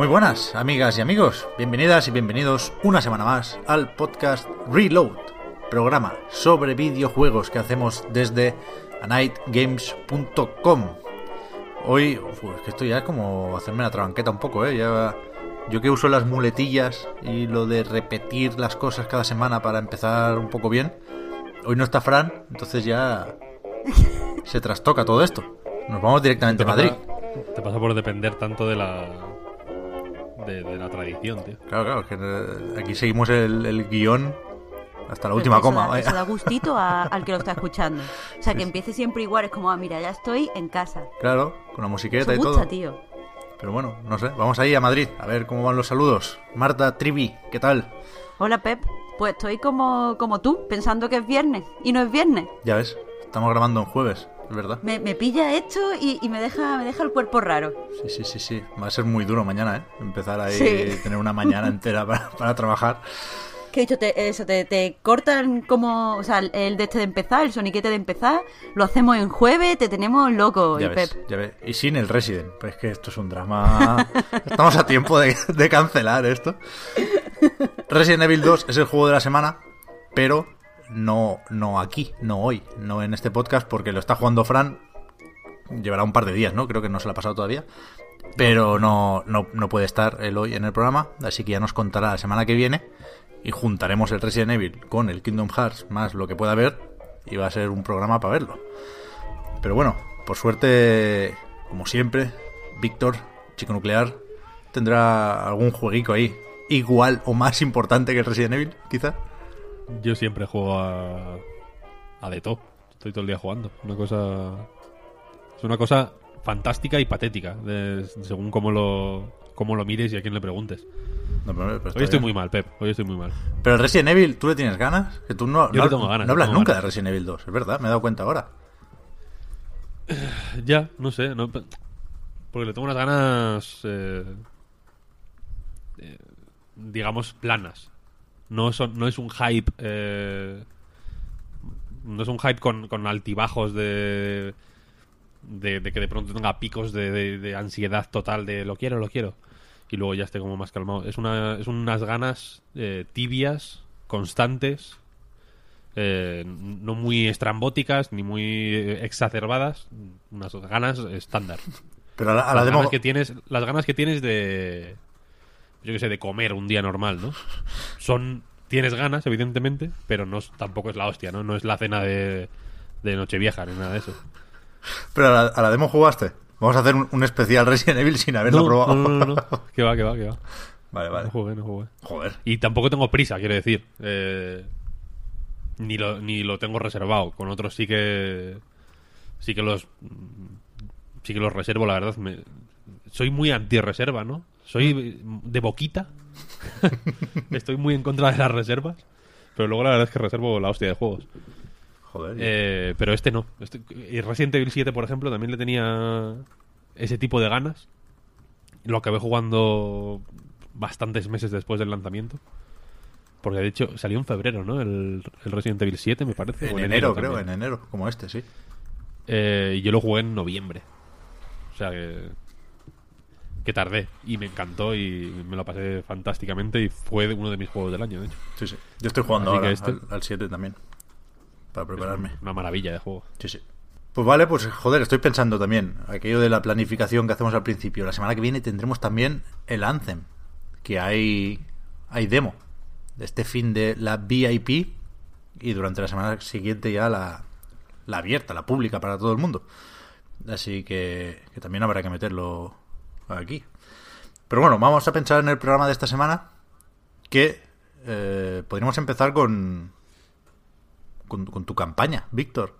Muy buenas, amigas y amigos. Bienvenidas y bienvenidos una semana más al podcast Reload, programa sobre videojuegos que hacemos desde anightgames.com. Hoy, uf, es que esto ya es como hacerme la trabanqueta un poco, ¿eh? Ya, yo que uso las muletillas y lo de repetir las cosas cada semana para empezar un poco bien. Hoy no está Fran, entonces ya se trastoca todo esto. Nos vamos directamente a Madrid. Te pasa por depender tanto de la. De, de la tradición, tío. Claro, claro, que eh, aquí seguimos el, el guion hasta la última Eso coma. da-. Eso da gustito a- al que lo está escuchando. O sea, que empiece siempre igual, es como, ah, mira, ya estoy en casa. Claro, con la musiqueta Eso y gusta, todo. tío. Pero bueno, no sé, vamos ahí a Madrid a ver cómo van los saludos. Marta Trivi, ¿qué tal? Hola, Pep. Pues estoy como, como tú, pensando que es viernes. Y no es viernes. Ya ves, estamos grabando en jueves, es verdad. Me, me pilla esto y, y me, deja, me deja el cuerpo raro. Sí, sí, sí, sí. Va a ser muy duro mañana, ¿eh? Empezar ahí, Sí. tener una mañana entera para, para trabajar. Que he dicho, te, eso, te, te cortan como, o sea, el, el de este de empezar, el soniquete de empezar, lo hacemos en jueves, te tenemos loco, Ya y ves, Pep. ya ves. Y sin el Resident. Pues es que esto es un drama. Estamos a tiempo de, de cancelar esto. Resident Evil 2 es el juego de la semana, pero no, no aquí, no hoy, no en este podcast, porque lo está jugando Fran. Llevará un par de días, ¿no? Creo que no se lo ha pasado todavía. Pero no, no, no puede estar él hoy en el programa, así que ya nos contará la semana que viene. Y juntaremos el Resident Evil con el Kingdom Hearts más lo que pueda ver. Y va a ser un programa para verlo. Pero bueno, por suerte, como siempre, Víctor, chico nuclear, tendrá algún jueguico ahí igual o más importante que el Resident Evil, quizá. Yo siempre juego a. a de todo. Estoy todo el día jugando. Una cosa. Es una cosa fantástica y patética, de- según cómo lo, cómo lo mires y a quién le preguntes. No, pero- pero está Hoy estoy bien. muy mal, Pep. Hoy estoy muy mal. Pero el Resident Evil, ¿tú le tienes ganas? Que tú no, Yo no, le tengo ganas, no hablas nunca ganas. de Resident Evil 2, es verdad, me he dado cuenta ahora. Ya, no sé. No, porque le tengo unas ganas. eh, eh, digamos, planas. No, son, no es un hype. eh, no es un hype con, con altibajos de, de. de que de pronto tenga picos de, de- de ansiedad total de lo quiero, lo quiero. Y luego ya esté como más calmado. Es, una, es unas ganas eh, tibias, constantes. eh, no muy estrambóticas ni muy eh, exacerbadas, unas ganas estándar. Pero a la, a la las, demo... ganas que tienes, las ganas que tienes de, yo qué sé, de comer un día normal, ¿no? Son, tienes ganas, evidentemente, pero no tampoco es la hostia, ¿no? No es la cena de, de Nochevieja ni nada de eso. Pero a la, a la demo jugaste. Vamos a hacer un, un especial Resident Evil sin haberlo No, probado. no, no, no, no. Que va, que va, que va. Vale, vale. No jugué, no jugué. Joder. Y tampoco tengo prisa, quiero decir. Eh, ni, lo, ni lo tengo reservado. Con otros sí que. Sí que los. Sí que los reservo, la verdad. Me- soy muy anti-reserva, ¿no? Soy de boquita. Estoy muy en contra de las reservas. Pero luego la verdad es que reservo la hostia de juegos. Joder. Eh, pero este no. Este- y Resident Evil 7, por ejemplo, también le tenía ese tipo de ganas. Lo acabé jugando bastantes meses después del lanzamiento. Porque de hecho salió en febrero, ¿no? El, el Resident Evil 7, me parece. o en enero, creo, en enero, como este, sí. Eh, y yo lo jugué en noviembre. O sea que. Que tardé. Y me encantó y me lo pasé fantásticamente. Y fue uno de mis juegos del año, de hecho. Sí, sí. Yo estoy jugando ahora este- al, al 7 también. Para prepararme. Una maravilla de juego. Sí, sí. Pues vale, pues joder, estoy pensando también, aquello de la planificación que hacemos al principio. La semana que viene tendremos también el Anthem, que hay, hay demo de este fin de la VIP y durante la semana siguiente ya la, la abierta, la pública para todo el mundo. Así que, que también habrá que meterlo aquí. Pero bueno, vamos a pensar en el programa de esta semana que eh, podríamos empezar con, con, con tu campaña, Víctor,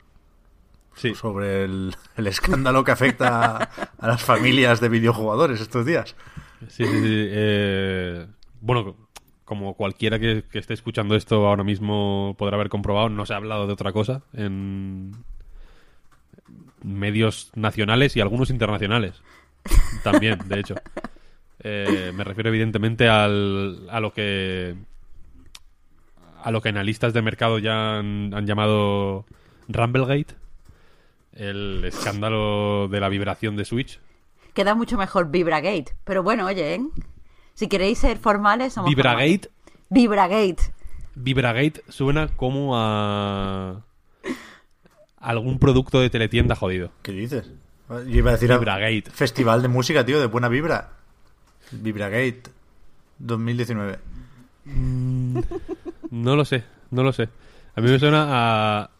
Sí. sobre el, el escándalo que afecta a, a las familias de videojugadores estos días. Sí, sí, sí. eh, bueno, como cualquiera que, que esté escuchando esto ahora mismo podrá haber comprobado, no se ha hablado de otra cosa en medios nacionales y algunos internacionales. También, de hecho. Eh, me refiero evidentemente al, a lo que a lo que analistas de mercado ya han, han llamado Rumblegate, el escándalo de la vibración de Switch. Queda mucho mejor Vibragate. Pero bueno, oye, ¿eh? si queréis ser formales, somos Vibragate formales. Vibragate. Vibragate suena como a algún producto de teletienda jodido. ¿Qué dices? Yo iba a decir a- Vibragate. Festival de música, tío, de buena vibra. Vibragate 2019. No lo sé, no lo sé. A mí me suena a...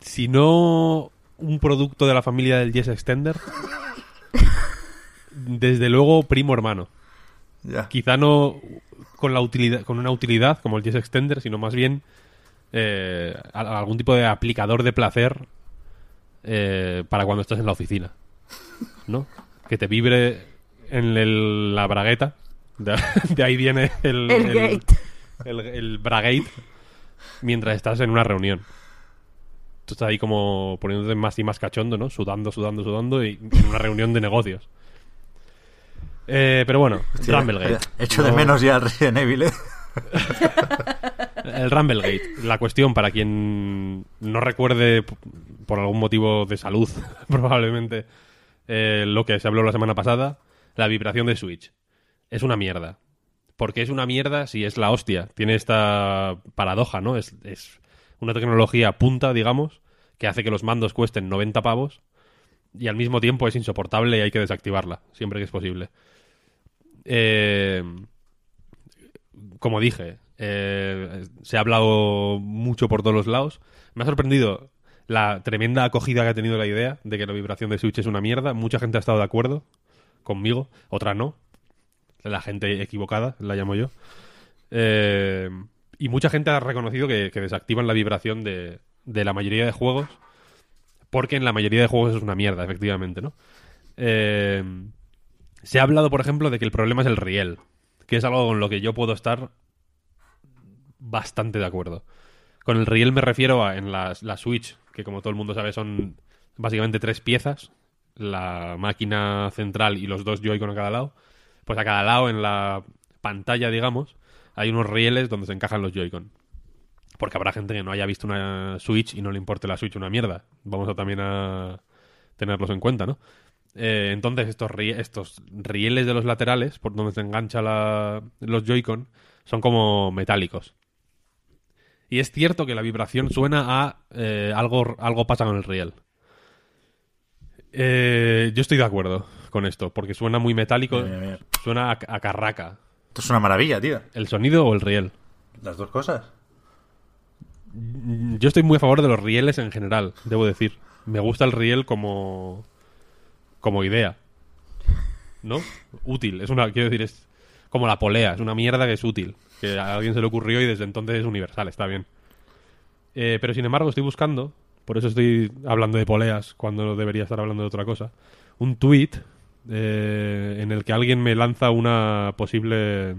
Si no un producto de la familia del Yes Extender, desde luego primo hermano. Ya. Quizá no con, la utilidad, con una utilidad como el Yes Extender, sino más bien eh, a- algún tipo de aplicador de placer eh, para cuando estás en la oficina. ¿No? Que te vibre en el- la bragueta. De, de ahí viene el, El gate. el, el bragate mientras estás en una reunión. Tú estás ahí como poniéndote más y más cachondo, ¿no? Sudando, sudando, sudando y en una reunión de negocios. Eh, pero bueno, Hostia, Rumblegate. Echo de No- menos ya el Resident Evil, ¿eh? El Rumblegate. La cuestión, para quien no recuerde por algún motivo de salud, probablemente, eh, lo que se habló la semana pasada, la vibración de Switch. Es una mierda. Porque es una mierda si es la hostia. Tiene esta paradoja, ¿no? Es, es una tecnología punta, digamos, que hace que los mandos cuesten 90 pavos y al mismo tiempo es insoportable y hay que desactivarla, siempre que es posible. Eh, como dije, eh, se ha hablado mucho por todos los lados. Me ha sorprendido la tremenda acogida que ha tenido la idea de que la vibración de Switch es una mierda. Mucha gente ha estado de acuerdo conmigo, otra no. La gente equivocada, la llamo yo. Eh, y mucha gente ha reconocido que, desactivan la vibración de, de la mayoría de juegos porque en la mayoría de juegos es una mierda, efectivamente, ¿no? Eh, se ha hablado, por ejemplo, de que el problema es el riel, que es algo con lo que yo puedo estar bastante de acuerdo. Con el riel me refiero a en la, la Switch, que como todo el mundo sabe son básicamente tres piezas, la máquina central y los dos Joy-Con a cada lado. Pues a cada lado en la pantalla, digamos, hay unos rieles donde se encajan los Joy-Con. Porque habrá gente que no haya visto una Switch y no le importe la Switch una mierda. Vamos a también a tenerlos en cuenta, ¿no? Eh, entonces estos, rie- estos rieles de los laterales, por donde se engancha la- los Joy-Con, son como metálicos. Y es cierto que la vibración suena a eh, algo, algo pasa con el riel. Eh, yo estoy de acuerdo con esto, porque suena muy metálico, suena a, a carraca. Esto es una maravilla, tío. ¿El sonido o el riel? Las dos cosas. Yo estoy muy a favor de los rieles en general, debo decir. Me gusta el riel como como idea. ¿No? Útil. Es una, quiero decir, es como la polea. Es una mierda que es útil. Que a alguien se le ocurrió y desde entonces es universal. Está bien. Eh, pero sin embargo estoy buscando, por eso estoy hablando de poleas cuando debería estar hablando de otra cosa, un tweet en el que alguien me lanza una posible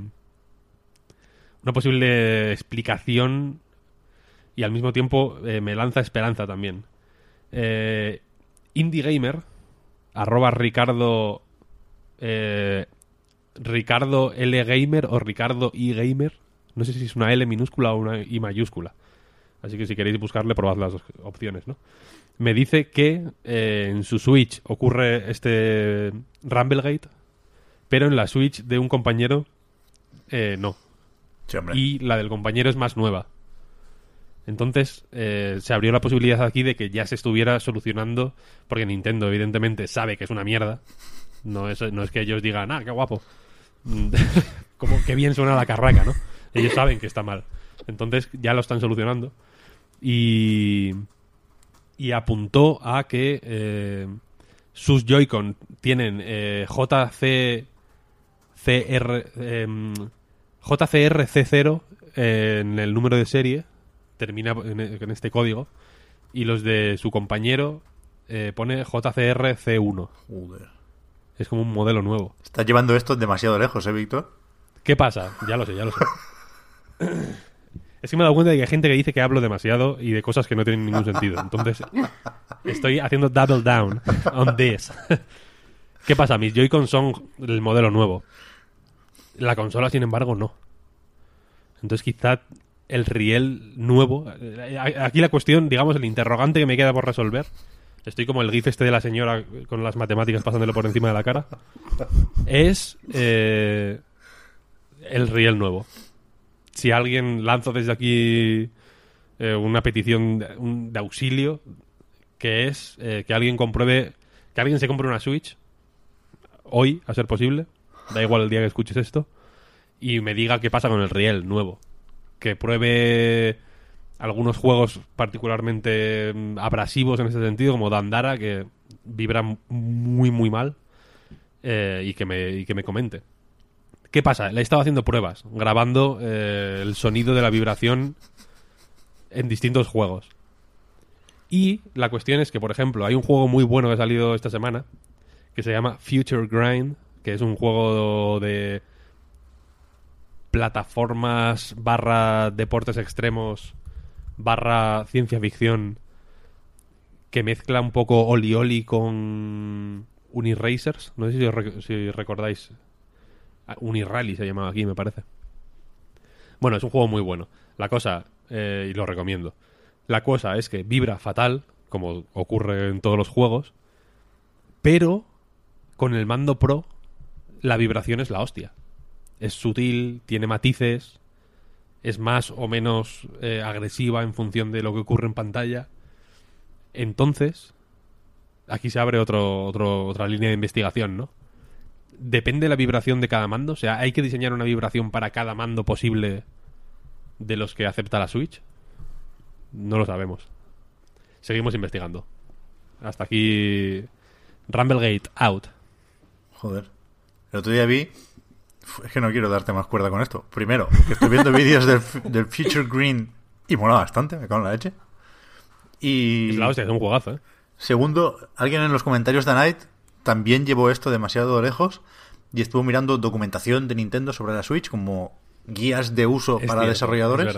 una posible explicación y al mismo tiempo eh, me lanza esperanza también. Eh, Indie Gamer, arroba Ricardo, eh, Ricardo L Gamer o Ricardo I Gamer, no sé si es una L minúscula o una I mayúscula. Así que si queréis buscarle, probad las opciones, ¿no? Me dice que eh, en su Switch ocurre este Rumblegate, pero en la Switch de un compañero eh, no. Sí. Y la del compañero es más nueva. Entonces eh, se abrió la posibilidad aquí de que ya se estuviera solucionando, porque Nintendo evidentemente sabe que es una mierda. No es, no es que ellos digan, ah, qué guapo. Como que bien suena la carraca, ¿no? Ellos saben que está mal. Entonces ya lo están solucionando. Y, y apuntó a que eh, sus Joy-Con tienen eh, JC CR em, JCRC0 eh, en el número de serie, termina en, en este código, y los de su compañero eh, pone JCRC1. Joder. Es como un modelo nuevo. Estás llevando esto demasiado lejos, ¿eh, Víctor? ¿Qué pasa? Ya lo sé, ya lo sé. Es que me he dado cuenta de que hay gente que dice que hablo demasiado y de cosas que no tienen ningún sentido. Entonces, estoy haciendo double down on this. ¿Qué pasa? Mis Joy-Con son el modelo nuevo. La consola, sin embargo, no. Entonces, quizá el riel nuevo. eh, Aquí la cuestión, digamos, el interrogante que me queda por resolver. Estoy como el gif este de la señora con las matemáticas pasándole por encima de la cara. Es eh, el riel nuevo. Si alguien lanzo desde aquí eh, una petición de auxilio, que es eh, que alguien compruebe, que alguien se compre una Switch hoy, a ser posible, da igual el día que escuches esto, y me diga qué pasa con el riel nuevo. Que pruebe algunos juegos particularmente mm, abrasivos en ese sentido, como Dandara, que vibran muy, muy mal, eh, y, que me, y que me comente. ¿Qué pasa? Le he estado haciendo pruebas, grabando eh, el sonido de la vibración en distintos juegos. Y la cuestión es que, por ejemplo, hay un juego muy bueno que ha salido esta semana, que se llama Future Grind, que es un juego de plataformas barra deportes extremos barra ciencia ficción que mezcla un poco Oli Oli con Uniracers. No sé si, si recordáis. Ah, Unirally se llamaba aquí, me parece. Bueno, es un juego muy bueno. La cosa, eh, y lo recomiendo. La cosa es que vibra fatal, como ocurre en todos los juegos, pero con el mando Pro la vibración es la hostia. Es sutil, tiene matices, es más o menos eh, agresiva en función de lo que ocurre en pantalla. Entonces, aquí se abre otro, otra línea de investigación, ¿no? Depende de la vibración de cada mando. O sea, hay que diseñar una vibración para cada mando posible de los que acepta la Switch. No lo sabemos. Seguimos investigando. Hasta aquí. Rumblegate out. Joder. El otro día vi. Es que no quiero darte más cuerda con esto. Primero, que estoy viendo vídeos del, Future Green y mola bastante, me cago en la leche. Y. Es la hostia, es un juegazo, ¿eh? Segundo, alguien en los comentarios de Night también llevó esto demasiado lejos y estuvo mirando documentación de Nintendo sobre la Switch como guías de uso Es para cierto, desarrolladores.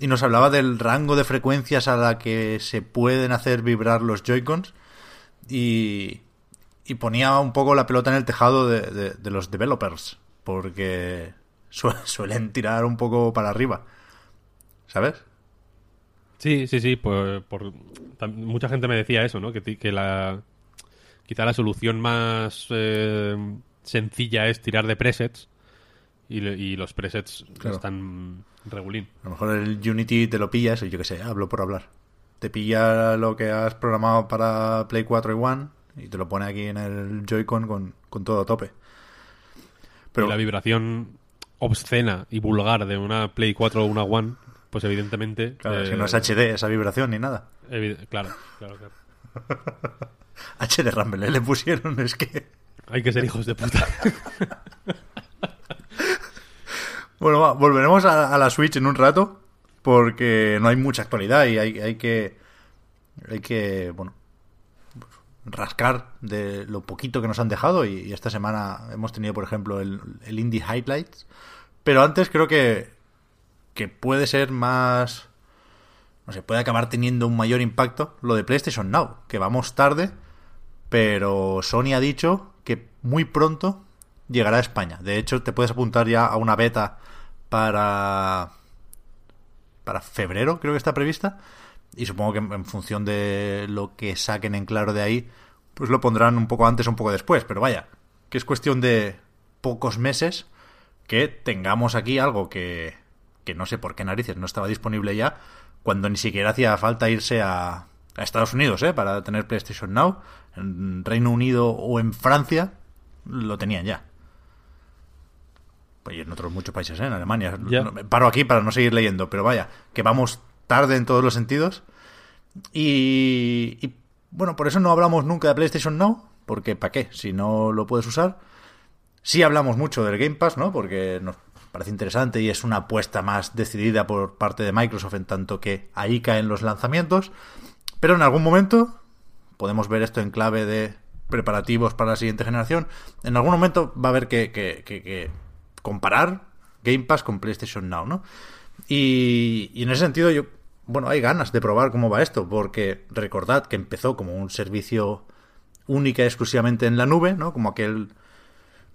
Y nos hablaba del rango de frecuencias a la que se pueden hacer vibrar los Joy-Cons y, y ponía un poco la pelota en el tejado de, de- de los developers porque su- suelen tirar un poco para arriba. ¿Sabes? Sí, sí, sí. Por, por- mucha gente me decía eso, ¿no? Que, la. Quizá la solución más eh, sencilla es tirar de presets. Y, le- y los presets Claro. están regulín. A lo mejor el Unity te lo pillas, yo qué sé, hablo por hablar. Te pilla lo que has programado para Play 4 y One y te lo pone aquí en el Joy-Con con, con todo a tope. Pero Y la vibración obscena y vulgar de una Play 4 o una One, pues evidentemente. claro, es que eh, no es HD esa vibración ni nada. evi- claro, claro, claro. HD Rumble, ¿eh? le pusieron, es que... Hay que ser hijos de puta. Bueno, va, volveremos a, a la Switch en un rato porque no hay mucha actualidad y hay, hay que hay que bueno rascar de lo poquito que nos han dejado y, esta semana hemos tenido por ejemplo el, el Indie Highlights pero antes creo que que puede ser más no sé puede acabar teniendo un mayor impacto lo de PlayStation Now que vamos tarde pero Sony ha dicho que muy pronto llegará a España. De hecho, te puedes apuntar ya a una beta para para febrero, creo que está prevista. Y supongo que en función de lo que saquen en claro de ahí, pues lo pondrán un poco antes o un poco después. Pero vaya, que es cuestión de pocos meses que tengamos aquí algo que, que no sé por qué narices no estaba disponible ya, cuando ni siquiera hacía falta irse a, a Estados Unidos, ¿eh? Para tener PlayStation Now. En Reino Unido o en Francia lo tenían ya. Pues y en otros muchos países, ¿eh? en Alemania. No, Paro aquí para no seguir leyendo, pero vaya, que vamos tarde en todos los sentidos. Y, y, bueno, por eso no hablamos nunca de PlayStation Now, porque ¿para qué? Si no lo puedes usar. Sí hablamos mucho del Game Pass, ¿no? Porque nos parece interesante y es una apuesta más decidida por parte de Microsoft en tanto que ahí caen los lanzamientos. Pero en algún momento podemos ver esto en clave de preparativos para la siguiente generación. En algún momento va a haber que, que- que- que comparar Game Pass con PlayStation Now, ¿no? Y, en ese sentido yo, bueno, hay ganas de probar cómo va esto, porque recordad que empezó como un servicio única y exclusivamente en la nube, ¿no? Como aquel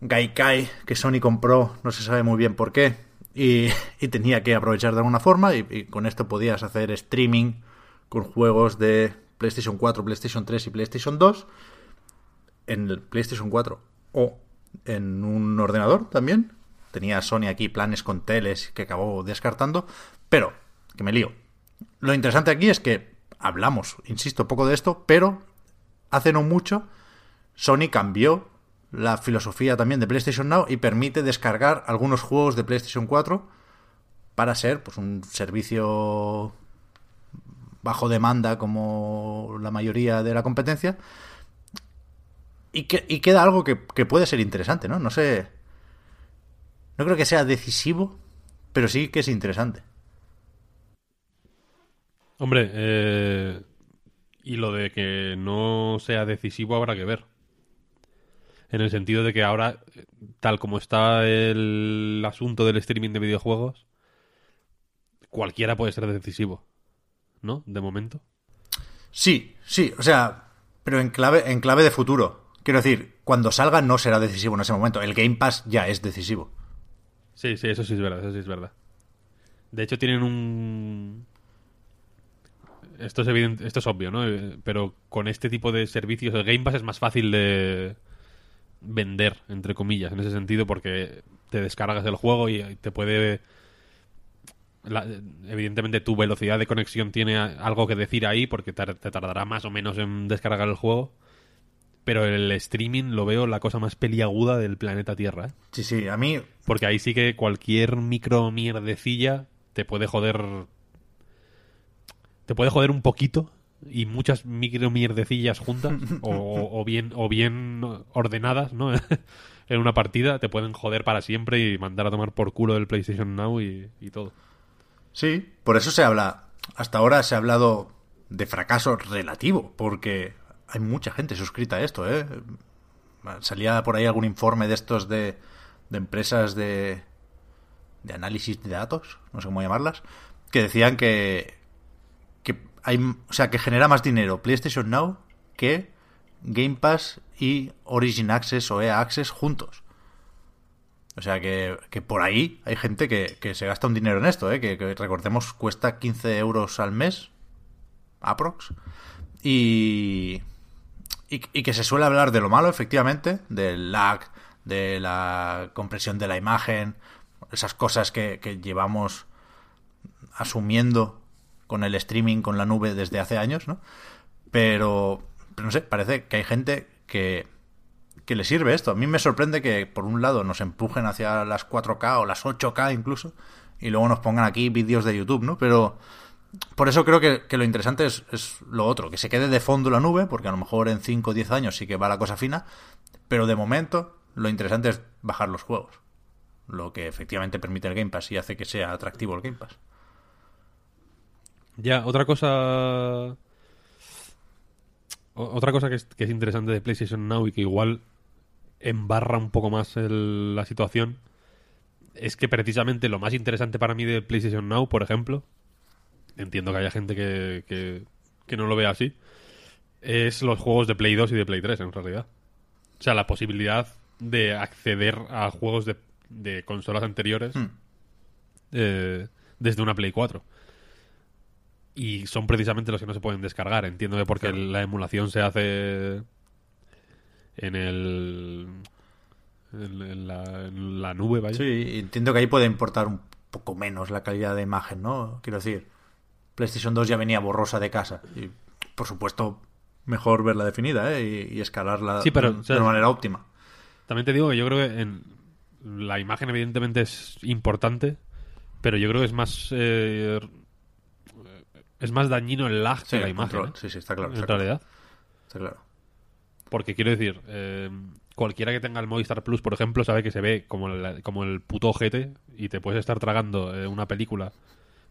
Gaikai que Sony compró, no se sabe muy bien por qué, y, y tenía que aprovechar de alguna forma, y, y con esto podías hacer streaming con juegos de PlayStation 4, PlayStation 3 y PlayStation 2 en el PlayStation 4 o en un ordenador también. Tenía Sony aquí planes con teles que acabó descartando, pero que me lío. Lo interesante aquí es que hablamos, insisto, poco de esto, pero hace no mucho Sony cambió la filosofía también de PlayStation Now y permite descargar algunos juegos de PlayStation 4 para ser pues un servicio bajo demanda como la mayoría de la competencia y, que, y queda algo que, que puede ser interesante, ¿no? No sé. No creo que sea decisivo, pero sí que es interesante. Hombre, eh, y lo de que no sea decisivo habrá que ver. En el sentido de que ahora, tal como está el asunto del streaming de videojuegos, cualquiera puede ser decisivo. ¿No? De momento. Sí, sí, o sea, pero en clave, en clave de futuro. Quiero decir, cuando salga no será decisivo en ese momento. El Game Pass ya es decisivo. Sí, sí, eso sí es verdad, eso sí es verdad. De hecho, tienen un. Esto es evidente, esto es obvio, ¿no? Eh, Pero con este tipo de servicios, el Game Pass es más fácil de vender, entre comillas, en ese sentido, porque te descargas el juego y te puede. la- evidentemente, tu velocidad de conexión tiene algo que decir ahí, porque te tardará más o menos en descargar el juego. Pero el streaming lo veo la cosa más peliaguda del planeta Tierra, ¿eh? Sí, sí, a mí Porque ahí sí que cualquier micro mierdecilla te puede joder. Te puede joder un poquito y muchas micro mierdecillas juntas o, o bien o bien ordenadas, ¿no? en una partida te pueden joder para siempre y mandar a tomar por culo del PlayStation Now y, y todo. Sí, por eso se habla. Hasta ahora se ha hablado de fracaso relativo, porque hay mucha gente suscrita a esto, ¿eh? Salía por ahí algún informe de estos de, de empresas de, de análisis de datos, no sé cómo llamarlas, que decían que, que hay, o sea, que genera más dinero PlayStation Now que Game Pass y Origin Access o EA Access juntos. O sea que, que por ahí hay gente que, que se gasta un dinero en esto, ¿eh? que, que recordemos cuesta 15 euros al mes, aprox. Y, y, que se suele hablar de lo malo, efectivamente, del lag, de la compresión de la imagen, esas cosas que, que llevamos asumiendo con el streaming, con la nube desde hace años, ¿no? Pero, pero no sé, parece que hay gente que, que le sirve esto. A mí me sorprende que, por un lado, nos empujen hacia las 4K o las 8K incluso, y luego nos pongan aquí vídeos de YouTube, ¿no? Pero por eso creo que, lo interesante es, lo otro, que se quede de fondo la nube, porque a lo mejor en 5 o 10 años sí que va la cosa fina, pero de momento lo interesante es bajar los juegos. Lo que efectivamente permite el Game Pass y hace que sea atractivo el Game Pass. Ya, otra cosa. Otra cosa que es, interesante de PlayStation Now y que igual embarra un poco más la situación es que precisamente lo más interesante para mí de PlayStation Now, por ejemplo, entiendo que haya gente que, que, que no lo vea así, es los juegos de Play 2 y de Play 3 en realidad. O sea, la posibilidad de acceder a juegos de, de consolas anteriores Hmm. eh, desde una Play 4 y son precisamente los que no se pueden descargar. Entiendo que porque Claro. la emulación se hace en el en, en la, en la nube, vaya. Sí, entiendo que ahí puede importar un poco menos la calidad de imagen, ¿no? Quiero decir, PlayStation 2 ya venía borrosa de casa y, por supuesto, mejor verla definida ¿eh? y, y escalarla Sí, pero, de, o sea, de manera óptima. También te digo que yo creo que en la imagen evidentemente es importante, pero yo creo que es más eh, es más dañino el lag Sí, que la imagen. ¿eh? Sí, sí, está claro. en Está claro, realidad. está claro. Porque quiero decir, eh, cualquiera que tenga el Movistar Plus, por ejemplo, sabe que se ve como, la- como el puto ojete y te puedes estar tragando una película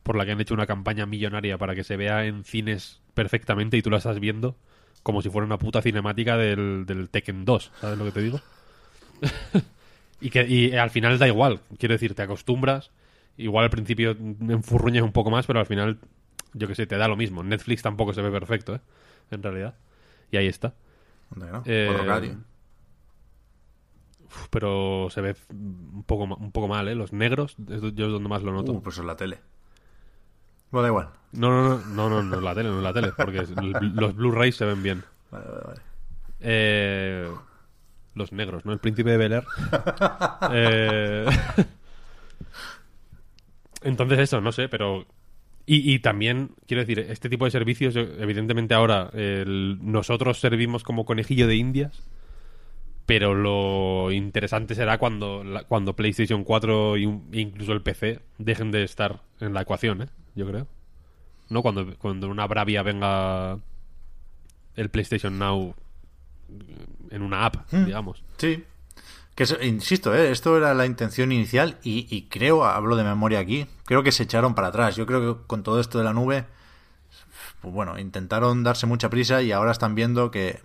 por la que han hecho una campaña millonaria para que se vea en cines perfectamente y tú la estás viendo como si fuera una puta cinemática del, del Tekken 2, ¿sabes lo que te digo? y que y al final da igual, quiero decir, te acostumbras, igual al principio enfurruñas un poco más, pero al final, yo que sé, te da lo mismo. Netflix tampoco se ve perfecto, ¿eh? En realidad. Y ahí está. ¿Dónde no? Eh, 4K, tío. Uf, pero se ve un poco, un poco mal, ¿eh? Los negros, yo es donde más lo noto. Uh, pues en la tele. Bueno, da igual. No, no, no, no, no, no la tele, no la tele, porque los Blu-rays se ven bien. Vale, vale, vale. Eh, los negros, ¿no? El príncipe de Bel Air. Eh, Entonces eso, no sé, pero... Y, y también, quiero decir, este tipo de servicios, evidentemente ahora el- nosotros servimos como conejillo de indias, pero lo interesante será cuando, la- cuando PlayStation 4 y un- e incluso el PC dejen de estar en la ecuación, ¿eh? Yo creo. ¿No? Cuando, cuando una Bravia venga el PlayStation Now en una app, digamos. Sí. Que es- insisto, ¿eh? esto era la intención inicial y, y creo, hablo de memoria aquí, creo que se echaron para atrás. Yo creo que con todo esto de la nube, pues bueno, intentaron darse mucha prisa y ahora están viendo que,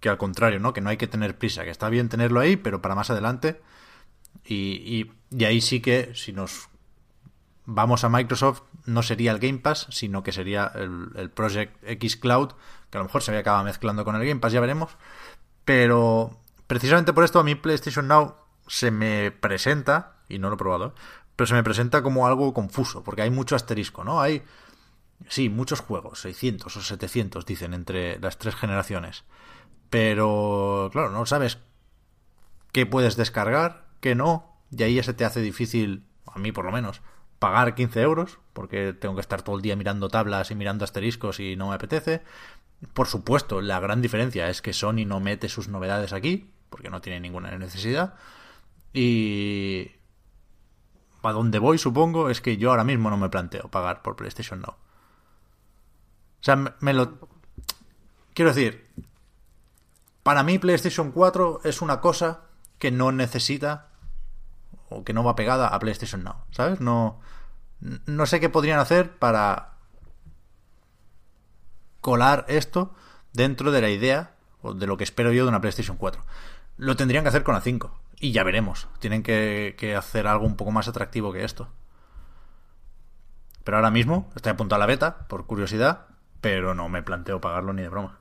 que al contrario, ¿no? Que no hay que tener prisa, que está bien tenerlo ahí, pero para más adelante. Y, y, y ahí sí que, si nos vamos a Microsoft, no sería el Game Pass, sino que sería el, Project X Cloud, que a lo mejor se había acabado mezclando con el Game Pass, ya veremos. Pero precisamente por esto a mí PlayStation Now se me presenta, y no lo he probado, pero se me presenta como algo confuso, porque hay mucho asterisco, ¿no? Hay, sí, muchos juegos, 600 o 700 dicen entre las tres generaciones. Pero, claro, no sabes qué puedes descargar, qué no, y ahí ya se te hace difícil, a mí por lo menos, pagar 15 euros, porque tengo que estar todo el día mirando tablas y mirando asteriscos y no me apetece. Por supuesto, la gran diferencia es que Sony no mete sus novedades aquí, porque no tiene ninguna necesidad. Y... A donde voy, supongo, es que yo ahora mismo no me planteo pagar por PlayStation Now. O sea, me, me lo... Quiero decir, para mí PlayStation 4 es una cosa que no necesita o que no va pegada a PlayStation Now, ¿sabes? No, no sé qué podrían hacer para colar esto dentro de la idea o de lo que espero yo de una PlayStation 4. Lo tendrían que hacer con la 5 y ya veremos. Tienen que, que hacer algo un poco más atractivo que esto. Pero ahora mismo estoy apuntado a la beta, por curiosidad, pero no me planteo pagarlo ni de broma.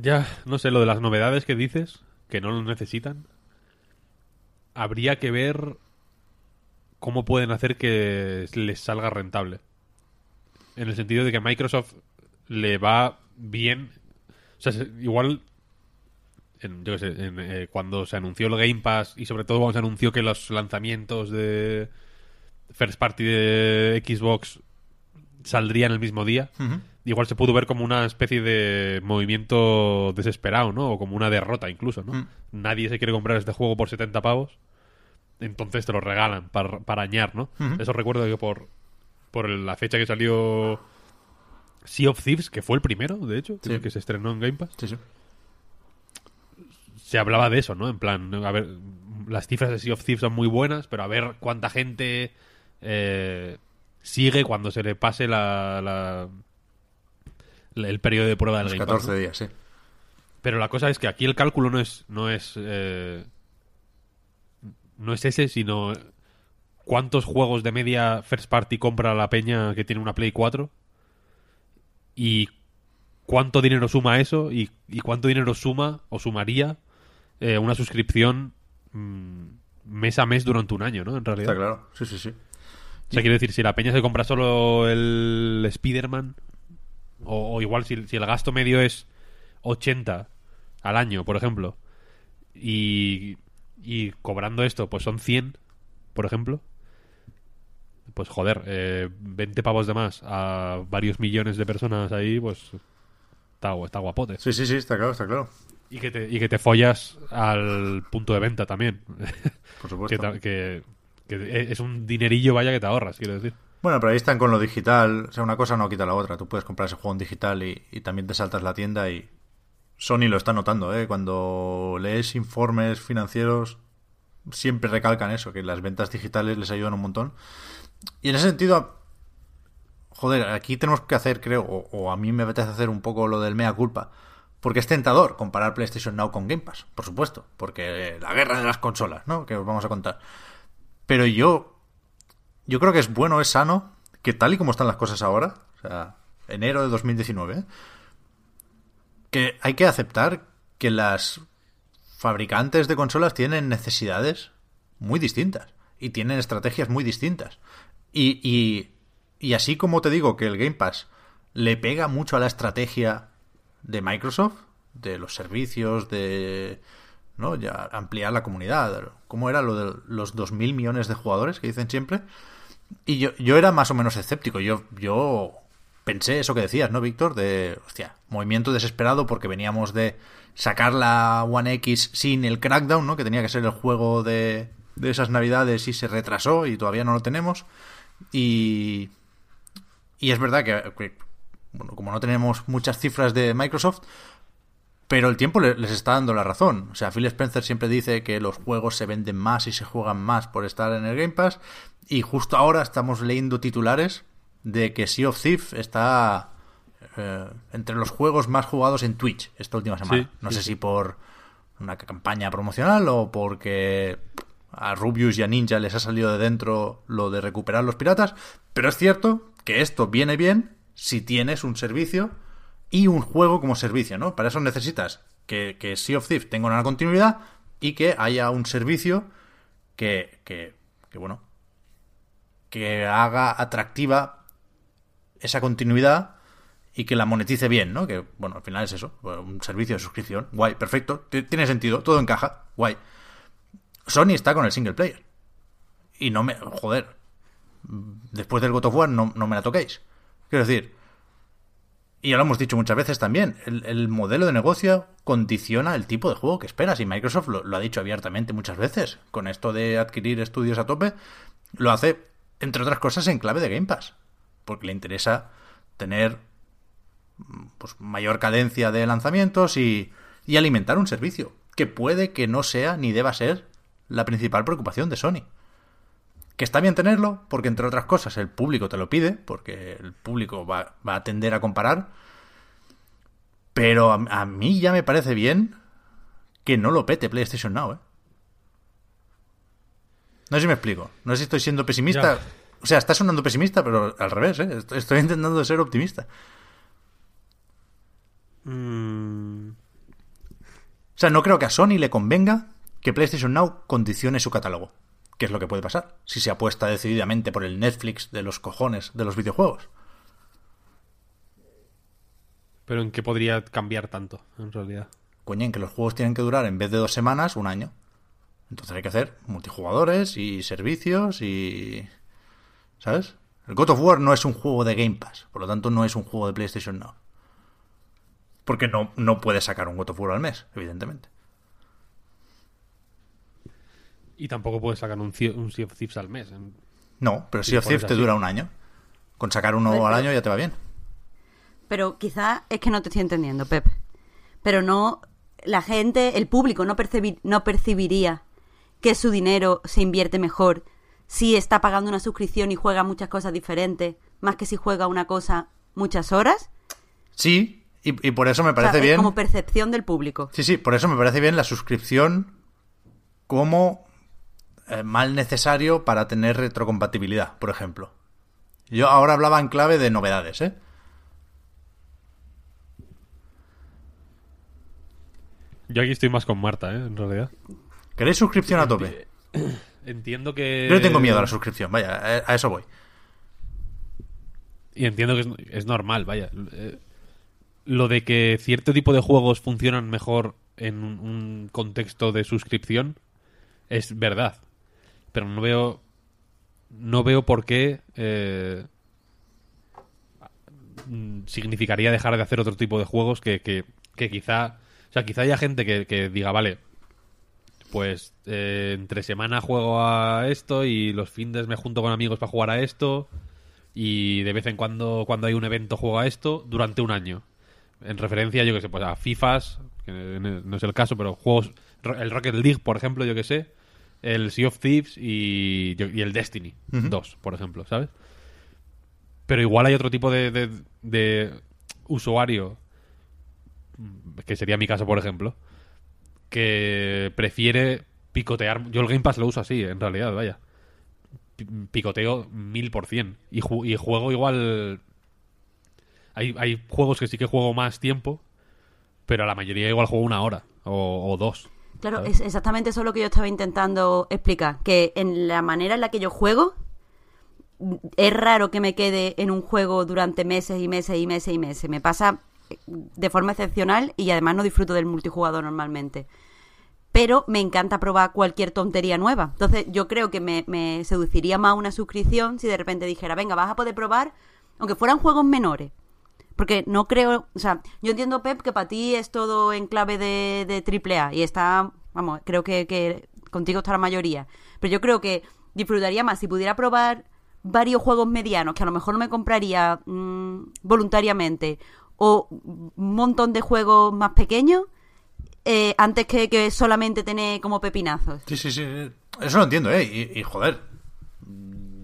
Ya, no sé, lo de las novedades que dices, que no lo necesitan, habría que ver cómo pueden hacer que les salga rentable. En el sentido de que Microsoft le va bien. O sea, se- igual. en- yo qué sé, en, eh, cuando se anunció el Game Pass y sobre todo cuando se anunció que los lanzamientos de First Party de Xbox saldrían el mismo día, igual se pudo ver como una especie de movimiento desesperado, ¿no? O como una derrota incluso, ¿no? Mm. Nadie se quiere comprar este juego por 70 pavos, entonces te lo regalan para, para añar, ¿no? Eso recuerdo que por, por la fecha que salió Sea of Thieves, que fue el primero, de hecho, Sí. que se estrenó en Game Pass, Sí, sí. se hablaba de eso, ¿no? En plan, a ver, las cifras de Sea of Thieves son muy buenas, pero a ver cuánta gente eh, sigue cuando se le pase la- el periodo de prueba del Los Game Pass, 14 ¿no? días, sí. Pero la cosa es que aquí el cálculo no es no es eh, no es ese, sino cuántos juegos de media first party compra la peña que tiene una Play 4 y cuánto dinero suma eso y, y cuánto dinero suma o sumaría eh, una suscripción mm, mes a mes durante un año, ¿no? En realidad. Está claro. Sí, sí, sí. O sea, quiero decir, si la peña se compra solo el Spider-Man, o, o igual si, si el gasto medio es 80 al año, por ejemplo, y, y cobrando esto, pues son 100, por ejemplo, pues joder, eh, 20 pavos de más a varios millones de personas ahí, pues está, está guapote. Sí, sí, sí, está claro, está claro. Y que, te, y que te follas al punto de venta también. Por supuesto. que es un dinerillo, vaya, que te ahorras, quiero decir. Bueno, pero ahí están con lo digital. O sea, una cosa no quita la otra. Tú puedes comprar ese juego en digital y, también te saltas la tienda y Sony lo está notando, ¿eh? Cuando lees informes financieros, siempre recalcan eso, que las ventas digitales les ayudan un montón. Y en ese sentido, joder, aquí tenemos que hacer, creo, o, o a mí me apetece hacer un poco lo del mea culpa. Porque es tentador comparar PlayStation Now con Game Pass, por supuesto. Porque la guerra de las consolas, ¿no? Que os vamos a contar. Pero yo. Yo creo que es bueno, es sano, que tal y como están las cosas ahora, o sea, enero de 2019, ¿eh? que hay que aceptar que las fabricantes de consolas tienen necesidades muy distintas y tienen estrategias muy distintas. Y, y, así como te digo que el Game Pass le pega mucho a la estrategia de Microsoft, de los servicios, de ¿no? ya ampliar la comunidad. ¿Cómo era lo de los 2.000 millones de jugadores que dicen siempre? Y yo, yo era más o menos escéptico. Yo, yo pensé eso que decías, ¿no, Víctor? De, hostia, movimiento desesperado porque veníamos de sacar la One X sin el Crackdown, ¿no? Que tenía que ser el juego de, de esas navidades y se retrasó y todavía no lo tenemos. Y, y es verdad que, que, bueno, como no tenemos muchas cifras de Microsoft, pero el tiempo les está dando la razón. O sea, Phil Spencer siempre dice que los juegos se venden más y se juegan más por estar en el Game Pass. Y justo ahora estamos leyendo titulares de que Sea of Thief está eh, entre los juegos más jugados en Twitch esta última semana. Sí, no sí, sé sí. si por una campaña promocional o porque a Rubius y a Ninja les ha salido de dentro lo de recuperar los piratas, pero es cierto que esto viene bien si tienes un servicio y un juego como servicio, ¿no? Para eso necesitas que, que Sea of Thief tenga una continuidad y que haya un servicio que, que, que bueno, que haga atractiva esa continuidad y que la monetice bien, ¿no? Que, bueno, al final es eso, un servicio de suscripción, guay, perfecto, tiene sentido, todo encaja, guay. Sony está con el single player. Y no me... Joder. Después del God of War no, no me la toquéis. Quiero decir... Y ya lo hemos dicho muchas veces también, el, el modelo de negocio condiciona el tipo de juego que esperas. Y Microsoft lo, lo ha dicho abiertamente muchas veces. Con esto de adquirir estudios a tope, lo hace, entre otras cosas, en clave de Game Pass. Porque le interesa tener pues, mayor cadencia de lanzamientos y, y alimentar un servicio que puede que no sea ni deba ser la principal preocupación de Sony. Que está bien tenerlo, porque entre otras cosas el público te lo pide, porque el público va, va a tender a comparar. Pero a, a, mí ya me parece bien que no lo pete PlayStation Now, ¿eh? No sé si me explico. No sé si estoy siendo pesimista. Ya. O sea, está sonando pesimista, pero al revés, ¿eh? Estoy, intentando ser optimista. Mm, O sea, no creo que a Sony le convenga que PlayStation Now condicione su catálogo. ¿Qué es lo que puede pasar si se apuesta decididamente por el Netflix de los cojones de los videojuegos? pero ¿en qué podría cambiar tanto, en realidad? Coño, en que los juegos tienen que durar en vez de dos semanas, un año. Entonces hay que hacer multijugadores y servicios y... ¿Sabes? El God of War no es un juego de Game Pass, por lo tanto no es un juego de PlayStation Now. Porque no, no puedes sacar un God of War al mes, evidentemente. Y tampoco puedes sacar un, Sea- un Sea of Thieves al mes. en- No, pero Si Sea of Thieves te dura un año. Con sacar uno Pero- al año ya te va bien. Pero quizás es que no te estoy entendiendo, Pep. Pero no, la gente, el público no, no percibiría que su dinero se invierte mejor si está pagando una suscripción y juega muchas cosas diferentes, más que si juega una cosa muchas horas. Sí, y, y por eso me O sea, parece es bien. como percepción del público. Sí, sí, por eso me parece bien la suscripción como eh, mal necesario para tener retrocompatibilidad, por ejemplo. Yo ahora hablaba en clave de novedades, ¿eh? Yo aquí estoy más con Marta, ¿eh? En realidad. ¿Queréis suscripción a tope? Entiendo que... Yo tengo miedo a la suscripción, vaya, a- eso voy. Y entiendo que es, normal, vaya. Eh, Lo de que cierto tipo de juegos funcionan mejor en un, contexto de suscripción es verdad. Pero no veo. No veo por qué. eh, significaría dejar de hacer otro tipo de juegos que, que, que quizá. O sea, quizá haya gente que, que diga, vale. Pues eh, entre semana juego a esto y los fines me junto con amigos para jugar a esto. y de vez en cuando cuando hay un evento juega esto durante un año. En referencia, yo que sé, pues a FIFAs, que no es el caso, pero juegos, el Rocket League, por ejemplo, yo que sé, el Sea of Thieves y, y el Destiny 2, por ejemplo, ¿sabes? Pero igual hay otro tipo de, de, de usuario, que sería mi caso, por ejemplo, que prefiere picotear. Yo el Game Pass lo uso así, en realidad, vaya. Pi- Picoteo mil por cien. Y, ju- y juego igual. Hay, hay juegos que sí que juego más tiempo, pero a la mayoría igual juego una hora o, o dos. Claro, ¿sabes? es exactamente eso lo que yo estaba intentando explicar. Que en la manera en la que yo juego, es raro que me quede en un juego durante meses y meses y meses y meses. Me pasa de forma excepcional y además no disfruto del multijugador normalmente. Pero me encanta probar cualquier tontería nueva. Entonces yo creo que me, me seduciría más una suscripción si de repente dijera, venga, vas a poder probar, aunque fueran juegos menores. Porque no creo, o sea, yo entiendo, Pep, que para ti es todo en clave de, de triple y está, vamos, creo que, que contigo está la mayoría. Pero yo creo que disfrutaría más si pudiera probar varios juegos medianos que a lo mejor no me compraría mm, voluntariamente o un montón de juegos más pequeños eh, antes que, que solamente tener como pepinazos. Sí, sí, sí. Eso lo entiendo, ¿eh? Y, joder,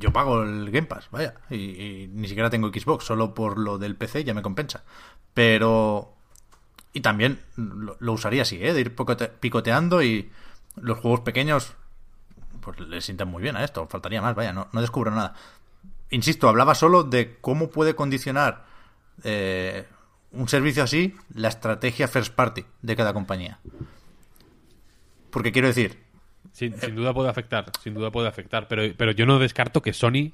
yo pago el Game Pass, vaya. Y, y ni siquiera tengo Xbox, solo por lo del PC ya me compensa. Pero... Y también lo, usaría así, ¿eh? De ir picote- picoteando y los juegos pequeños pues le sientan muy bien a esto. Faltaría más, vaya, no, no descubro nada. Insisto, hablaba solo de cómo puede condicionar eh, un servicio así la estrategia first party de cada compañía. Porque quiero decir, Sin, sin duda puede afectar, sin duda puede afectar, pero, pero yo no descarto que Sony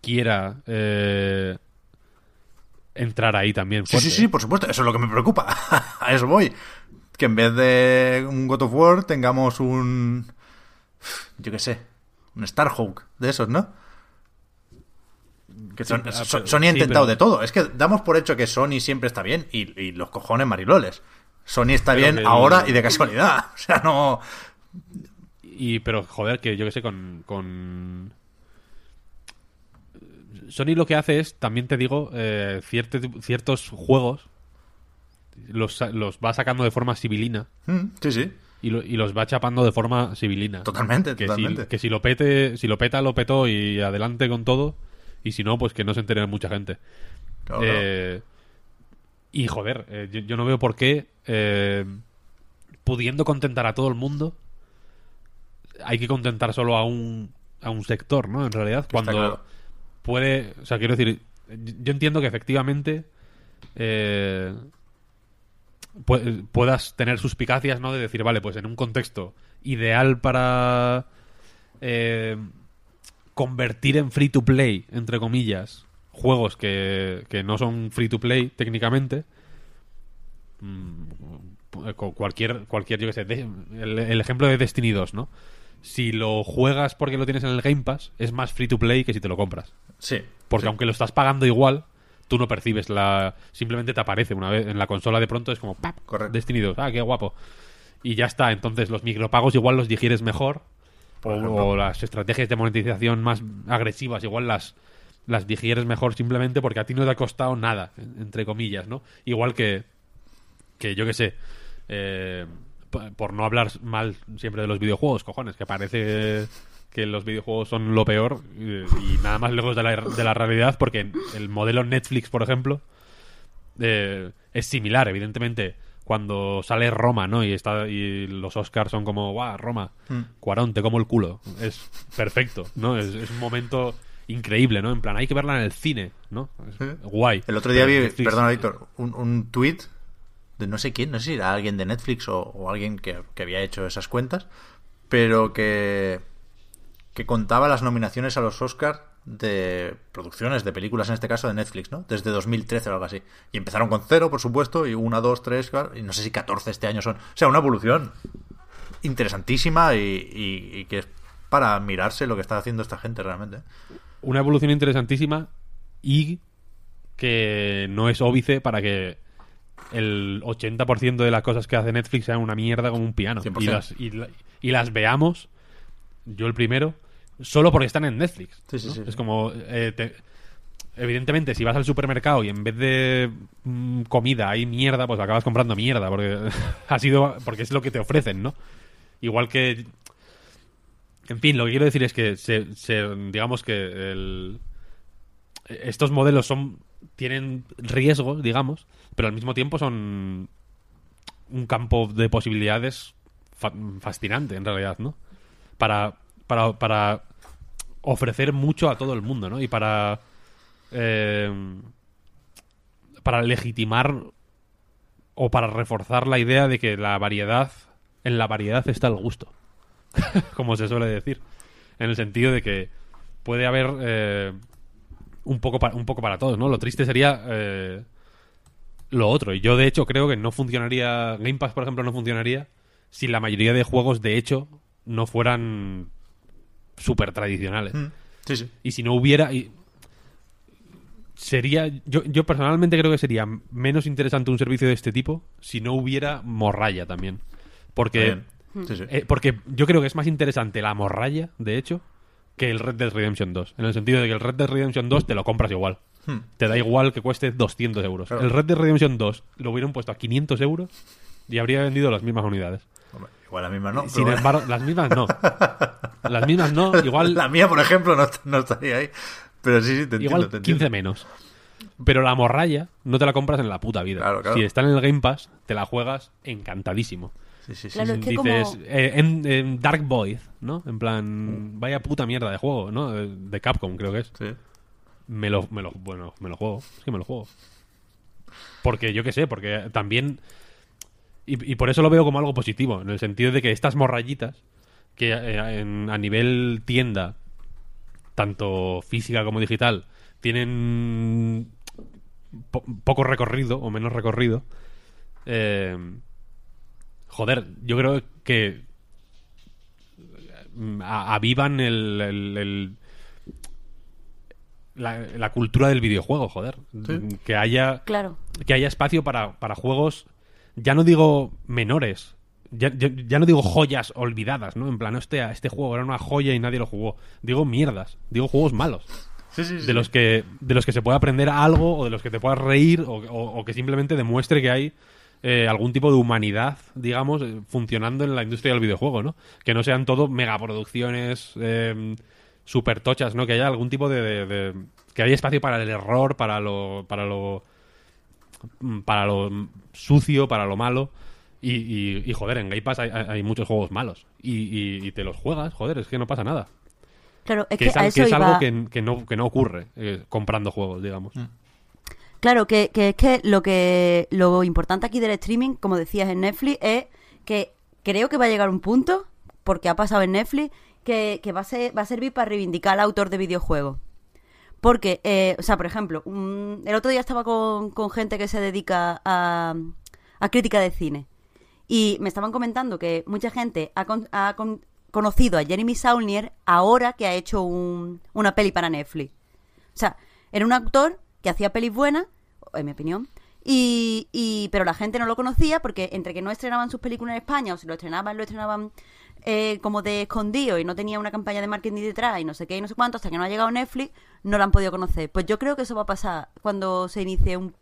quiera eh, entrar ahí también. Sí, sí, fuerte, sí, ¿eh? por supuesto. Eso es lo que me preocupa. A eso voy. Que en vez de un God of War tengamos un... Yo qué sé. Un Starhawk de esos, ¿no? Que son- Sí, ah, Sony ha sí, intentado pero- de todo. Es que damos por hecho que Sony siempre está bien y, y los cojones mariloles. Sony está Pero bien ahora y de casualidad. O sea, no... Y, pero, joder, que yo que sé, con, con... Sony lo que hace es, también te digo, eh, cierte- ciertos juegos los, los va sacando de forma civilina Mm, Sí, sí. y, lo- y los va chapando de forma civilina. Totalmente, que totalmente. Si, que si lo pete, si lo peta, lo petó y adelante con todo. Y si no, pues que no se entere mucha gente. Claro, claro. Eh, y joder, eh, yo, yo no veo por qué, eh, pudiendo contentar a todo el mundo, hay que contentar solo a un, a un sector, ¿no? En realidad, cuando claro. puede. O sea, quiero decir, yo entiendo que efectivamente. eh, pu- puedas tener suspicacias, ¿no? De decir, vale, pues en un contexto ideal para eh, convertir en free to play, entre comillas, juegos que, que no son free to play técnicamente. mm, cu- Cualquier, cualquier, yo que sé, de- el, el ejemplo de Destiny 2, ¿no? Si lo juegas porque lo tienes en el Game Pass, es más free to play que si te lo compras. Sí. Porque sí. aunque lo estás pagando igual, tú no percibes la. Simplemente te aparece una vez en la consola de pronto, es como ¡pap! Correcto. Destiny 2, ah, qué guapo. Y ya está. Entonces los micropagos igual los digieres mejor. O, las estrategias de monetización más agresivas, igual las, las digieres mejor simplemente porque a ti no te ha costado nada, en- entre comillas, ¿no? Igual que. Que yo qué sé. eh, por no hablar mal siempre de los videojuegos, cojones, que parece que los videojuegos son lo peor eh, y nada más lejos de la, de la realidad porque el modelo Netflix, por ejemplo, eh, es similar, evidentemente. Cuando sale Roma, ¿no? Y está y los Oscars son como, ¡guau, Roma! Cuarón, te como el culo. Es perfecto, ¿no? Es, es un momento increíble, ¿no? En plan, hay que verla en el cine, ¿no? Es guay. El otro día vi, perdona Víctor, un, un tweet de no sé quién, no sé si era alguien de Netflix o, o alguien que, que había hecho esas cuentas, pero que, que contaba las nominaciones a los Oscars de producciones, de películas en este caso de Netflix, ¿no? Desde 2013 o algo así. Y empezaron con cero, por supuesto, y una, dos, tres, claro, y no sé si 14 este año son. O sea, una evolución interesantísima y, y- y que es para mirarse lo que está haciendo esta gente realmente. una evolución interesantísima y que no es óbice para que el 80% de las cosas que hace Netflix sean una mierda como un piano. 100%. Y las, y, la- y las veamos, yo el primero, solo porque están en Netflix. Sí, sí, ¿no? sí, es como, eh, te- evidentemente, si vas al supermercado y en vez de mm, comida hay mierda, pues acabas comprando mierda, porque ha sido porque es lo que te ofrecen, ¿no? Igual que en fin, lo que quiero decir es que se, se- digamos que el- estos modelos son tienen riesgos, digamos, pero al mismo tiempo son un campo de posibilidades fa- fascinante en realidad, ¿no? Para, para, ofrecer mucho a todo el mundo, ¿no? Y para eh, para legitimar o para reforzar la idea de que la variedad en la variedad está el gusto, como se suele decir, en el sentido de que puede haber eh, un poco para, un poco para todos, ¿no? Lo triste sería eh, lo otro. Y yo, de hecho, creo que no funcionaría. Game Pass, por ejemplo, no funcionaría si la mayoría de juegos, de hecho, no fueran súper tradicionales. Mm, Sí, sí. Y si no hubiera. y- sería. Yo, yo personalmente creo que sería menos interesante un servicio de este tipo si no hubiera morralla también. Porque. Sí, sí. eh, porque yo creo que es más interesante la morralla, de hecho, que el Red Dead Redemption 2. En el sentido de que el Red Dead Redemption 2 te lo compras igual. Hmm. Te da igual que cueste 200 euros. Claro. El Red Dead Redemption 2 lo hubieran puesto a 500 euros y habría vendido las mismas unidades. Hombre, igual la misma no. Sin pero- embargo, las mismas no. Las mismas no, igual, La mía, por ejemplo, no, no estaría ahí. Pero sí, sí, te entiendo. igual te 15 entiendo. menos. Pero la morralla no te la compras en la puta vida. Claro, claro. Si está en el Game Pass, te la juegas encantadísimo. Sí, sí, sí. Claro, es que Dices, como... eh, en, en Dark Void, ¿no? En plan, vaya puta mierda de juego, ¿no? De de Capcom, creo que es. Sí. Me lo, me lo, bueno, me lo juego. Es que me lo juego. Porque yo qué sé, porque también. Y, y por eso lo veo como algo positivo, en el sentido de que estas morrayitas, que eh, en- a nivel tienda, tanto física como digital, tienen po- poco recorrido o menos recorrido. eh, joder, yo creo que mm, a- avivan el, el- el- la, la cultura del videojuego, joder. Sí. Que haya Claro. que haya espacio para, para juegos, ya no digo menores, ya, ya- ya no digo joyas olvidadas, ¿no? En plan, hostia, este juego era una joya y nadie lo jugó. Digo mierdas, digo juegos malos, Sí, sí, sí. de los que de los que se puede aprender algo o de los que te puedas reír o, o- o que simplemente demuestre que hay eh, algún tipo de humanidad, digamos, eh, funcionando en la industria del videojuego, ¿no? Que no sean todo megaproducciones eh, super tochas, ¿no? Que haya algún tipo de, de- de- que haya espacio para el error, para lo para lo para lo sucio, para lo malo. Y, y- y, joder, en Game Pass hay, muchos juegos malos. Y, y- y te los juegas, joder, es que no pasa nada. Claro, es Que que, es, a al- eso que es iba... algo que, que no, que no ocurre eh, comprando juegos, digamos. Claro, que, que es que lo que lo importante aquí del streaming, como decías en Netflix, es que creo que va a llegar un punto, porque ha pasado en Netflix, que, que va, a ser, va a servir para reivindicar al autor de videojuegos. Porque, eh, o sea, por ejemplo, un- el otro día estaba con, con gente que se dedica a, a crítica de cine. Y me estaban comentando que mucha gente ha, con- ha con- conocido a Jeremy Saulnier ahora que ha hecho un- una peli para Netflix. O sea, era un actor que hacía pelis buenas, en mi opinión, y, y- pero la gente no lo conocía porque entre que no estrenaban sus películas en España o si lo estrenaban, lo estrenaban eh, como de escondido y no tenía una campaña de marketing detrás y no sé qué y no sé cuánto, hasta que no ha llegado Netflix, no lo han podido conocer. Pues yo creo que eso va a pasar cuando se inicie un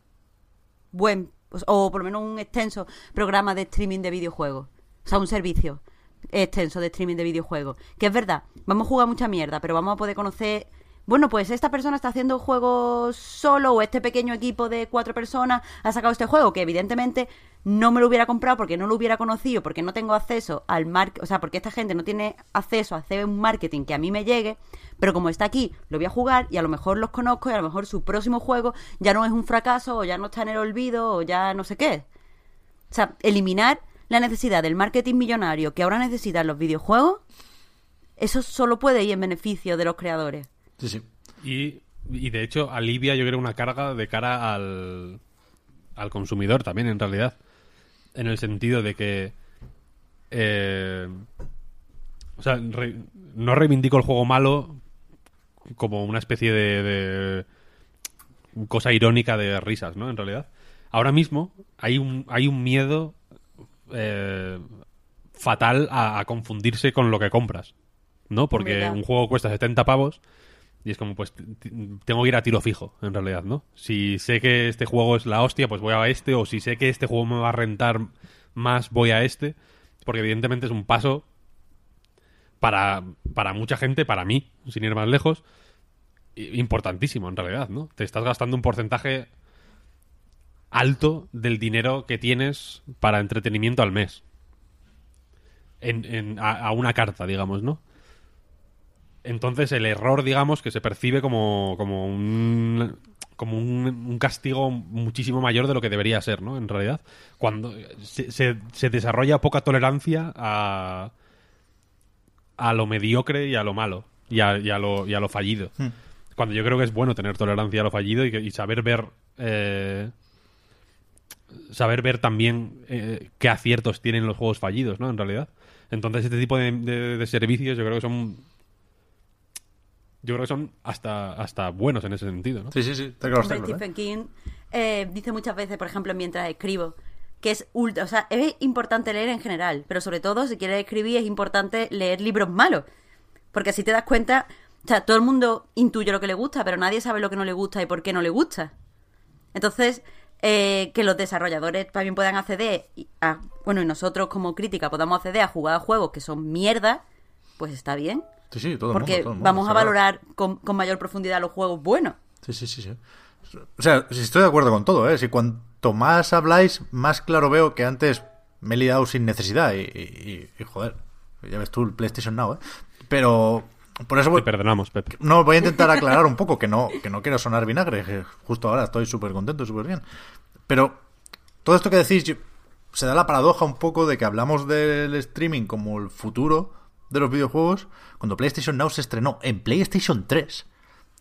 buen, pues, o por lo menos un extenso programa de streaming de videojuegos. O sea, un servicio extenso de streaming de videojuegos. Que es verdad, vamos a jugar mucha mierda, pero vamos a poder conocer... Bueno, pues esta persona está haciendo juegos solo o este pequeño equipo de cuatro personas ha sacado este juego que evidentemente no me lo hubiera comprado porque no lo hubiera conocido, porque no tengo acceso al marketing, o sea, porque esta gente no tiene acceso a hacer un marketing que a mí me llegue, pero como está aquí, lo voy a jugar y a lo mejor los conozco y a lo mejor su próximo juego ya no es un fracaso o ya no está en el olvido o ya no sé qué. O sea, eliminar la necesidad del marketing millonario que ahora necesitan los videojuegos, eso solo puede ir en beneficio de los creadores. Sí, sí. Y, y de hecho alivia yo creo una carga de cara al, al consumidor también en realidad. En el sentido de que... eh, o sea, re- no reivindico el juego malo como una especie de, de cosa irónica de risas, ¿no? En realidad. Ahora mismo hay un, hay un miedo eh, fatal a, a confundirse con lo que compras, ¿no? Porque un juego cuesta 70 pavos Y es como, pues, tengo que ir a tiro fijo, en realidad, ¿no? Si sé que este juego es la hostia, pues voy a este, o si sé que este juego me va a rentar más, voy a este, porque evidentemente es un paso para, para mucha gente, para mí, sin ir más lejos, importantísimo, en realidad, ¿no? Te estás gastando un porcentaje alto del dinero que tienes para entretenimiento al mes. En, en- a, a una carta, digamos, ¿no? Entonces el error, digamos, que se percibe como, como un como un, un castigo muchísimo mayor de lo que debería ser, ¿no? En realidad, cuando se, se- se desarrolla poca tolerancia a, a lo mediocre y a lo malo y a, y a lo, y a lo fallido. Cuando yo creo que es bueno tener tolerancia a lo fallido y, saber ver eh, saber ver también eh, qué aciertos tienen los juegos fallidos, ¿no? En realidad. Entonces, este tipo de, de- de servicios yo creo que son. Yo creo que son hasta, hasta buenos en ese sentido, ¿no? Sí, sí, sí, está claro, está claro, ¿eh? Stephen King eh, dice muchas veces, por ejemplo, mientras escribo, que es ultra, o sea, es importante leer en general, pero sobre todo si quieres escribir es importante leer libros malos, porque así te das cuenta, o sea, todo el mundo intuye lo que le gusta, pero nadie sabe lo que no le gusta y por qué no le gusta. Entonces, eh, que los desarrolladores también puedan acceder, y a, bueno, y nosotros como crítica podamos acceder a jugar a juegos que son mierda, pues está bien. Sí, sí, todo el Porque mundo, todo el mundo, vamos a valorar con, con mayor profundidad los juegos buenos. Sí, sí, sí, sí. O sea, estoy de acuerdo con todo, ¿eh? Si cuanto más habláis, más claro veo que antes me he liado sin necesidad y, y- y, joder, ya ves tú el PlayStation Now, ¿eh? Pero por eso voy, Te perdonamos, Pep. no voy a intentar aclarar un poco que no que no quiero sonar vinagre, que justo ahora estoy súper contento, súper bien. Pero todo esto que decís yo- se da la paradoja un poco de que hablamos del streaming como el futuro de los videojuegos cuando PlayStation Now se estrenó en PlayStation 3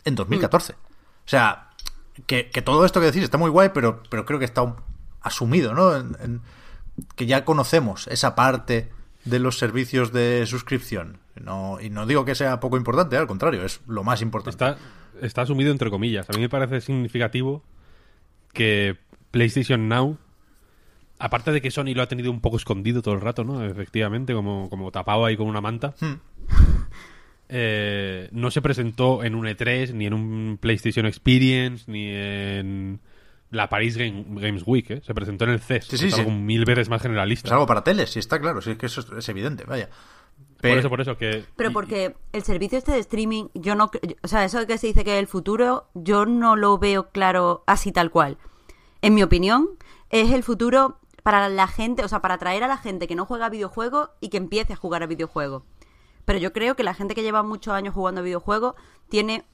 en 2014. O sea, que, que todo esto que decís está muy guay, pero, pero creo que está un- asumido, ¿no? En- en- que ya conocemos esa parte de los servicios de suscripción. No, y no digo que sea poco importante, al contrario, es lo más importante. Está, está asumido entre comillas. A mí me parece significativo que PlayStation Now, aparte de que Sony lo ha tenido un poco escondido todo el rato, ¿no? Efectivamente, como, como tapado ahí con una manta. Hmm. eh, no se presentó en un E3, ni en un PlayStation Experience, ni en la Paris Game- Games Week, ¿eh? Se presentó en el CES. Sí, sí, es sí. algo mil veces más generalista. Es algo para teles, sí está claro, sí es que eso es, es evidente, vaya. Por Pero, eso, por eso que... Pero porque el servicio este de streaming, yo no... O sea, eso de que se dice que es el futuro, yo no lo veo claro así tal cual. En mi opinión, es el futuro para la gente, o sea, para atraer a la gente que no juega a videojuegos y que empiece a jugar a videojuegos. Pero yo creo que la gente que lleva muchos años jugando a videojuegos tiene,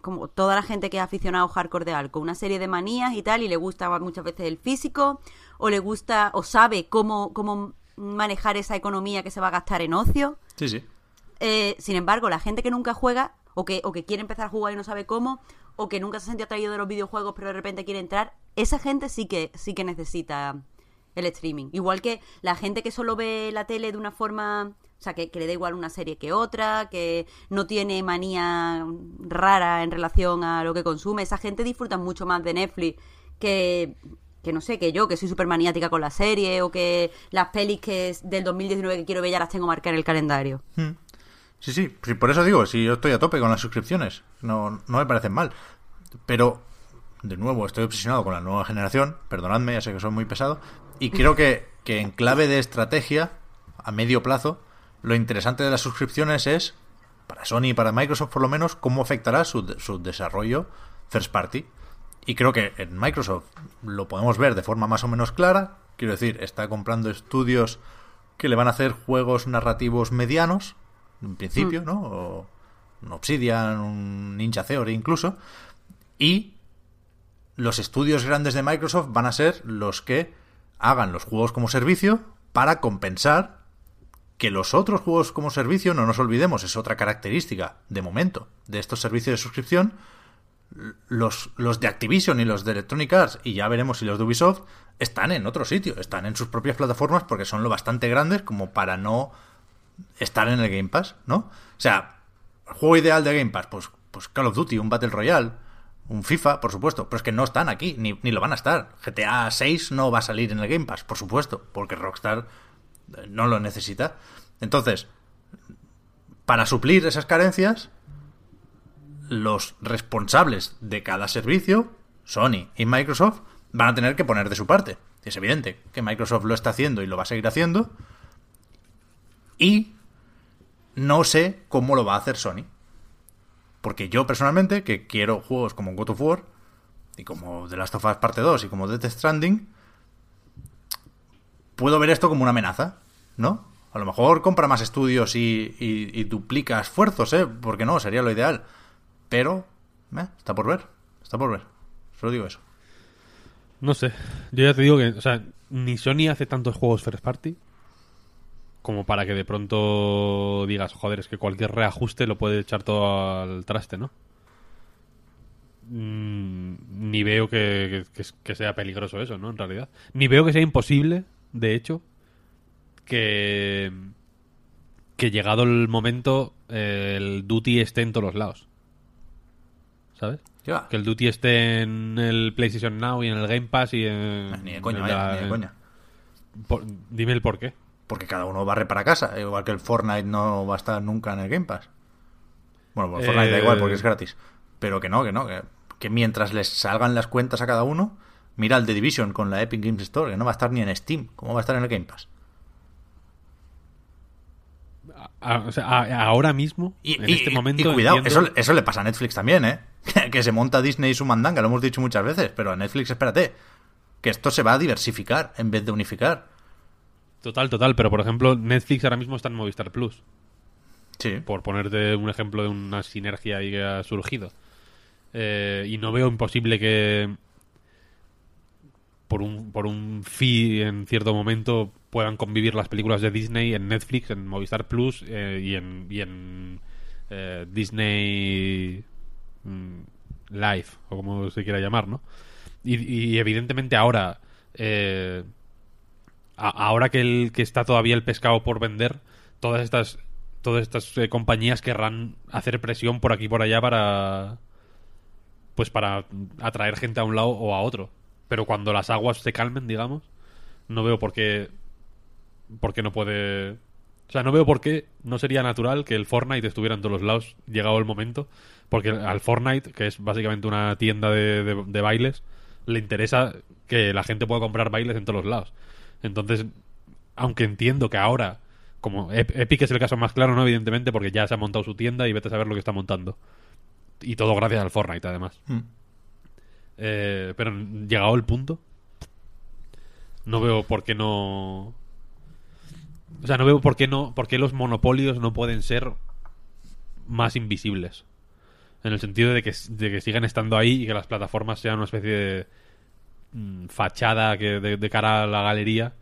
como toda la gente que es aficionado hardcore de algo, una serie de manías y tal, y le gusta muchas veces el físico, o le gusta, o sabe cómo, cómo manejar esa economía que se va a gastar en ocio. sí, sí. Eh, sin embargo, la gente que nunca juega, o que, o que quiere empezar a jugar y no sabe cómo, o que nunca se sentido atraído de los videojuegos, pero de repente quiere entrar, esa gente sí que, sí que necesita el streaming. Igual que la gente que solo ve la tele de una forma, o sea, que, le da igual una serie que otra, que no tiene manía rara en relación a lo que consume, esa gente disfruta mucho más de Netflix que, que no sé, que yo, que soy súper maniática con la serie, o que las pelis que del 2019 que quiero ver ya las tengo marcadas en el calendario. Sí, sí, sí, por eso digo, si yo estoy a tope con las suscripciones, no, no me parecen mal. Pero, de nuevo, estoy obsesionado con la nueva generación, perdonadme, ya sé que soy muy pesado, y creo que, que en clave de estrategia, a medio plazo, lo interesante de las suscripciones es, para Sony y para Microsoft por lo menos, cómo afectará su, su desarrollo first party. Y creo que en Microsoft lo podemos ver de forma más o menos clara. Quiero decir, está comprando estudios que le van a hacer juegos narrativos medianos, en principio, ¿no? O un Obsidian, un Ninja Theory incluso. Y los estudios grandes de Microsoft van a ser los que hagan los juegos como servicio para compensar que los otros juegos como servicio, no nos olvidemos, es otra característica de momento de estos servicios de suscripción, los, los de Activision y los de Electronic Arts, y ya veremos si los de Ubisoft, están en otro sitio, están en sus propias plataformas porque son lo bastante grandes como para no estar en el Game Pass, ¿no? O sea, juego ideal de Game Pass, pues, pues Call of Duty, un Battle Royale, un FIFA, por supuesto, pero es que no están aquí, ni, ni lo van a estar. GTA 6 no va a salir en el Game Pass, por supuesto, porque Rockstar eh, no lo necesita. Entonces, para suplir esas carencias, los responsables de cada servicio, Sony y Microsoft, van a tener que poner de su parte. Es evidente que Microsoft lo está haciendo y lo va a seguir haciendo. Y no sé cómo lo va a hacer Sony. Porque yo personalmente, que quiero juegos como God of War, y como The Last of Us Parte 2 y como Death Stranding, puedo ver esto como una amenaza, ¿no? A lo mejor compra más estudios y, y, y duplica esfuerzos, ¿eh? Porque no, sería lo ideal. Pero, eh, está por ver, está por ver. Solo digo eso. No sé. Yo ya te digo que, o sea, ni Sony hace tantos juegos first party como para que de pronto digas, joder, es que cualquier reajuste lo puede echar todo al traste, ¿no? Mm, ni veo que, que- que sea peligroso eso, ¿no? En realidad. Ni veo que sea imposible, de hecho, que, que llegado el momento eh, el duty esté en todos los lados. ¿Sabes? Que el duty esté en el PlayStation Now y en el Game Pass y en... Ni de coña, en vaya, la- ni de coña. por- dime el por qué. Porque cada uno barre para casa, igual que el Fortnite no va a estar nunca en el Game Pass. Bueno, pues el Fortnite da Eh, igual porque es gratis. Pero que no, que no, que, que mientras les salgan las cuentas a cada uno, mira el The Division con la Epic Games Store, que no va a estar ni en Steam, ¿cómo va a estar en el Game Pass? A- o sea, a- ahora mismo, Y, en y- este momento. y cuidado, entiendo- eso, eso le pasa a Netflix también, ¿eh? Que, que se monta Disney y su mandanga, lo hemos dicho muchas veces, pero a Netflix, espérate, que esto se va a diversificar en vez de unificar. Total, total. Pero por ejemplo, Netflix ahora mismo está en Movistar Plus. Sí. Por ponerte un ejemplo de una sinergia ahí que ha surgido. Eh, y no veo imposible que. Por un, por un fee en cierto momento puedan convivir las películas de Disney en Netflix, en Movistar Plus eh, y en, y en eh, Disney mm, Live, o como se quiera llamar, ¿no? Y, y evidentemente ahora, eh, a- ahora que, el, que está todavía el pescado por vender, todas estas, todas estas eh, compañías querrán hacer presión por aquí y por allá para, pues para atraer gente a un lado o a otro. Pero cuando las aguas se calmen, digamos, no veo por qué, por qué no puede... O sea, no veo por qué no sería natural que el Fortnite estuviera en todos los lados, llegado el momento, porque al Fortnite, que es básicamente una tienda de, de- de bailes, le interesa que la gente pueda comprar bailes en todos los lados. Entonces, aunque entiendo que ahora, como Ep- Epic es el caso más claro, ¿no? Evidentemente, porque ya se ha montado su tienda y vete a saber lo que está montando. Y todo gracias al Fortnite, además. Mm. Eh, pero llegado el punto, no veo por qué no. O sea, no veo por qué no, por qué los monopolios no pueden ser más invisibles. En el sentido de que, de que sigan estando ahí y que las plataformas sean una especie de mm, fachada que de, de cara a la galería.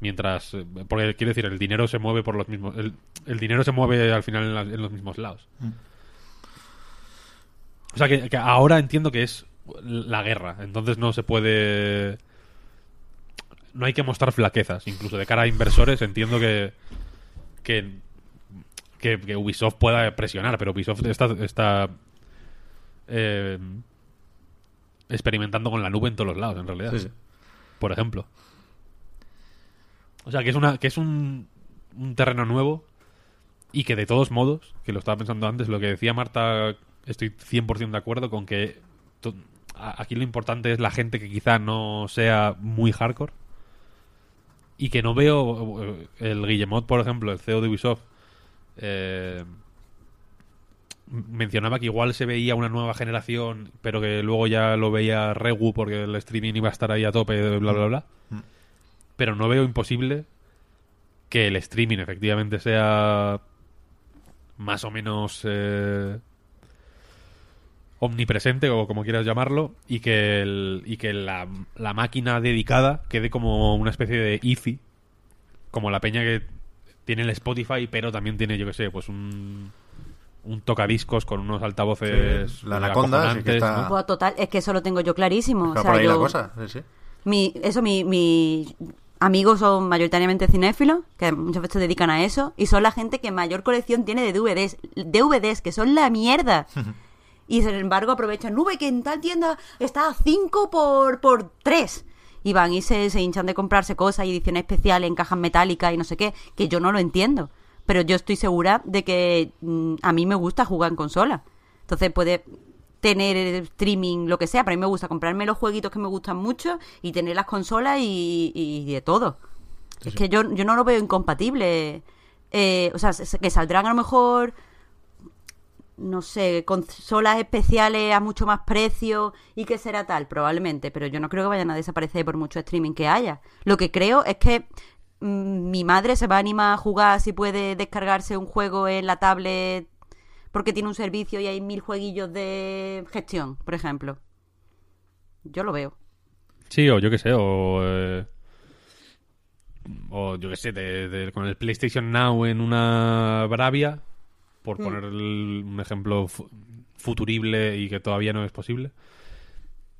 Mientras. eh, Porque quiero decir, el dinero se mueve por los mismos. El, el dinero se mueve al final en, en los mismos lados. O sea que, que ahora entiendo que es la guerra. Entonces no se puede. No hay que mostrar flaquezas. Incluso de cara a inversores entiendo que. Que, que, que Ubisoft pueda presionar, pero Ubisoft está. está eh, experimentando con la nube en todos los lados, en realidad. Sí, sí. Por ejemplo. O sea, que es una que es un, un terreno nuevo y que de todos modos, que lo estaba pensando antes, lo que decía Marta, estoy 100% de acuerdo con que aquí lo importante es la gente que quizá no sea muy hardcore y que no veo el Guillemot, por ejemplo, el CEO de Ubisoft, eh, mencionaba que igual se veía una nueva generación, pero que luego ya lo veía Regu porque el streaming iba a estar ahí a tope, bla, bla, bla. Pero no veo imposible que el streaming efectivamente sea más o menos eh, omnipresente o como quieras llamarlo y que, el- y que la, la máquina dedicada quede como una especie de IFI como la peña que tiene el Spotify pero también tiene yo que sé pues un un tocadiscos con unos altavoces Sí, la Anaconda, sí que está- total, es que eso lo tengo yo clarísimo. Va o sea, por ahí yo, la cosa, sí, sí. Mi, eso, mi, mi amigos son mayoritariamente cinéfilos, que muchas veces se dedican a eso, y son la gente que mayor colección tiene de DVDs. DVDs, que son la mierda. y sin embargo aprovechan, nube que en tal tienda está a 5 por, por 3. Y van y se, se hinchan de comprarse cosas y ediciones especiales en cajas metálicas y no sé qué, que yo no lo entiendo. Pero yo estoy segura de que mm, a mí me gusta jugar en consola. Entonces puede tener streaming, lo que sea. Para mí me gusta comprarme los jueguitos que me gustan mucho y tener las consolas y, y de todo. es que yo, yo no lo veo incompatible. Eh, o sea, que saldrán a lo mejor no sé, consolas especiales a mucho más precio y que será tal, probablemente, pero yo no creo que vayan a desaparecer por mucho streaming que haya. Lo que creo es que mi madre se va a animar a jugar si puede descargarse un juego en la tablet porque tiene un servicio y hay mil jueguillos de gestión, por ejemplo. Yo lo veo. Sí, o yo qué sé, o... Eh, o yo qué sé, con el PlayStation Now en una Bravia por mm. poner un ejemplo futurible y que todavía no es posible,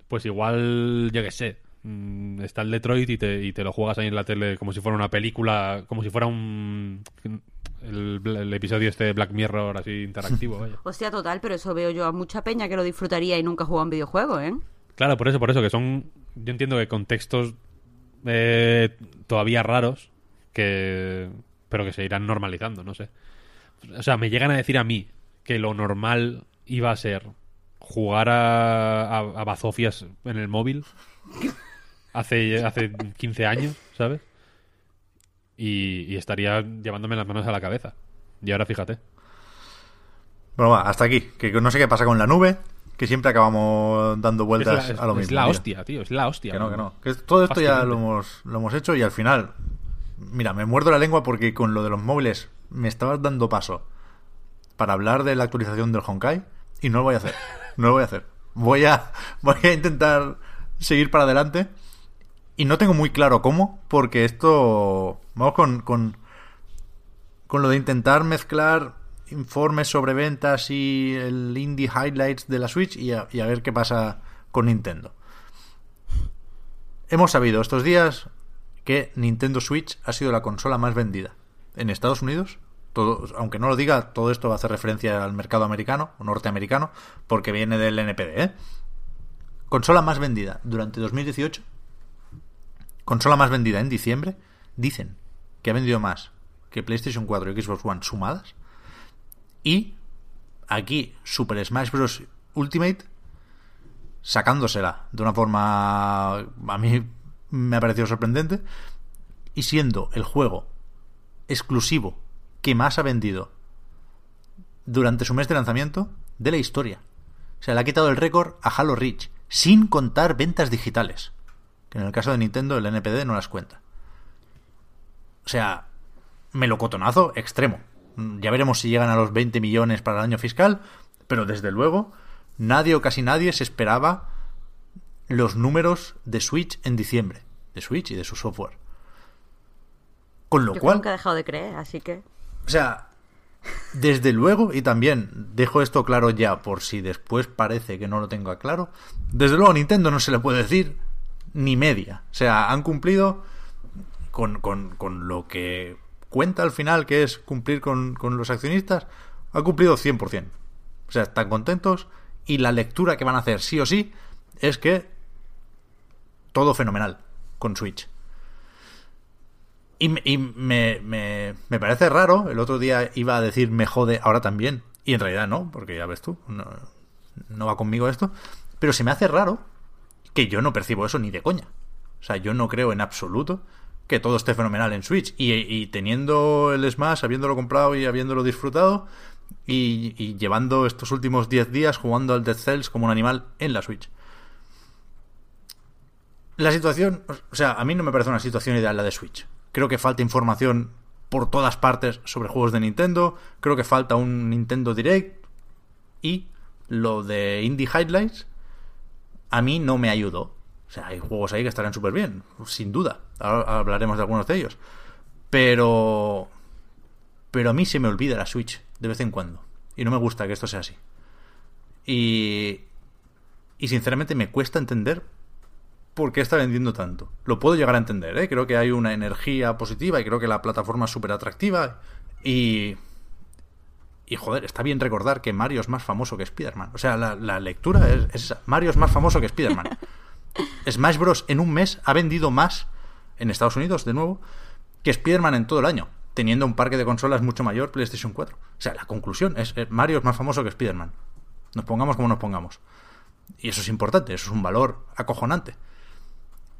pues igual, yo qué sé, mm, está el Detroit y te, y te lo juegas ahí en la tele como si fuera una película, como si fuera un... El, episodio este de Black Mirror así interactivo, vaya. Hostia, total, pero eso veo yo a mucha peña que lo disfrutaría y nunca juega un videojuego, ¿eh? Claro, por eso, por eso, que son... Yo entiendo que contextos eh, todavía raros, que pero que se irán normalizando, no sé. O sea, me llegan a decir a mí que lo normal iba a ser jugar a, a, bazofias en el móvil hace, hace 15 años, ¿sabes? Y, estaría llevándome las manos a la cabeza. Y ahora fíjate. Bueno, va, hasta aquí. Que no sé qué pasa con la nube, que siempre acabamos dando vueltas a lo mismo. Es la hostia, tío, es la hostia. Que no, que no. Que todo esto ya lo hemos, lo hemos hecho y al final, mira, me muerdo la lengua porque con lo de los móviles me estabas dando paso para hablar de la actualización del Honkai y no lo voy a hacer. No lo voy a hacer. Voy a, voy a intentar seguir para adelante y no tengo muy claro cómo, porque esto. Vamos con, con, con lo de intentar mezclar informes sobre ventas y el indie highlights de la Switch y a, ver qué pasa con Nintendo. Hemos sabido estos días que Nintendo Switch ha sido la consola más vendida en Estados Unidos, aunque no lo diga, todo esto va a hacer referencia al mercado americano o norteamericano, porque viene del NPD. ¿eh? Consola más vendida durante 2018, consola más vendida en diciembre, dicen que ha vendido más que PlayStation 4 y Xbox One sumadas. Y aquí Super Smash Bros. Ultimate sacándosela de una forma a mí me ha parecido sorprendente y siendo el juego exclusivo que más ha vendido durante su mes de lanzamiento de la historia. O sea, le ha quitado el récord a Halo Reach, sin contar ventas digitales. Que en el caso de Nintendo el NPD no las cuenta. O sea, melocotonazo extremo. Ya veremos si llegan a los 20 millones para el año fiscal, pero desde luego nadie o casi nadie se esperaba los números de Switch en diciembre. De Switch y de su software. Con lo cual. Nunca he dejado de creer, así que. O sea, desde luego, y también dejo esto claro ya por si después parece que no lo tengo claro. Desde luego, a Nintendo no se le puede decir ni media. O sea, han cumplido con, con, lo que cuenta al final, que es cumplir con, con los accionistas. Han cumplido 100%. O sea, están contentos y la lectura que van a hacer sí o sí es que todo fenomenal con Switch. Y, me, me, me, parece raro, el otro día iba a decir me jode ahora también, y en realidad no, porque ya ves tú, no, va conmigo esto, pero se me hace raro que yo no percibo eso ni de coña. O sea, yo no creo en absoluto que todo esté fenomenal en Switch. Y, teniendo el Smash, habiéndolo comprado y habiéndolo disfrutado, y, y llevando estos últimos 10 días jugando al Dead Cells como un animal en la Switch. La situación, o sea, a mí no me parece una situación ideal la de Switch. Creo que falta información por todas partes sobre juegos de Nintendo. Creo que falta un Nintendo Direct. Y lo de Indie Highlights a mí no me ayudó. O sea, hay juegos ahí que estarán súper bien, sin duda. Ahora hablaremos de algunos de ellos. Pero... Pero a mí se me olvida la Switch de vez en cuando. Y no me gusta que esto sea así. Y... Y sinceramente me cuesta entender por qué está vendiendo tanto. Lo puedo llegar a entender, ¿eh? Creo que hay una energía positiva y creo que la plataforma es súper atractiva. Y. Y joder, está bien recordar que Mario es más famoso que Spider-Man. O sea, la, lectura es, esa. Mario es más famoso que Spider-Man. Smash Bros. en un mes ha vendido más en Estados Unidos, de nuevo, que Spider-Man en todo el año, teniendo un parque de consolas mucho mayor PlayStation 4. O sea, la conclusión es, Mario es más famoso que Spider-Man. Nos pongamos como nos pongamos. Y eso es importante, eso es un valor acojonante.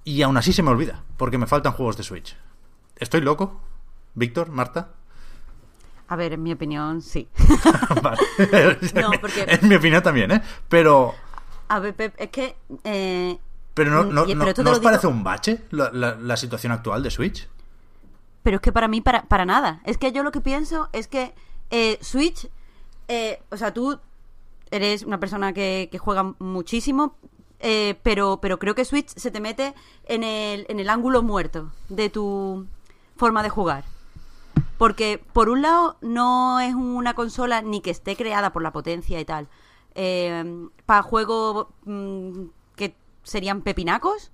Y aún así se me olvida, porque me faltan juegos de Switch. ¿Estoy loco? ¿Víctor? ¿Marta? A ver, en mi opinión, sí. vale. No, porque- En mi opinión también, ¿eh? Pero... A ver, Pep, es que... eh, Pero no, Mm, no, y- no- pero ¿no lo os digo- parece un bache la, la- la situación actual de Switch? Pero es que para mí, para, para nada. Es que yo lo que pienso es que eh, Switch, eh, o sea, tú eres una persona que, que juega muchísimo, eh, pero, pero creo que Switch se te mete en el, en el ángulo muerto de tu forma de jugar. Porque, por un lado, no es una consola ni que esté creada por la potencia y tal. para juegos mm, que serían pepinacos.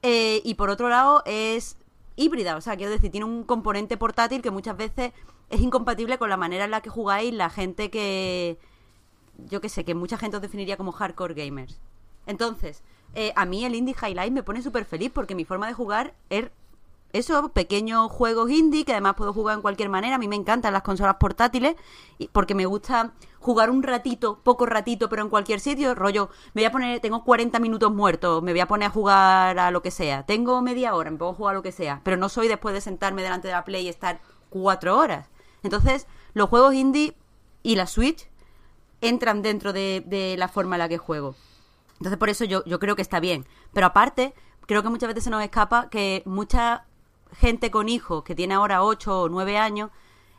Eh, y por otro lado, es híbrida. O sea, quiero decir, tiene un componente portátil que muchas veces es incompatible con la manera en la que jugáis la gente que. Yo que sé, que mucha gente os definiría como hardcore gamers. Entonces, eh, a mí el Indie Highlight me pone súper feliz porque mi forma de jugar es eso, pequeños juegos indie que además puedo jugar en cualquier manera. A mí me encantan las consolas portátiles porque me gusta jugar un ratito, poco ratito, pero en cualquier sitio. Rollo, me voy a poner, tengo 40 minutos muertos, me voy a poner a jugar a lo que sea. Tengo media hora, me a jugar a lo que sea. Pero no soy después de sentarme delante de la Play y estar cuatro horas. Entonces, los juegos indie y la Switch entran dentro de, de la forma en la que juego. Entonces, por eso yo, yo creo que está bien. Pero aparte, creo que muchas veces se nos escapa que mucha gente con hijos que tiene ahora 8 o 9 años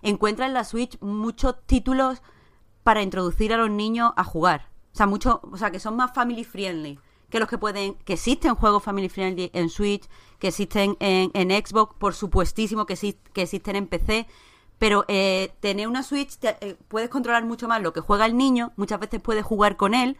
encuentra en la Switch muchos títulos para introducir a los niños a jugar. O sea, mucho, o sea, que son más family friendly que los que pueden, que existen juegos family friendly en Switch, que existen en, en Xbox, por supuestísimo que, exist- que existen en PC, pero eh, tener una Switch te- eh, puedes controlar mucho más lo que juega el niño, muchas veces puedes jugar con él.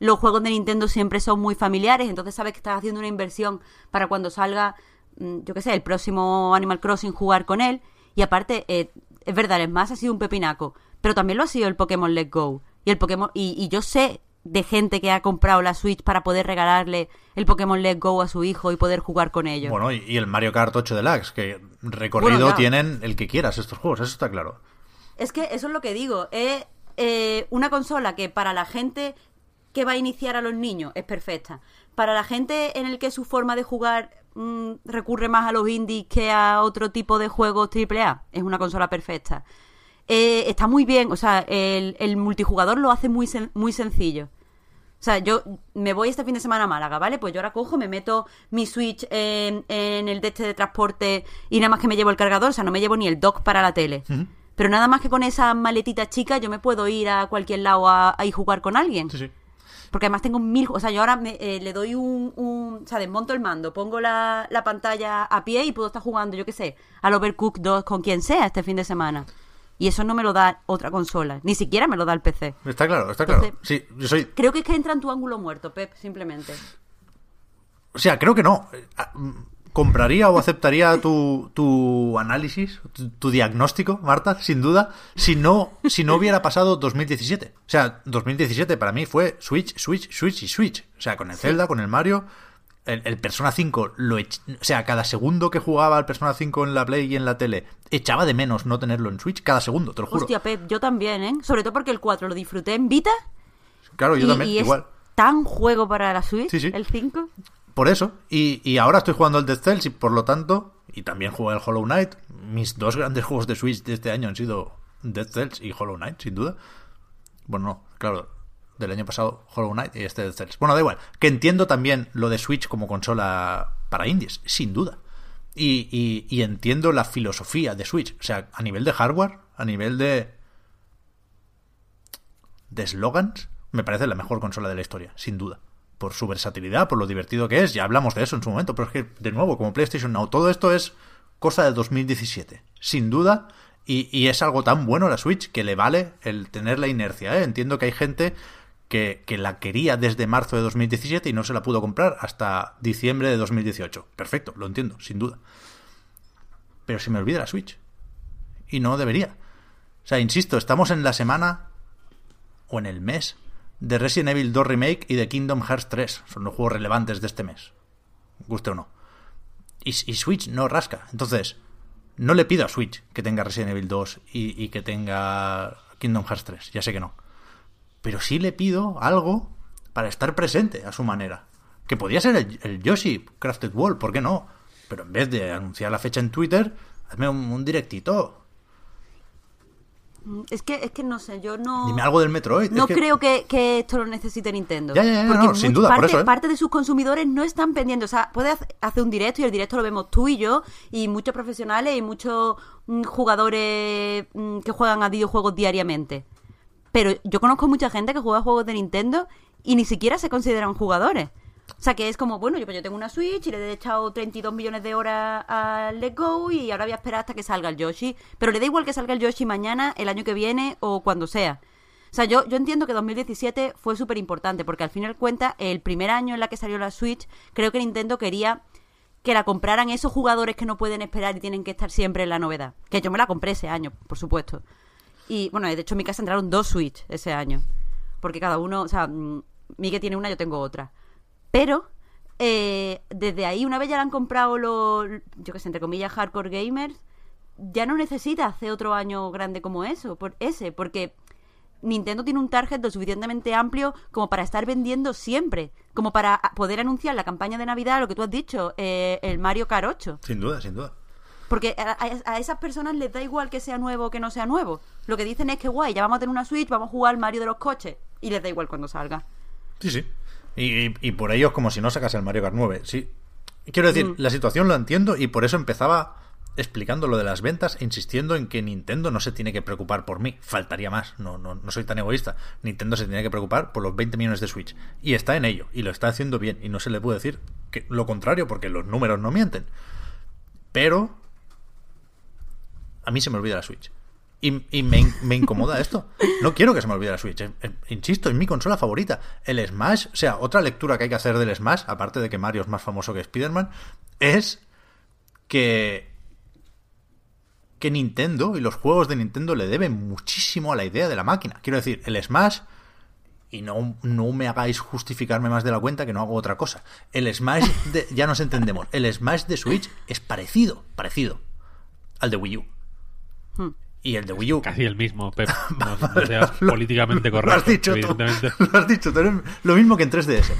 Los juegos de Nintendo siempre son muy familiares, entonces sabes que estás haciendo una inversión para cuando salga, yo qué sé, el próximo Animal Crossing jugar con él. Y aparte, eh, es verdad, el más ha sido un pepinaco, pero también lo ha sido el Pokémon Let's Go. Y el Pokémon y, y yo sé de gente que ha comprado la Switch para poder regalarle el Pokémon Let's Go a su hijo y poder jugar con ellos. Bueno, y, y el Mario Kart 8 Deluxe, que recorrido Bueno, tienen el que quieras estos juegos, eso está claro. Es que eso es lo que digo. Es eh, una consola que para la gente que va a iniciar a los niños es perfecta. Para la gente en el que su forma de jugar mm, recurre más a los indies que a otro tipo de juegos AAA, es una consola perfecta. Eh, está muy bien, o sea, el, el multijugador lo hace muy, sen- muy sencillo. O sea, yo me voy este fin de semana a Málaga, ¿vale? Pues yo ahora cojo, me meto mi Switch en, en el de este de transporte y nada más que me llevo el cargador, o sea, no me llevo ni el dock para la tele. Pero nada más que con esa maletita chica yo me puedo ir a cualquier lado a, a ir jugar con alguien. Sí, sí. Porque además tengo mil... O sea, yo ahora me- eh, le doy un, un... O sea, desmonto el mando, pongo la, la pantalla a pie y puedo estar jugando, yo qué sé, al Overcooked 2 con quien sea este fin de semana. Y eso no me lo da otra consola. Ni siquiera me lo da el PC. Está claro, está claro. Entonces- Sí, yo soy Creo que es que entra en tu ángulo muerto, Pep, simplemente. O sea, creo que no. Compraría o aceptaría tu, tu análisis, tu, tu diagnóstico, Marta, sin duda, si no, si no hubiera pasado 2017. O sea, 2017 para mí fue Switch, Switch, Switch y Switch. O sea, con el Zelda, con el Mario, el, el Persona 5, lo o sea, cada segundo que jugaba al Persona 5 en la Play y en la tele, echaba de menos no tenerlo en Switch, cada segundo, te lo juro. Hostia, Pep, yo también, ¿eh? Sobre todo porque el 4 lo disfruté en Vita. claro, yo y, también, y es igual. tan juego para la Switch, Sí, sí. el 5. Por eso, y, y ahora estoy jugando al Dead Cells y por lo tanto, y también jugué al Hollow Knight. Mis dos grandes juegos de Switch de este año han sido Dead Cells y Hollow Knight, sin duda. Bueno, no, claro, del año pasado Hollow Knight y este Dead Cells. Bueno, da igual, que entiendo también lo de Switch como consola para indies, sin duda. Y, y, y entiendo la filosofía de Switch, o sea, a nivel de hardware, a nivel de de slogans, me parece la mejor consola de la historia, sin duda. Por su versatilidad, por lo divertido que es, ya hablamos de eso en su momento, pero es que, de nuevo, como PlayStation Now, todo esto es cosa de 2017, sin duda, y, y es algo tan bueno la Switch que le vale el tener la inercia. ¿eh? Entiendo que hay gente que, que la quería desde marzo de 2017 y no se la pudo comprar hasta diciembre de 2018. Perfecto, lo entiendo, sin duda. Pero se me olvida la Switch. Y no debería. O sea, insisto, estamos en la semana o en el mes de Resident Evil 2 Remake y de Kingdom Hearts 3. Son los juegos relevantes de este mes. Guste o no. Y, Switch no rasca. Entonces, no le pido a Switch que tenga Resident Evil 2 y, que tenga Kingdom Hearts 3. Ya sé que no. pero sí le pido algo para estar presente a su manera. Que podía ser el, el Yoshi Crafted World, ¿por qué no? Pero en vez de anunciar la fecha en Twitter, hazme un directito. Es que, es que no sé, yo no... Dime algo del Metroid. No Es que- creo que, que esto lo necesite Nintendo. Ya, ya, ya, Porque no, sin duda, por parte, eso, ¿eh? parte de sus consumidores no están pendientes. O sea, puede hace- hacer un directo y el directo lo vemos tú y yo, y muchos profesionales y muchos mm, jugadores mm, que juegan a videojuegos diariamente. Pero yo conozco mucha gente que juega juegos de Nintendo y ni siquiera se consideran jugadores. O sea, que es como, bueno, yo, pues yo tengo una Switch y le he echado 32 millones de horas a Let's Go y ahora voy a esperar hasta que salga el Yoshi. Pero le da igual que salga el Yoshi mañana, el año que viene o cuando sea. O sea, yo, yo entiendo que 2017 fue súper importante porque al final cuenta, el primer año en la que salió la Switch, creo que Nintendo quería que la compraran esos jugadores que no pueden esperar y tienen que estar siempre en la novedad. Que yo me la compré ese año, por supuesto. Y bueno, de hecho en mi casa entraron dos Switch ese año. Porque cada uno, o sea, mm, Miguel tiene una, yo tengo otra. Pero eh, desde ahí, una vez ya la han comprado los, yo que sé, entre comillas, hardcore gamers, ya no necesita hacer otro año grande como eso, por ese, porque Nintendo tiene un target lo suficientemente amplio como para estar vendiendo siempre, como para poder anunciar la campaña de Navidad, lo que tú has dicho, eh, el Mario Kart 8. Sin duda, sin duda. Porque a, a- a esas personas les da igual que sea nuevo o que no sea nuevo. Lo que dicen es que guay, ya vamos a tener una Switch, vamos a jugar al Mario de los coches. Y les da igual cuando salga. Sí, sí. Y, y- por ello es como si no sacas el Mario Kart 9. Sí. Quiero decir, Mm. la situación lo entiendo y por eso empezaba explicando lo de las ventas, e insistiendo en que Nintendo no se tiene que preocupar por mí. Faltaría más, no, no, no soy tan egoísta. Nintendo se tiene que preocupar por los 20 millones de Switch. Y está en ello, y lo está haciendo bien. Y no se le puede decir que lo contrario, porque los números no mienten. Pero a mí se me olvida la Switch. Y, me incomoda esto. No quiero que se me olvide la Switch. Eh, eh, Insisto, es mi consola favorita. El Smash, o sea, otra lectura que hay que hacer del Smash, aparte de que Mario es más famoso que Spider-Man, es que que Nintendo y los juegos de Nintendo le deben muchísimo a la idea de la máquina. Quiero decir, el Smash, y no, no me hagáis justificarme más de la cuenta que no hago otra cosa. El Smash, de, ya nos entendemos, el Smash de Switch es parecido, parecido al de Wii U. Hmm. Y el de Wii U... Casi el mismo, Pep. No, no seas Lo- políticamente Lo has correcto. dicho tú. Lo has dicho tú. Lo mismo que en 3DS.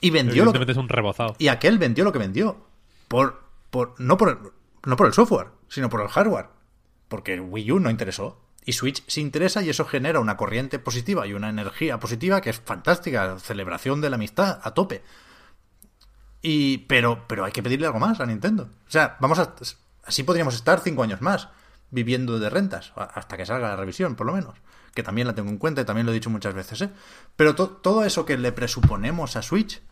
Y vendió lo que, evidentemente es un rebozado. y aquel vendió lo que vendió. Por, por, no, por el, no por el software, sino por el hardware. Porque el Wii U no interesó. Y Switch sí interesa y eso genera una corriente positiva y una energía positiva que es fantástica. Celebración de la amistad a tope. Y, pero, pero hay que pedirle algo más a Nintendo. O sea, vamos a. Así podríamos estar cinco años más viviendo de rentas, hasta que salga la revisión, por lo menos. Que también la tengo en cuenta y también lo he dicho muchas veces, ¿eh? Pero to- todo eso que le presuponemos a Switch,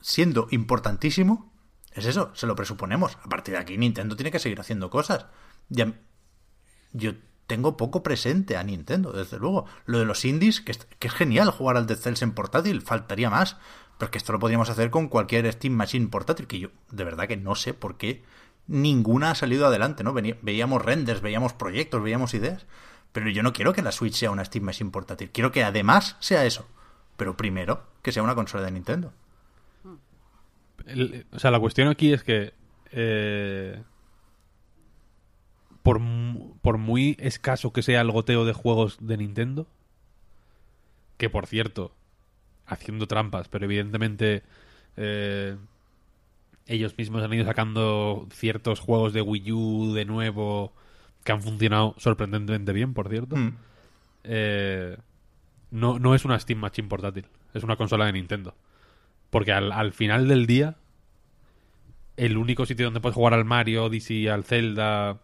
siendo importantísimo, es eso, se lo presuponemos. A partir de aquí, Nintendo tiene que seguir haciendo cosas. Yo tengo poco presente a Nintendo, desde luego. Lo de los indies, que es, genial jugar al Dead Cells en portátil, faltaría más. Pero es que esto lo podríamos hacer con cualquier Steam Machine portátil, que yo de verdad que no sé por qué ninguna ha salido adelante, ¿no? Veíamos renders, veíamos proyectos, veíamos ideas. Pero yo no quiero que la Switch sea una Steam Machine portátil. Quiero que además sea eso. Pero primero, que sea una consola de Nintendo. O sea, la cuestión aquí es que eh, por, por muy escaso que sea el goteo de juegos de Nintendo, que por cierto, haciendo trampas, pero evidentemente eh, ellos mismos han ido sacando ciertos juegos de Wii U de nuevo que han funcionado sorprendentemente bien, por cierto. Mm. Eh, no, no es una Steam Machine portátil, es una consola de Nintendo. Porque al, al final del día, el único sitio donde puedes jugar al Mario, Odyssey, al Zelda,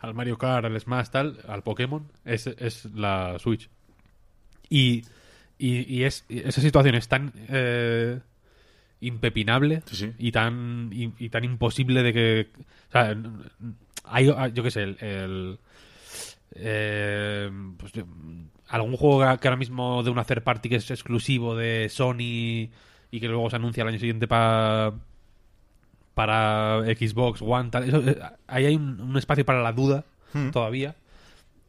al Mario Kart, al Smash, tal, al Pokémon, es, es la Switch. Y, y, y es, y esa situación es tan eh, impepinable Sí, sí. y tan y, y tan imposible de que o sea, hay yo qué sé el, el, eh, pues algún juego que ahora mismo de una third party que es exclusivo de Sony y que luego se anuncia el año siguiente para para Xbox One tal eso, eh, ahí hay un, un espacio para la duda Hmm. todavía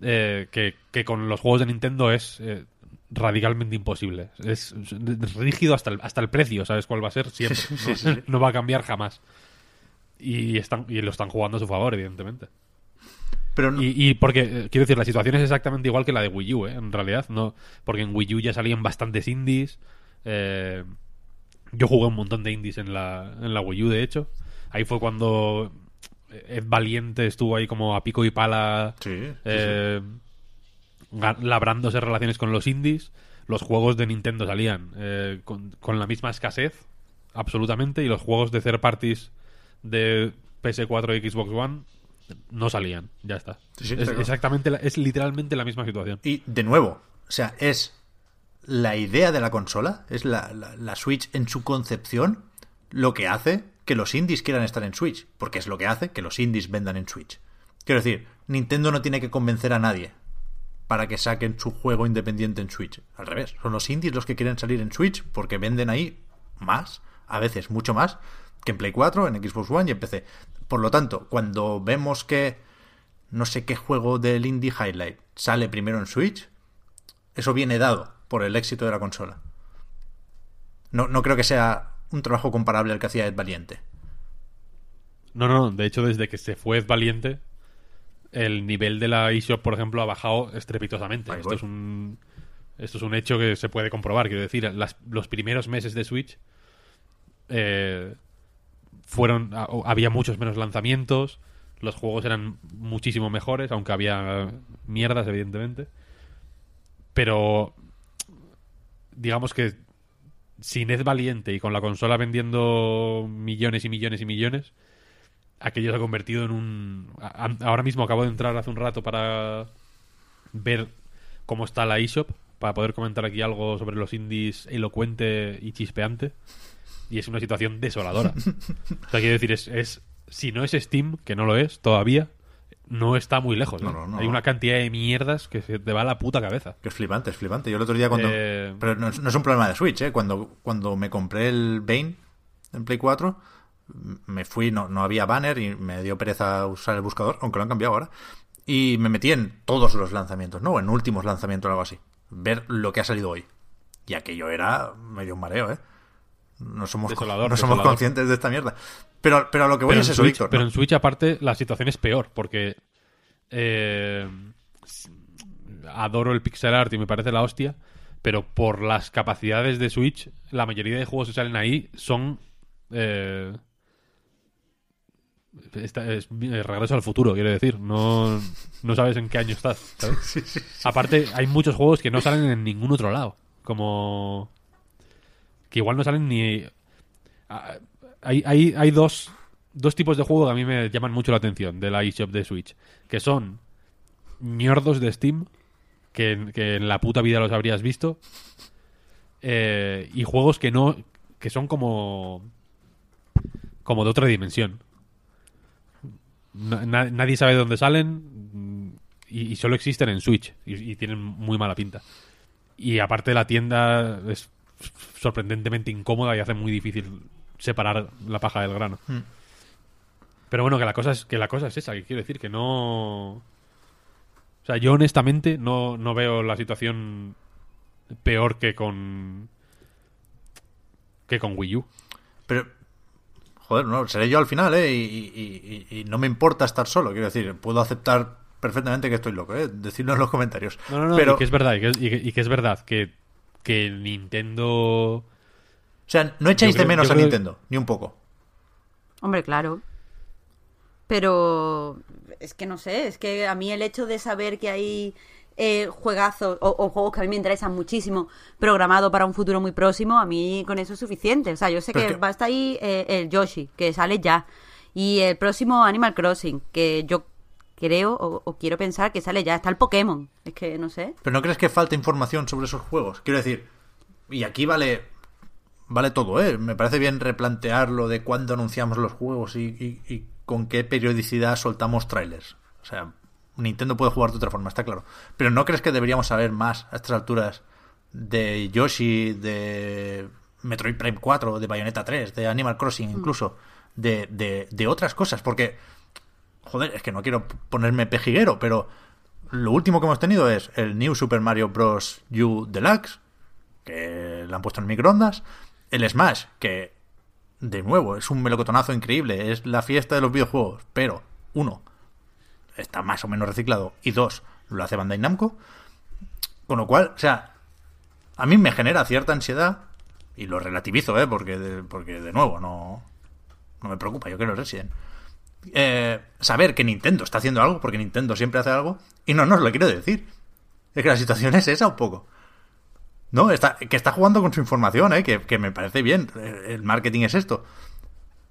eh, que, que con los juegos de Nintendo es eh, radicalmente imposible es, es rígido hasta el, hasta el precio sabes cuál va a ser siempre Sí, sí, ¿no? sí, sí. no va a cambiar jamás y están y lo están jugando a su favor evidentemente Pero no- Y, y porque, eh, quiero decir, la situación es exactamente igual que la de Wii U, ¿eh? en realidad. no Porque en Wii U ya salían bastantes indies. eh, yo jugué un montón de indies en la, en la Wii U, de hecho. Ahí fue cuando Ed Valiente estuvo ahí como a pico y pala. Sí, sí, eh, labrándose relaciones con los indies. Los juegos de Nintendo salían eh, con, con la misma escasez, absolutamente, y los juegos de third parties de PS4 y Xbox One no salían. Ya está. Sí, sí, es, exactamente, la- es literalmente la misma situación. Y de nuevo, o sea, es la idea de la consola, es la, la- la Switch en su concepción, lo que hace que los indies quieran estar en Switch, porque es lo que hace que los indies vendan en Switch. Quiero decir, Nintendo no tiene que convencer a nadie para que saquen su juego independiente en Switch. Al revés, son los indies los que quieren salir en Switch porque venden ahí más, a veces mucho más, que en Play 4, en Xbox One y en PC. Por lo tanto, cuando vemos que no sé qué juego del Indie Highlight sale primero en Switch, eso viene dado por el éxito de la consola. No, no creo que sea un trabajo comparable al que hacía Ed Valiente. No, no, de hecho, desde que se fue Ed Valiente, el nivel de la eShop, por ejemplo, ha bajado estrepitosamente. Ahí Esto voy. es un esto es un hecho que se puede comprobar. Quiero decir, las- los primeros meses de Switch eh, fueron a- había muchos menos lanzamientos, los juegos eran muchísimo mejores, aunque había mierdas, evidentemente. Pero digamos que sin Ed Valiente y con la consola vendiendo millones y millones y millones, aquello se ha convertido en un... Ahora mismo acabo de entrar hace un rato para ver cómo está la eShop, para poder comentar aquí algo sobre los indies elocuente y chispeante. Y es una situación desoladora. o sea, quiero decir, es, es si no es Steam, que no lo es todavía, no está muy lejos. ¿eh? No, no, no. Hay una cantidad de mierdas que se te va a la puta cabeza. Que es flipante, es flipante. Yo el otro día cuando... Eh, Pero no es, no es un problema de Switch, ¿eh? Cuando, cuando me compré el Bane en Play 4, me fui, no, no había banner y me dio pereza usar el buscador, aunque lo han cambiado ahora. Y me metí en todos los lanzamientos, ¿no? En últimos lanzamientos o algo así. Ver lo que ha salido hoy. Y aquello era medio un mareo, ¿eh? No somos, Desolador, no somos desolador. conscientes de esta mierda. Pero, pero a lo que voy pero, es eso, Switch, Víctor. pero ¿no? en Switch, aparte, la situación es peor, porque eh, adoro el pixel art y me parece la hostia, pero por las capacidades de Switch, la mayoría de juegos que salen ahí son... eh, esta- es, eh, regreso al futuro, quiero decir. No, no sabes en qué año estás. ¿sabes? Aparte, hay muchos juegos que no salen en ningún otro lado. Como. Que igual no salen ni. Hay, hay, hay dos, dos tipos de juego que a mí me llaman mucho la atención de la eShop de Switch. Que son ñordos de Steam, que, que en la puta vida los habrías visto. eh, y juegos que no. que son como. como de otra dimensión. Na- na- nadie sabe de dónde salen y, y solo existen en Switch y, y tienen muy mala pinta. Y aparte la tienda es sorprendentemente incómoda y hace muy difícil separar la paja del grano. Hmm. Pero bueno, que la cosa es que la cosa es esa, que quiero decir que no o sea, yo honestamente no, no veo la situación peor que con que con Wii U. Pero, joder, no, seré yo al final, ¿eh? Y, y- y- y no me importa estar solo, quiero decir, puedo aceptar perfectamente que estoy loco, ¿eh? Decidlo en los comentarios. No, no, no, Pero, y que es verdad, y que, y que- y que es verdad que, que Nintendo o sea, no echáis creo- de menos a creo- Nintendo, ni un poco. Hombre, claro. Pero es que no sé, es que a mí el hecho de saber que hay eh, juegazos o, o juegos que a mí me interesan muchísimo programados para un futuro muy próximo, a mí con eso es suficiente. O sea, yo sé que, que- va a estar ahí eh, el Yoshi, que sale ya. Y el próximo Animal Crossing, que yo creo o, o quiero pensar que sale ya. Está el Pokémon. Es que no sé. Pero ¿no crees que falta información sobre esos juegos? Quiero decir, y aquí vale vale todo, ¿eh? Me parece bien replantear lo de cuándo anunciamos los juegos y, y- y con qué periodicidad soltamos trailers. O sea, Nintendo puede jugar de otra forma, está claro. Pero ¿no crees que deberíamos saber más a estas alturas de Yoshi, de Metroid Prime 4, de Bayonetta 3, de Animal Crossing incluso, de, de, de otras cosas? Porque, joder, es que no quiero ponerme pejiguero, pero lo último que hemos tenido es el New Super Mario Bros. U Deluxe, que le han puesto en microondas, el Smash, que de nuevo es un melocotonazo increíble, es la fiesta de los videojuegos, pero uno, está más o menos reciclado, y dos, lo hace Bandai Namco. Con lo cual, o sea, a mí me genera cierta ansiedad, y lo relativizo, ¿eh? Porque, de, porque de nuevo, no, no me preocupa, yo quiero Resident. Eh, saber que Nintendo está haciendo algo, porque Nintendo siempre hace algo, y no, no os lo quiero decir. Es que la situación es esa un poco. No, está, que está jugando con su información, ¿eh? que, que me parece bien. El marketing es esto.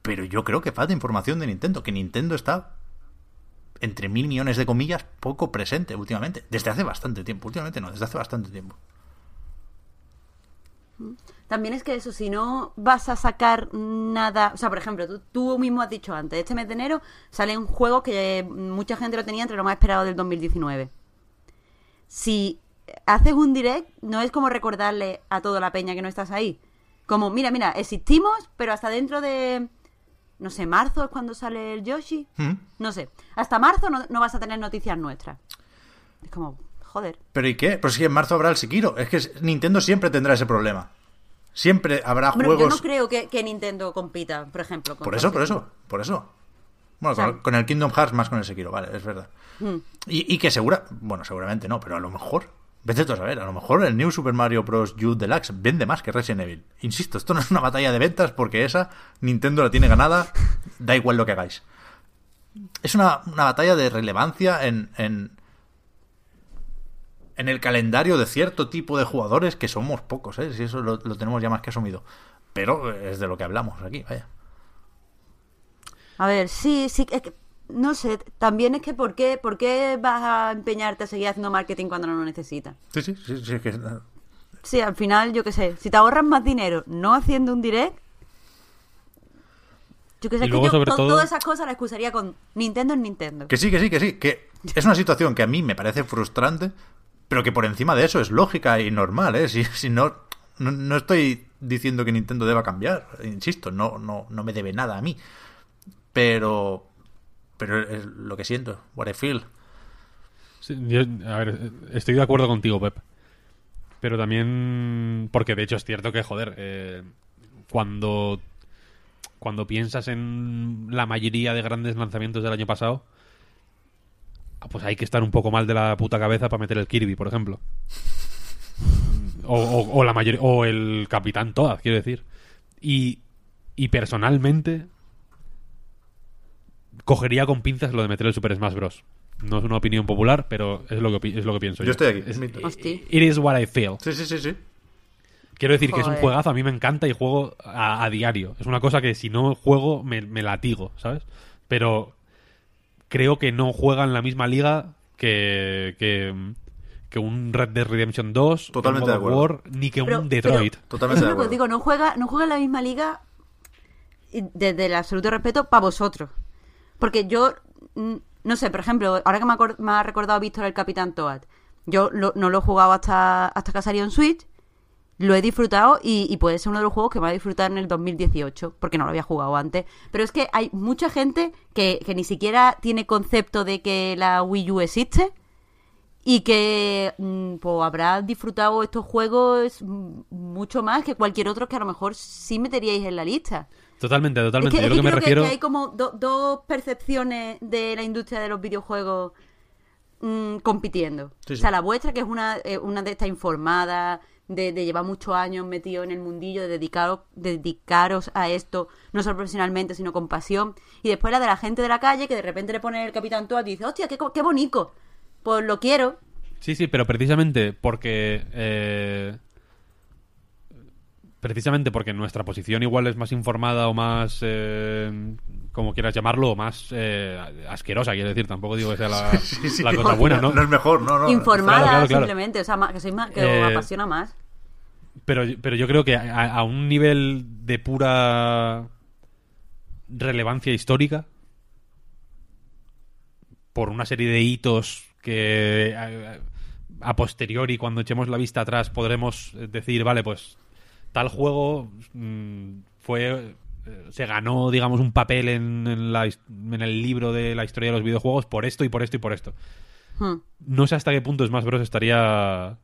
Pero yo creo que falta información de Nintendo, que Nintendo está entre mil millones de comillas poco presente últimamente. Desde hace bastante tiempo. Últimamente no, desde hace bastante tiempo. También es que eso, si no vas a sacar nada, o sea, por ejemplo, tú, tú mismo has dicho antes, este mes de enero sale un juego que mucha gente lo tenía entre lo más esperado del 2019. Si haces un direct, no es como recordarle a toda la peña que no estás ahí. Como, mira, mira, existimos, pero hasta dentro de, no sé, marzo es cuando sale el Yoshi. ¿Mm? No sé, hasta marzo no, no vas a tener noticias nuestras. Es como, joder. ¿Pero y qué? Pues si en marzo habrá el Sekiro. Es que Nintendo siempre tendrá ese problema. Siempre habrá Hombre, juegos. Yo no creo que, que Nintendo compita, por ejemplo. Por contra eso, por eso, por eso. Bueno, O sea- con, con el Kingdom Hearts más con el Sekiro, vale, es verdad. Mm. Y, y que segura, bueno, seguramente no, pero a lo mejor, vete a saber, a lo mejor el New Super Mario Bros. U Deluxe vende más que Resident Evil. Insisto, esto no es una batalla de ventas porque esa Nintendo la tiene ganada, da igual lo que hagáis. Es una, una batalla de relevancia en, en, en el calendario de cierto tipo de jugadores que somos pocos, ¿eh? Si eso lo, tenemos ya más que asumido. Pero es de lo que hablamos aquí, vaya. A ver, sí, sí, que, no sé, también es que ¿por qué, ¿por qué vas a empeñarte a seguir haciendo marketing cuando no lo necesitas? Sí, sí, sí, sí, es que- Sí, al final, yo qué sé, si te ahorras más dinero no haciendo un direct, yo qué sé, Y que yo sobre to- todo- todas esas cosas las excusaría con Nintendo es Nintendo. Que sí, que sí, que sí. Que es una situación que a mí me parece frustrante, pero que por encima de eso es lógica y normal, ¿eh? Si, si no, no, no estoy diciendo que Nintendo deba cambiar. Insisto, no, no, no me debe nada a mí. Pero. Pero es lo que siento. What I feel. A ver, estoy de acuerdo contigo, Pep. Pero también. Porque de hecho es cierto que, joder, eh, cuando. Cuando piensas en la mayoría de grandes lanzamientos del año pasado, ah, pues hay que estar un poco mal de la puta cabeza para meter el Kirby, por ejemplo. O la mayoría, o el Capitán Toad, quiero decir. Y, y personalmente, cogería con pinzas lo de meter el Super Smash Bros. No es una opinión popular, pero es lo que, es lo que pienso yo. Yo estoy aquí. Es- it is what I feel. Sí, sí, sí, sí. Quiero decir que es un juegazo, a mí me encanta y juego a, a diario. Es una cosa que si no juego me, me latigo, ¿sabes? Pero creo que no juega en la misma liga que, que, que un Red Dead Redemption 2, Totalmente un God. War, ni que Pero- un Detroit. pero Totalmente de acuerdo. digo, no juega, no juega en la misma liga desde el absoluto respeto para vosotros. Porque yo, no sé, por ejemplo, ahora que me, ha recordado Víctor el Capitán Toad, yo lo- no lo he jugado hasta, hasta que salió en Switch, lo he disfrutado y, y puede ser uno de los juegos que me va a disfrutar en el 2018, porque no lo había jugado antes. Pero es que hay mucha gente que, que ni siquiera tiene concepto de que la Wii U existe y que mm, pues, habrá disfrutado estos juegos mm, mucho más que cualquier otro que a lo mejor sí meteríais en la lista. Totalmente, Es totalmente. que, Yo es lo que que me creo que- refiero... que, hay como do- dos percepciones de la industria de los videojuegos mm, compitiendo. Sí, sí. O sea, la vuestra, que es una, eh, una de estas informadas, de, de llevar muchos años metido en el mundillo, de dedicaros, de dedicaros a esto, no solo profesionalmente, sino con pasión. Y después la de la gente de la calle, que de repente le pone el Capitán Toad y dice, hostia, qué, co- qué bonito. Pues lo quiero. Sí, sí, pero precisamente porque... eh, precisamente porque nuestra posición igual es más informada o más... eh, como quieras llamarlo, o más eh, asquerosa, quiero decir. Tampoco digo que sea la, Sí, sí, la no, cosa buena, ¿no? No es mejor, no, no. Informada claro, claro, claro. simplemente, o sea, que sois más, que Eh, os apasiona más. Pero, pero yo creo que a, a un nivel de pura relevancia histórica, por una serie de hitos que a, a posteriori, cuando echemos la vista atrás, podremos decir, vale, pues tal juego mm, fue eh, se ganó, digamos, un papel en, en la his- en el libro de la historia de los videojuegos por esto y por esto y por esto. Hmm. No sé hasta qué punto Smash Bros. estaría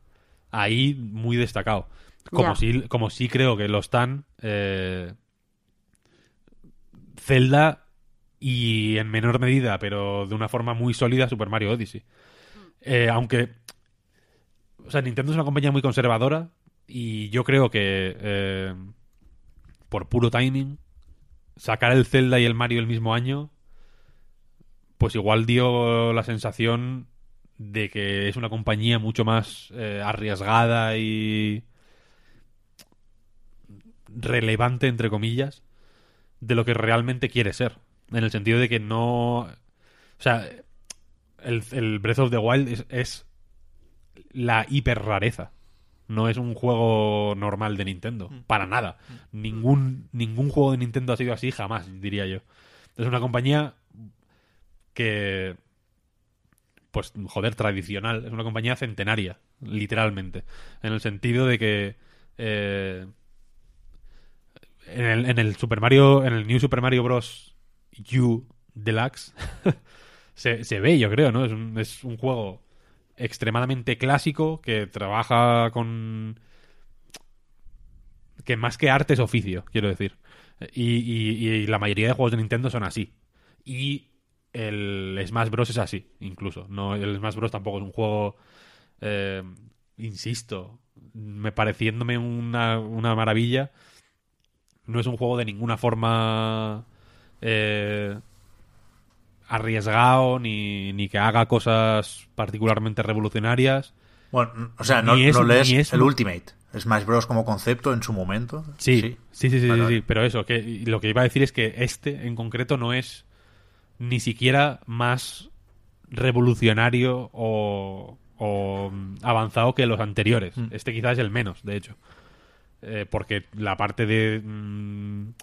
ahí muy destacado. Como, Ya. sí, como sí creo que lo están eh, Zelda y en menor medida, pero de una forma muy sólida, Super Mario Odyssey. Eh, aunque, o sea, Nintendo es una compañía muy conservadora y yo creo que eh, por puro timing, sacar el Zelda y el Mario el mismo año, pues igual dio la sensación de que es una compañía mucho más eh, arriesgada y relevante, entre comillas, de lo que realmente quiere ser. En el sentido de que no... O sea, el, Breath of the Wild es la hiper rareza. No es un juego normal de Nintendo. Para nada. Ningún, ningún juego de Nintendo ha sido así jamás, diría yo. Es una compañía que... Pues, joder, tradicional. Es una compañía centenaria, literalmente. En el sentido de que... eh, en, el, en el Super Mario... En el New Super Mario Bros. U Deluxe... se, se ve, yo creo, ¿no? Es un, es un juego extremadamente clásico que trabaja con... que más que arte es oficio, quiero decir. Y, la mayoría de juegos de Nintendo son así. Y el Smash Bros. es así, incluso. No, el Smash Bros. tampoco es un juego... eh, insisto, me pareciéndome una, una maravilla. No es un juego de ninguna forma... eh, arriesgado ni, ni que haga cosas particularmente revolucionarias. Bueno, o sea, no, es- no lees es- el Ultimate. Smash Bros. como concepto en su momento. Sí, sí, sí, sí, sí, Vale, sí, vale. pero eso, que lo que iba a decir es que este en concreto no es ni siquiera más revolucionario o, o, mm, avanzado que los anteriores. Mm. Este quizás es el menos, de hecho. Eh, porque la parte de... mm,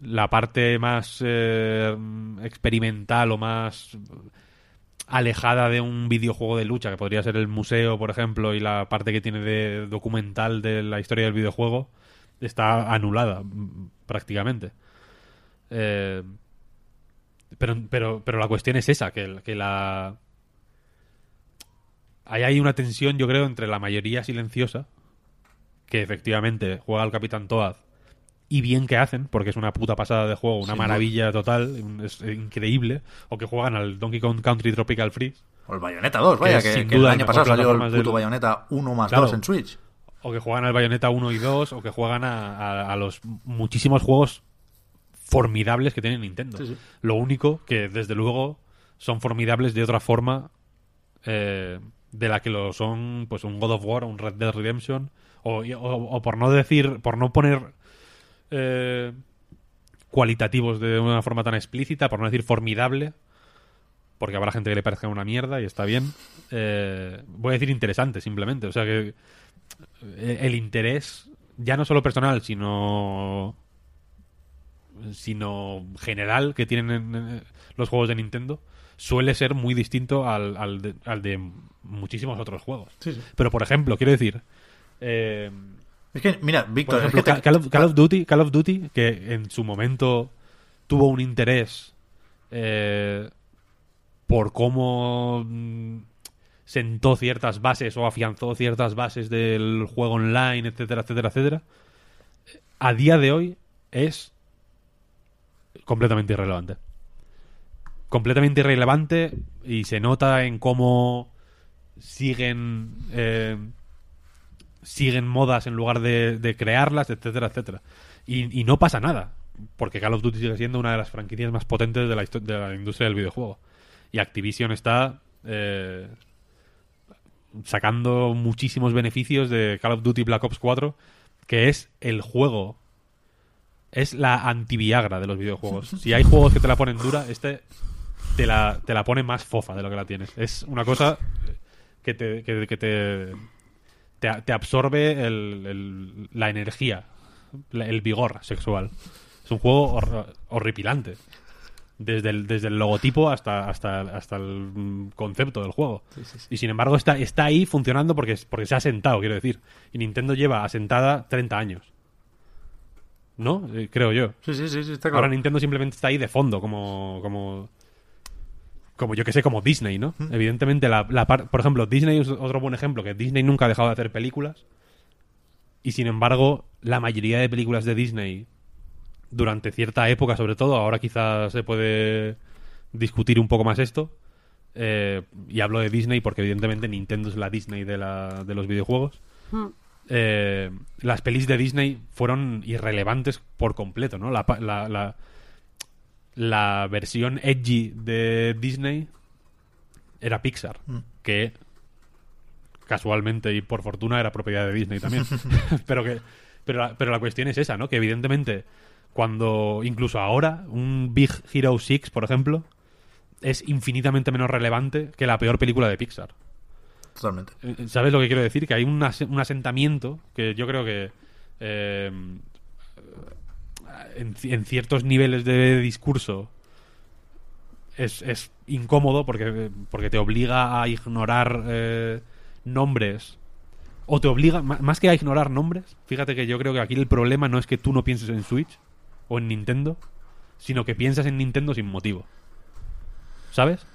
la parte más eh, experimental o más alejada de un videojuego de lucha, que podría ser el museo, por ejemplo, y la parte que tiene de documental de la historia del videojuego, está anulada prácticamente. Eh, pero, pero, pero la cuestión es esa, que, la... Hay una tensión, yo creo, entre la mayoría silenciosa, que efectivamente juega al Capitán Toad, y bien que hacen, porque es una puta pasada de juego, una maravilla total, es increíble, o que juegan al Donkey Kong Country Tropical Freeze, O el Bayonetta 2, vaya, que, sin que el año pasado salió el puto del- Bayonetta 1 más Claro. 2 en Switch. o que juegan al Bayonetta 1 y 2, o que juegan a, a- a los muchísimos juegos formidables que tiene Nintendo. Sí, sí. Lo único que, desde luego, son formidables de otra forma eh, de la que lo son pues un God of War un Red Dead Redemption, o, o- o por no decir, por no poner eh, cualitativos de una forma tan explícita, por no decir formidable, porque habrá gente que le parezca una mierda y está bien. eh, voy a decir interesante, simplemente. O sea que eh, el interés, ya no solo personal, sino sino general que tienen en, los juegos de Nintendo suele ser muy distinto al, al de, al de muchísimos otros juegos. Sí, sí. Pero, por ejemplo, quiero decir, eh, Es que, mira, por Víctor, es que te- Ca- Call, of, Call of Duty, Call of Duty, que en su momento tuvo un interés eh, por cómo mm, sentó ciertas bases o afianzó ciertas bases del juego online, etcétera, etcétera, etcétera, a día de hoy es completamente irrelevante. Completamente irrelevante y se nota en cómo siguen eh, siguen modas en lugar de, crearlas, etcétera, etcétera. Y, no pasa nada, porque Call of Duty sigue siendo una de las franquicias más potentes de la, de la industria del videojuego. Y Activision está eh, sacando muchísimos beneficios de Call of Duty Black Ops 4, que es el juego, es la anti-Viagra de los videojuegos. Si hay juegos que te la ponen dura, este te la, te la pone más fofa de lo que la tienes. Es una cosa que te, que te, te, te absorbe el- el- la energía, la- el vigor sexual. Es un juego hor- horripilante. Desde el, desde el logotipo hasta, hasta, hasta el mm, concepto del juego. Y sin embargo está, está ahí funcionando porque, porque se ha sentado, quiero decir. Y Nintendo lleva asentada 30 años. ¿No? Eh, creo yo. Sí, sí, sí, está claro. Ahora Nintendo simplemente está ahí de fondo, como. como como yo que sé, como Disney, ¿no? Evidentemente, la, la par- por ejemplo, Disney es otro buen ejemplo, que Disney nunca ha dejado de hacer películas. Y sin embargo, la mayoría de películas de Disney durante cierta época, sobre todo, ahora quizás se puede discutir un poco más esto. eh, y hablo de Disney porque evidentemente Nintendo es la Disney de, la, de los videojuegos. Mm. Eh, las pelis de Disney fueron irrelevantes por completo, ¿no? La, pa- la, la, la versión edgy de Disney era Pixar, que casualmente y por fortuna era propiedad de Disney también. pero que pero la, pero la cuestión es esa, ¿no? Que evidentemente cuando incluso ahora un Big Hero 6, por ejemplo, es infinitamente menos relevante que la peor película de Pixar. Totalmente. Eh, ¿Sabes lo que quiero decir? Que hay un, as- un asentamiento que yo creo que eh, en, ci- en ciertos niveles de discurso es, es incómodo porque, porque te obliga a ignorar eh, nombres o te obliga, más que a ignorar nombres, fíjate que yo creo que aquí el problema no es que tú no pienses en Switch o en Nintendo, sino que piensas en Nintendo sin motivo. ¿Sabes?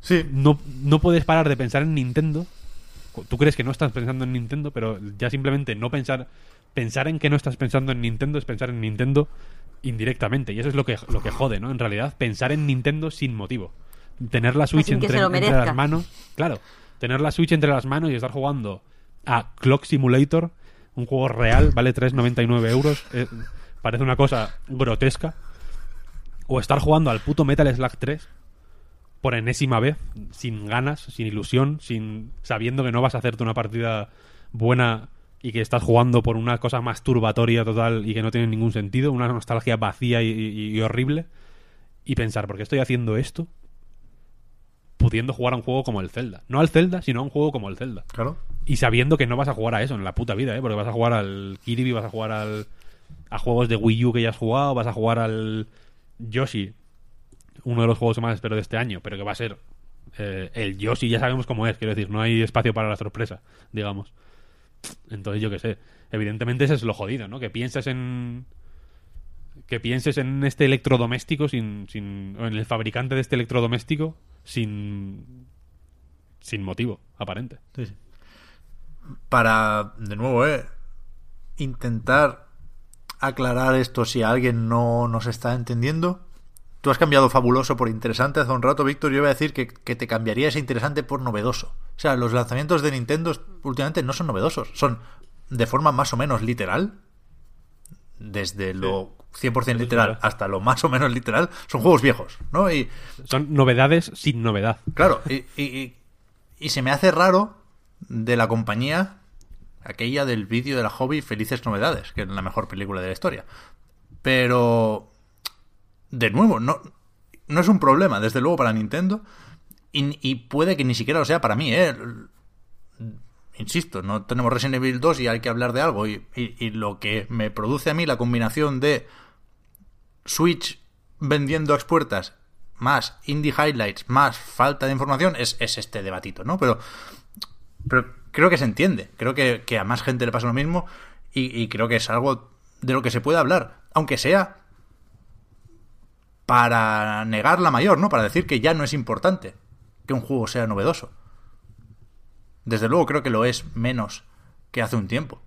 Sí. no, no puedes parar de pensar en Nintendo. Tú crees que no estás pensando en Nintendo, pero ya simplemente no pensar pensar en que no estás pensando en Nintendo es pensar en Nintendo indirectamente y eso es lo que lo que jode, ¿no? En realidad, pensar en Nintendo sin motivo. Tener la Switch entre, las manos, claro, tener la Switch entre las manos y estar jugando a Clock Simulator, un juego real, vale 3,99 euros, eh, parece una cosa grotesca. O estar jugando al puto Metal Slug 3 por enésima vez, sin ganas, sin ilusión, sin sabiendo que no vas a hacerte una partida buena y que estás jugando por una cosa masturbatoria total y que no tiene ningún sentido, una nostalgia vacía y, y- y horrible, y pensar, ¿por qué estoy haciendo esto? Pudiendo jugar a un juego como el Zelda. No al Zelda, sino a un juego como el Zelda. Claro. Y sabiendo que no vas a jugar a eso en la puta vida, ¿eh? Porque vas a jugar al Kirby, vas a jugar al, a juegos de Wii U que ya has jugado, vas a jugar al Yoshi, uno de los juegos que más espero de este año, pero que va a ser eh, el Yoshi, ya sabemos cómo es, quiero decir, no hay espacio para la sorpresa, digamos. Entonces, yo qué sé. Evidentemente, ese es lo jodido, ¿no? Que pienses en. Que pienses en este electrodoméstico sin. sin o en el fabricante de este electrodoméstico sin. sin motivo, aparente. Sí, sí. Para, de nuevo, eh, intentar aclarar esto si alguien no nos está entendiendo. Tú has cambiado fabuloso por interesante hace un rato, Víctor. Yo iba a decir que, que te cambiaría ese interesante por novedoso. O sea, los lanzamientos de Nintendo últimamente no son novedosos. Son de forma más o menos literal. Desde lo 100% literal hasta lo más o menos literal. Son juegos viejos, ¿no? Y, Son novedades sin novedad. Claro, y, y- y- y se me hace raro de la compañía aquella del vídeo de la hobby Felices Novedades, que es la mejor película de la historia. Pero, de nuevo, no, no es un problema, desde luego, para Nintendo. Y, y puede que ni siquiera lo sea para mí, ¿eh? Insisto, no tenemos Resident Evil 2 y hay que hablar de algo. Y, y- lo que me produce a mí la combinación de Switch vendiendo a expuertas, más indie highlights, más falta de información, es, es este debatito, ¿no? Pero, pero creo que se entiende. Creo que, que a más gente le pasa lo mismo y creo que es algo de lo que se puede hablar, aunque sea para negar la mayor, ¿no? Para decir que ya no es importante que un juego sea novedoso. Desde luego creo que lo es menos que hace un tiempo.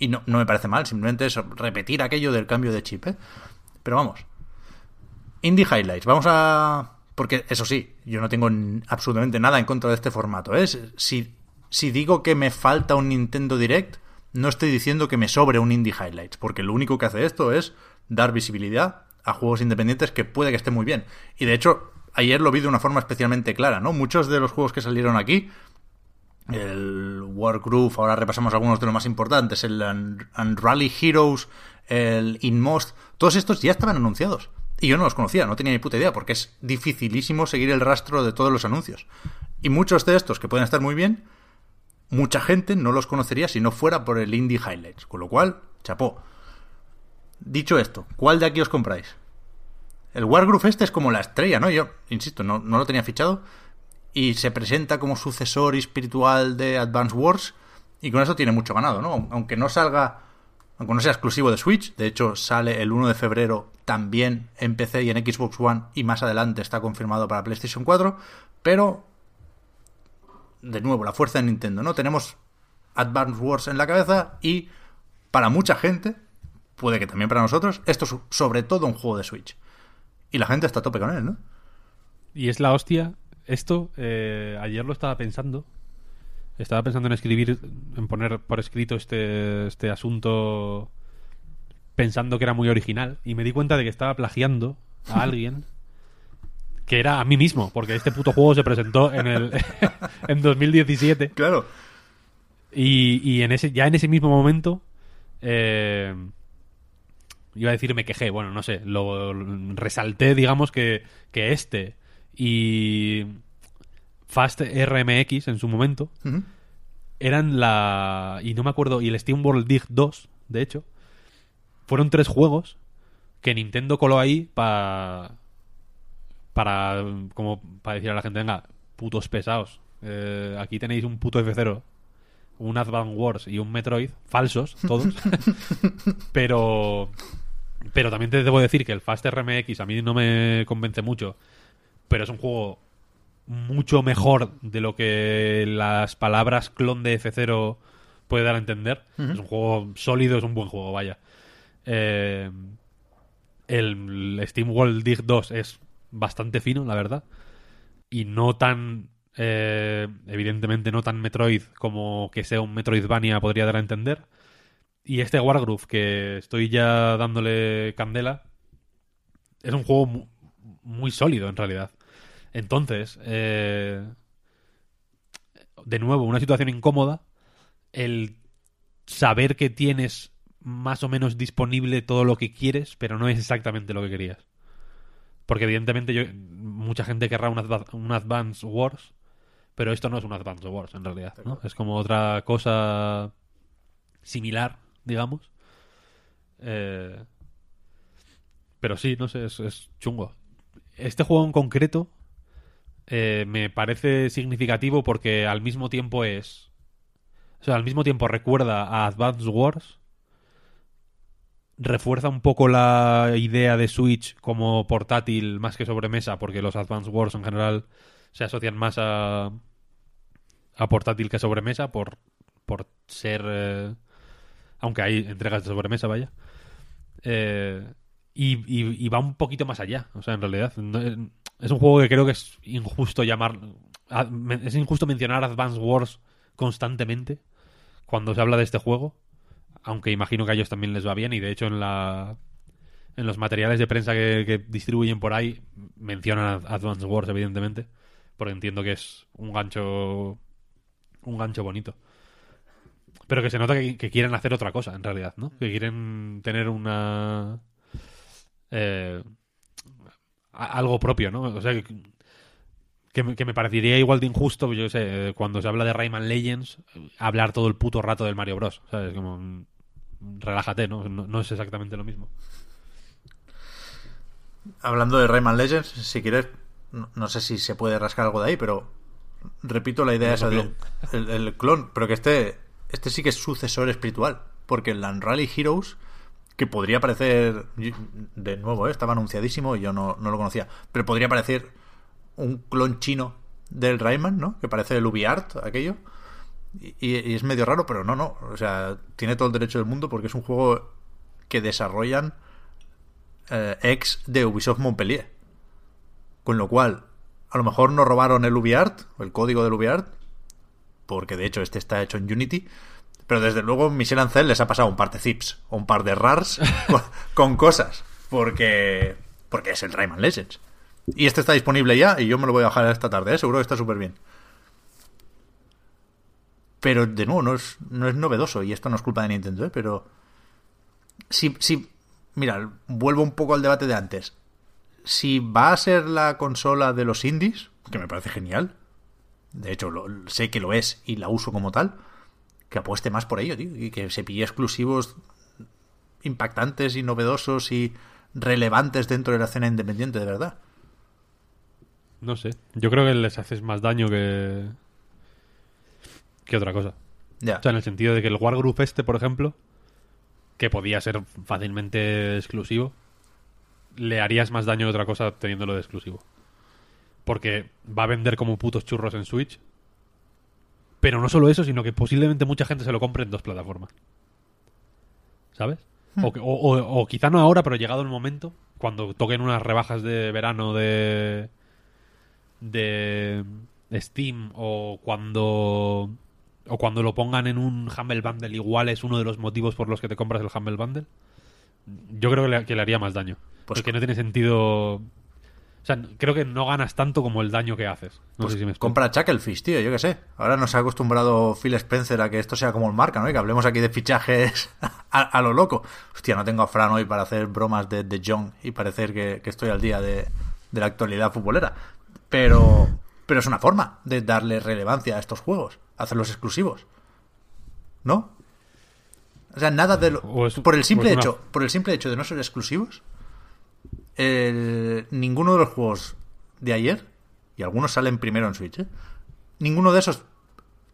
Y no, no me parece mal, simplemente es repetir aquello del cambio de chip, ¿eh? Pero vamos. Indie Highlights. Vamos a... Porque eso sí, yo no tengo absolutamente nada en contra de este formato. ¿eh? Si, si digo que me falta un Nintendo Direct, no estoy diciendo que me sobre un Indie Highlights, porque lo único que hace esto es dar visibilidad a juegos independientes que puede que estén muy bien. Y de hecho, ayer lo vi de una forma especialmente clara, ¿no? Muchos de los juegos que salieron aquí, el Wargroove, ahora repasamos algunos de los más importantes, el Un- Unrally Heroes, el Inmost, todos estos ya estaban anunciados. Y yo no los conocía, no tenía ni puta idea, porque es dificilísimo seguir el rastro de todos los anuncios. Y muchos de estos que pueden estar muy bien, mucha gente no los conocería si no fuera por el Indie Highlights. Con lo cual, chapó. Dicho esto, ¿cuál de aquí os compráis? El Wargroove este es como la estrella, ¿no? Yo, insisto, no, no lo tenía fichado. Y se presenta como sucesor espiritual de Advance Wars. Y con eso tiene mucho ganado, ¿no? Aunque no salga. Aunque no sea exclusivo de Switch. De hecho, sale el 1 de febrero también en PC y en Xbox One. Y más adelante está confirmado para PlayStation 4. Pero. De nuevo, la fuerza de Nintendo, ¿no? Tenemos Advance Wars en la cabeza. Y para mucha gente, puede que también para nosotros, esto es sobre todo un juego de Switch. Y la gente está a tope con él, ¿no? Y es la hostia. Esto, eh, ayer lo estaba pensando. Estaba pensando en escribir, en poner por escrito este, este asunto pensando que era muy original. Y me di cuenta de que estaba plagiando a alguien que era a mí mismo, porque este puto juego se presentó en el en 2017 Claro. y, y en ese ya en ese mismo momento eh, iba a decir me quejé, bueno, no sé, lo resalté, digamos que, que este y Fast RMX en su momento eran la y no me acuerdo y el Steam World Dig 2, de hecho, fueron tres juegos que Nintendo coló ahí para para como para decir a la gente, venga, putos pesados. eh, aquí tenéis un puto F0, un Advance Wars y un Metroid, falsos todos. pero pero también te debo decir que el Fast RMX a mí no me convence mucho, pero es un juego mucho mejor de lo que las palabras clon de F0 puede dar a entender. Es un juego sólido, es un buen juego, vaya. Eh, el Steam World Dig 2 es bastante fino, la verdad. Y no tan. eh, evidentemente, no tan Metroid como que sea un Metroidvania podría dar a entender. Y este Wargroove, que estoy ya dándole candela, es un juego mu- muy sólido en realidad. Entonces, eh, de nuevo, una situación incómoda. El saber que tienes más o menos disponible todo lo que quieres, pero no es exactamente lo que querías. Porque evidentemente yo, mucha gente querrá un, Adva- un Advance Wars, pero esto no es un Advance Wars en realidad. ¿no? Es como otra cosa similar, digamos. Eh, pero sí, no sé, es, es chungo. Este juego en concreto eh, me parece significativo porque al mismo tiempo es. O sea, al mismo tiempo recuerda a Advance Wars. Refuerza un poco la idea de Switch como portátil más que sobremesa, porque los Advance Wars en general se asocian más a, a portátil que a sobremesa por, por ser. eh, aunque hay entregas de sobremesa, vaya. Eh, y, y- y va un poquito más allá. O sea, en realidad. no- es un juego que creo que es injusto llamar. Es injusto mencionar Advance Wars constantemente cuando se habla de este juego. Aunque imagino que a ellos también les va bien. Y de hecho, en la. En los materiales de prensa que, que distribuyen por ahí, mencionan Advance Wars, evidentemente. Porque entiendo que es un gancho. Un gancho bonito. Pero que se nota que, que quieren hacer otra cosa, en realidad, ¿no? Que quieren tener una. eh, algo propio, ¿no? O sea, que, que me, que me parecería igual de injusto, yo sé, eh, cuando se habla de Rayman Legends, eh, hablar todo el puto rato del Mario Bros. ¿Sabes? Como. mm, Relájate, ¿no? No, no es exactamente lo mismo. Hablando de Rayman Legends, si quieres, no, no sé si se puede rascar algo de ahí, pero repito la idea esa del el, el clon, pero que este, este sí que es sucesor espiritual, porque el Land Rally Heroes, que podría parecer, de nuevo, ¿eh? estaba anunciadísimo y yo no, no lo conocía, pero podría parecer un clon chino del Rayman, ¿no? Que parece el UbiArt, aquello. Y, y es medio raro, pero no, no. O sea, tiene todo el derecho del mundo porque es un juego que desarrollan eh, ex de Ubisoft Montpellier. Con lo cual, a lo mejor no robaron el UbiArt, el código del UbiArt, porque de hecho este está hecho en Unity. Pero desde luego Michel Ancel les ha pasado un par de zips o un par de rars con, con cosas. Porque, porque es el Rayman Legends. Y este está disponible ya y yo me lo voy a bajar esta tarde, ¿eh? seguro que está súper bien. Pero de nuevo, no es, no es novedoso y esto no es culpa de Nintendo, ¿eh? pero si, si, mira, vuelvo un poco al debate de antes. Si va a ser la consola de los indies, que me parece genial, de hecho lo- sé que lo es y la uso como tal, que apueste más por ello, tío, y que se pille exclusivos impactantes y novedosos y relevantes dentro de la escena independiente, de verdad. No sé. Yo creo que les haces más daño que. que otra cosa. O sea, en el sentido de que el Wargroup este, por ejemplo, que podía ser fácilmente exclusivo, le harías más daño que otra cosa teniéndolo de exclusivo. Porque va a vender como putos churros en Switch. Pero no solo eso, sino que posiblemente mucha gente se lo compre en dos plataformas. ¿Sabes? O, que- o- o- o quizá no ahora, pero llegado el momento, cuando toquen unas rebajas de verano de. de Steam o cuando. o cuando lo pongan en un Humble Bundle, igual es uno de los motivos por los que te compras el Humble Bundle. Yo creo que le, que le haría más daño. Pues- porque no tiene sentido. O sea, creo que no ganas tanto como el daño que haces. No Pues sé si me explico. compra Chucklefish, tío, yo qué sé. Ahora nos ha acostumbrado Phil Spencer a que esto sea como el marca, ¿no? Y que hablemos aquí de fichajes a, a lo loco. Hostia, no tengo a Fran hoy para hacer bromas de, de John y parecer que, que estoy al día de, de la actualidad futbolera. Pero, pero es una forma de darle relevancia a estos juegos, hacerlos exclusivos. ¿No? O sea, nada de lo... Es- por el simple una- hecho, por el simple hecho de no ser exclusivos, el- ninguno de los juegos de ayer, y algunos salen primero en Switch, ¿eh? ninguno de esos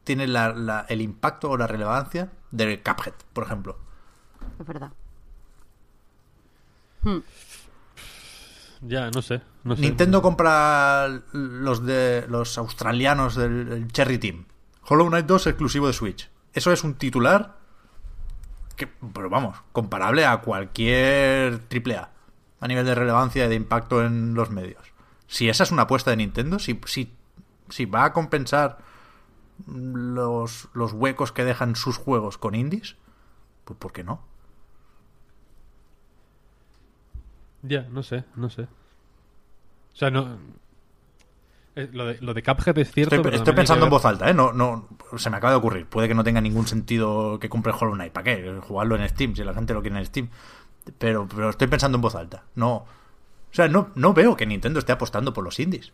tiene la- la- el impacto o la relevancia de Cuphead, por ejemplo. Es verdad. Ya, no sé. No sé. Nintendo compra los de los australianos del el Cherry Team. Hollow Knight 2 exclusivo de Switch. Eso es un titular que, pero vamos, comparable a cualquier AAA a nivel de relevancia y de impacto en los medios. Si esa es una apuesta de Nintendo, si, si, si va a compensar los, los huecos que dejan sus juegos con indies, pues ¿por qué no? Ya, no sé, no sé. O sea, no. eh, Lo de, lo de Cuphead es cierto. Estoy, estoy pensando en voz alta, ¿eh? No, no, se me acaba de ocurrir. Puede que no tenga ningún sentido que compre Hollow Knight. ¿Para qué? Jugarlo en Steam, si la gente lo quiere en Steam. Pero, pero estoy pensando en voz alta. No. O sea, no, no veo que Nintendo esté apostando por los indies.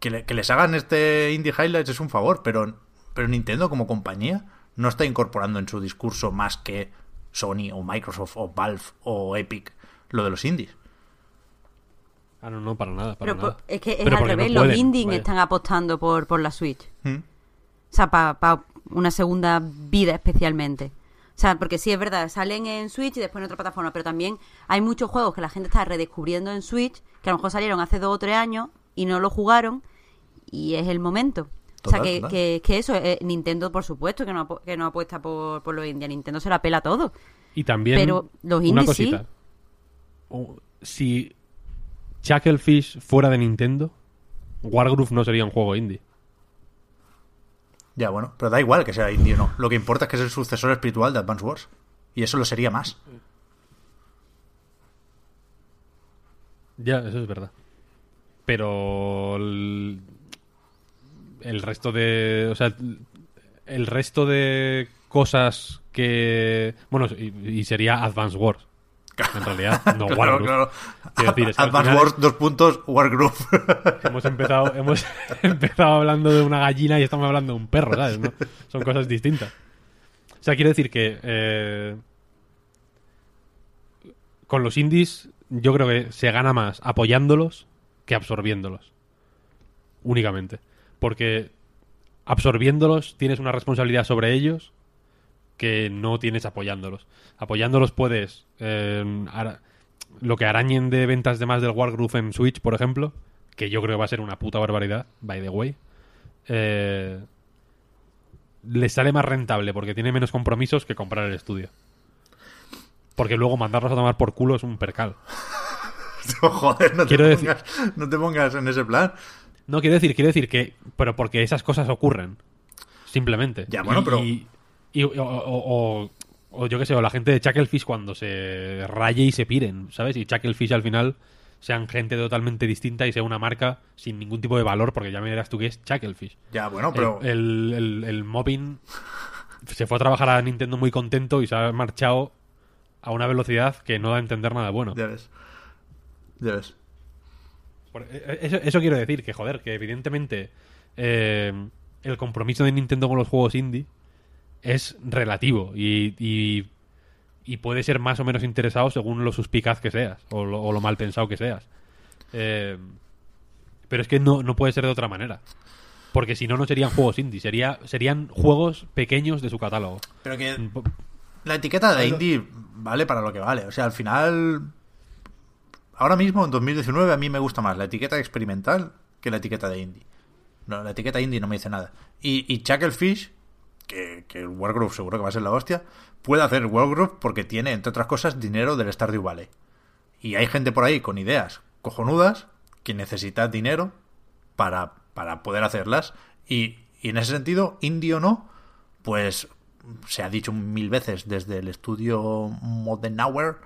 Que, le- que les hagan este Indie Highlights es un favor, pero, pero Nintendo como compañía no está incorporando en su discurso más que Sony o Microsoft o Valve o Epic lo de los indies. Ah, no, no, para nada. Para Pero nada. por- es que es Pero al no revés, los indies están apostando por, por la Switch. ¿Mm? O sea, para una segunda vida especialmente. O sea, porque sí es verdad, salen en Switch y después en otra plataforma, pero también hay muchos juegos que la gente está redescubriendo en Switch, que a lo mejor salieron hace dos o tres años y no lo jugaron, y es el momento. o sea, que, que, que eso, eh, Nintendo por supuesto que no, apu- que no apuesta por, por los indies, Nintendo se la pela todo. Y también. Pero los una indies sí. cosita. O- Si Chucklefish fuera de Nintendo, Wargroove no sería un juego indie. Ya, bueno, pero da igual que sea indie o no. Lo que importa es que es el sucesor espiritual de Advance Wars. Y eso lo sería más. Ya, eso es verdad. Pero el, el resto de, o sea, el resto de cosas que, bueno, y, y sería Advance Wars. En realidad, no claro, Wargroove. claro. Quiero decir, es Advance Wars, dos puntos, Wargroove. Hemos empezado, hemos empezado hablando de una gallina y estamos hablando de un perro, ¿sabes? ¿No? Son cosas distintas. O sea, quiero decir que eh, con los indies yo creo que se gana más apoyándolos que absorbiéndolos. Únicamente. Porque absorbiéndolos tienes una responsabilidad sobre ellos que no tienes apoyándolos. Apoyándolos puedes eh, ara- lo que arañen de ventas de más del Wargroove en Switch, por ejemplo, que yo creo que va a ser una puta barbaridad, by the way. Eh, les sale más rentable porque tiene menos compromisos que comprar el estudio. Porque luego mandarlos a tomar por culo es un percal. No, joder, no te, Quiero decir- pongas, no te pongas en ese plan. No, quiero decir, quiero decir que. Pero porque esas cosas ocurren. Simplemente. Ya, bueno, Y- pero- Y, y- o, o- o- o yo qué sé, o la gente de Chucklefish cuando se raye y se piren, ¿sabes? Y Chucklefish al final sean gente totalmente distinta y sea una marca sin ningún tipo de valor, porque ya me dirás tú que es Chucklefish. Ya, bueno, pero. El, el, el, el Mobbing se fue a trabajar a Nintendo muy contento y se ha marchado a una velocidad que no da a entender nada bueno. Ya ves. Ya ves. Por- eh, Eso, eso quiero decir, que joder, que evidentemente eh, el compromiso de Nintendo con los juegos indie es relativo y, y, y puede ser más o menos interesado según lo suspicaz que seas o lo, o lo mal pensado que seas. Eh, pero es que no, no puede ser de otra manera. Porque si no, no serían juegos indie, sería, serían juegos pequeños de su catálogo. Pero que la etiqueta de indie vale para lo que vale. O sea, al final. Ahora mismo, en 2019, a mí me gusta más la etiqueta experimental que la etiqueta de indie. No, la etiqueta indie no me dice nada. Y, y Chucklefish, que, que el Wargroove seguro que va a ser la hostia, puede hacer Wargroove porque tiene, entre otras cosas, dinero del Stardew Valley. Y hay gente por ahí con ideas cojonudas que necesita dinero para, para poder hacerlas. Y, y en ese sentido, indie o no, pues se ha dicho mil veces desde el estudio Modern Hour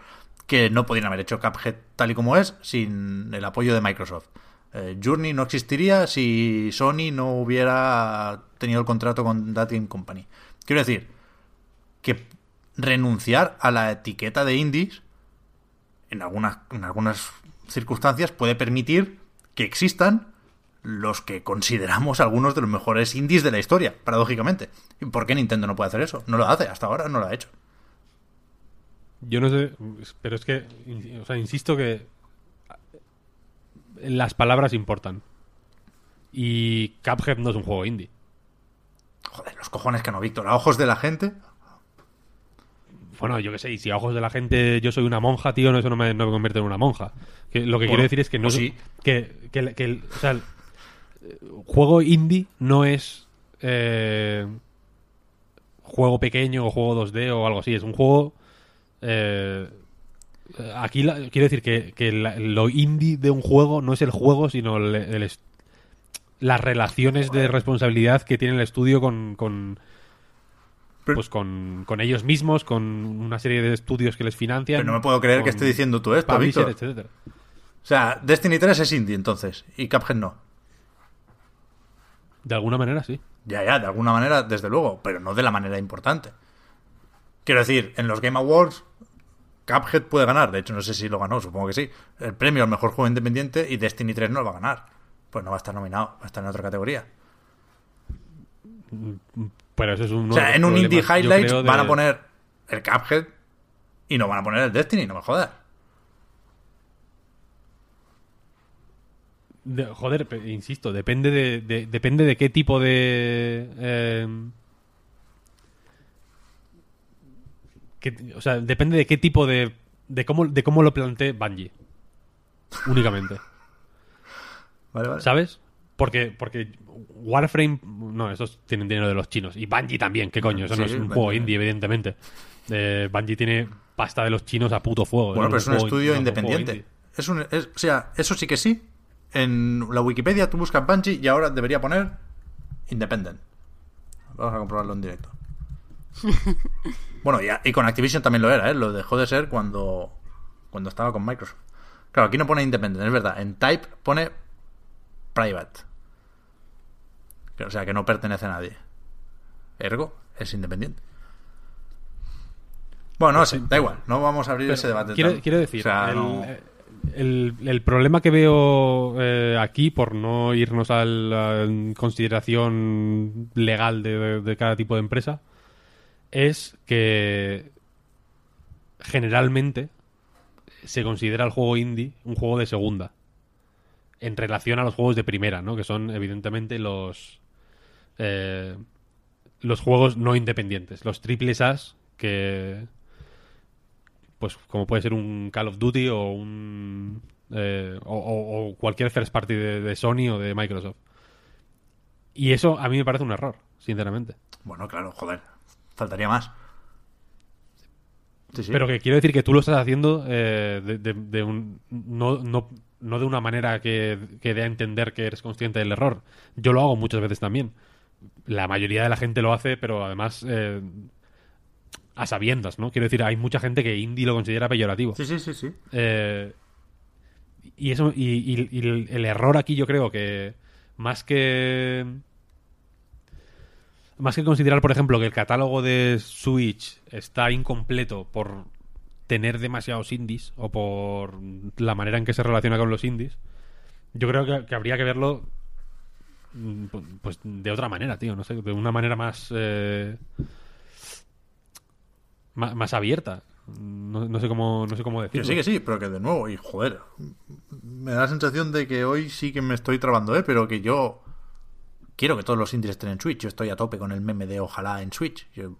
que no podrían haber hecho Cuphead tal y como es sin el apoyo de Microsoft. Eh, Journey no existiría si Sony no hubiera tenido el contrato con That Game Company. Quiero decir que renunciar a la etiqueta de indies en algunas, en algunas circunstancias puede permitir que existan los que consideramos algunos de los mejores indies de la historia, paradójicamente. ¿Y por qué Nintendo no puede hacer eso? No lo hace, hasta ahora no lo ha hecho. Yo no sé, pero es que, o sea, insisto que las palabras importan. Y Cuphead no es un juego indie. Joder, los cojones que no, Víctor. A ojos de la gente. Bueno, yo qué sé, y si a ojos de la gente yo soy una monja, tío, no, eso no me, no me convierte en una monja. Que, lo que Bueno, quiero decir es que no pues sí. que, que- que o sea, el juego indie no es eh, juego pequeño o juego 2D o algo así, es un juego eh, aquí la- quiero decir que, que la- lo indie de un juego no es el juego, sino el- el est- las relaciones de responsabilidad que tiene el estudio con, con pues con, con ellos mismos, con una serie de estudios que les financian. Pero no me puedo creer que esté diciendo tú esto, Víctor. etcétera. O sea, Destiny 3 es indie entonces. Y Cuphead no. De alguna manera, sí. Ya, ya, de alguna manera, desde luego, pero no de la manera importante. Quiero decir, en los Game Awards, Cuphead puede ganar, de hecho no sé si lo ganó, supongo que sí, el premio al mejor juego independiente y Destiny 3 no lo va a ganar. Pues no va a estar nominado, va a estar en otra categoría. Pero eso es un. o sea, en un Indie Highlights de- van a poner el Cuphead y no van a poner el Destiny, no me jodas. de- joder, insisto, depende de, de- depende de qué tipo de. eh, que- o sea, depende de qué tipo de. de cómo, de cómo lo plantee Bungie. Únicamente. Vale, vale. ¿Sabes? Porque, porque Warframe, no, esos tienen dinero de los chinos. Y Bungie también, ¿qué coño? Eso no es un Bungie. juego indie, evidentemente. Eh, Bungie tiene pasta de los chinos a puto fuego. Bueno, No pero es un estudio independiente. Es un, es- o sea, eso sí que sí. En la Wikipedia tú buscas Bungie y ahora debería poner Independent. Vamos a comprobarlo en directo. bueno, y, y con Activision también lo era, ¿eh? Lo dejó de ser cuando, cuando estaba con Microsoft. Claro, aquí no pone Independent, es verdad. En Type pone Private. O sea, que no pertenece a nadie. Ergo, es independiente. Bueno, no sé, da igual. No vamos a abrir ese debate. quiero, decir, o sea, el, no- el- el problema que veo eh, aquí, por no irnos a la consideración legal de, de cada tipo de empresa, es que generalmente se considera el juego indie un juego de segunda en relación a los juegos de primera, ¿no? Que son evidentemente los eh, los juegos no independientes, los triples A's que pues como puede ser un Call of Duty o un eh, o, cualquier first party de, de Sony o de Microsoft. Y eso a mí me parece un error, sinceramente. Bueno, claro, joder. Faltaría más. Sí, sí. Pero que quiero decir que tú lo estás haciendo eh, de, de- de un, no, no, no de una manera que, que dé a entender que eres consciente del error. Yo lo hago muchas veces también. La mayoría de la gente lo hace, pero además eh, a sabiendas, ¿no? Quiero decir, hay mucha gente que indie lo considera peyorativo. Sí, sí, sí, sí. Eh, y eso y, y- y el, el error aquí yo creo que más que más que considerar por ejemplo que el catálogo de Switch está incompleto por tener demasiados indies o por la manera en que se relaciona con los indies yo creo que, que habría que verlo mm, pues de otra manera tío no sé de una manera más eh, más, abierta no, no sé cómo no sé cómo Que decirlo sí, que sí, pero que de nuevo, y joder, me da la sensación de que hoy sí que me estoy trabando, ¿eh? Pero que yo quiero que todos los indies estén en Switch. Yo estoy a tope con el meme de ojalá en Switch. Yo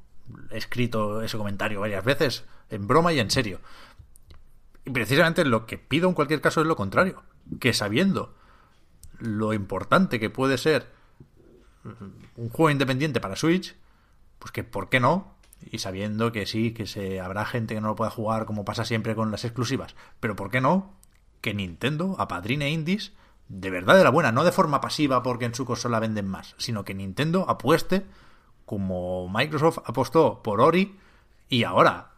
he escrito ese comentario varias veces, en broma y en serio. Y precisamente lo que pido en cualquier caso es lo contrario. Que sabiendo lo importante que puede ser un juego independiente para Switch, pues que ¿por qué no? Y sabiendo que sí, que se habrá gente que no lo pueda jugar como pasa siempre con las exclusivas, pero ¿por qué no? Que Nintendo apadrine indies de verdad de la buena, no de forma pasiva porque en su consola venden más, sino que Nintendo apueste como Microsoft apostó por Ori y ahora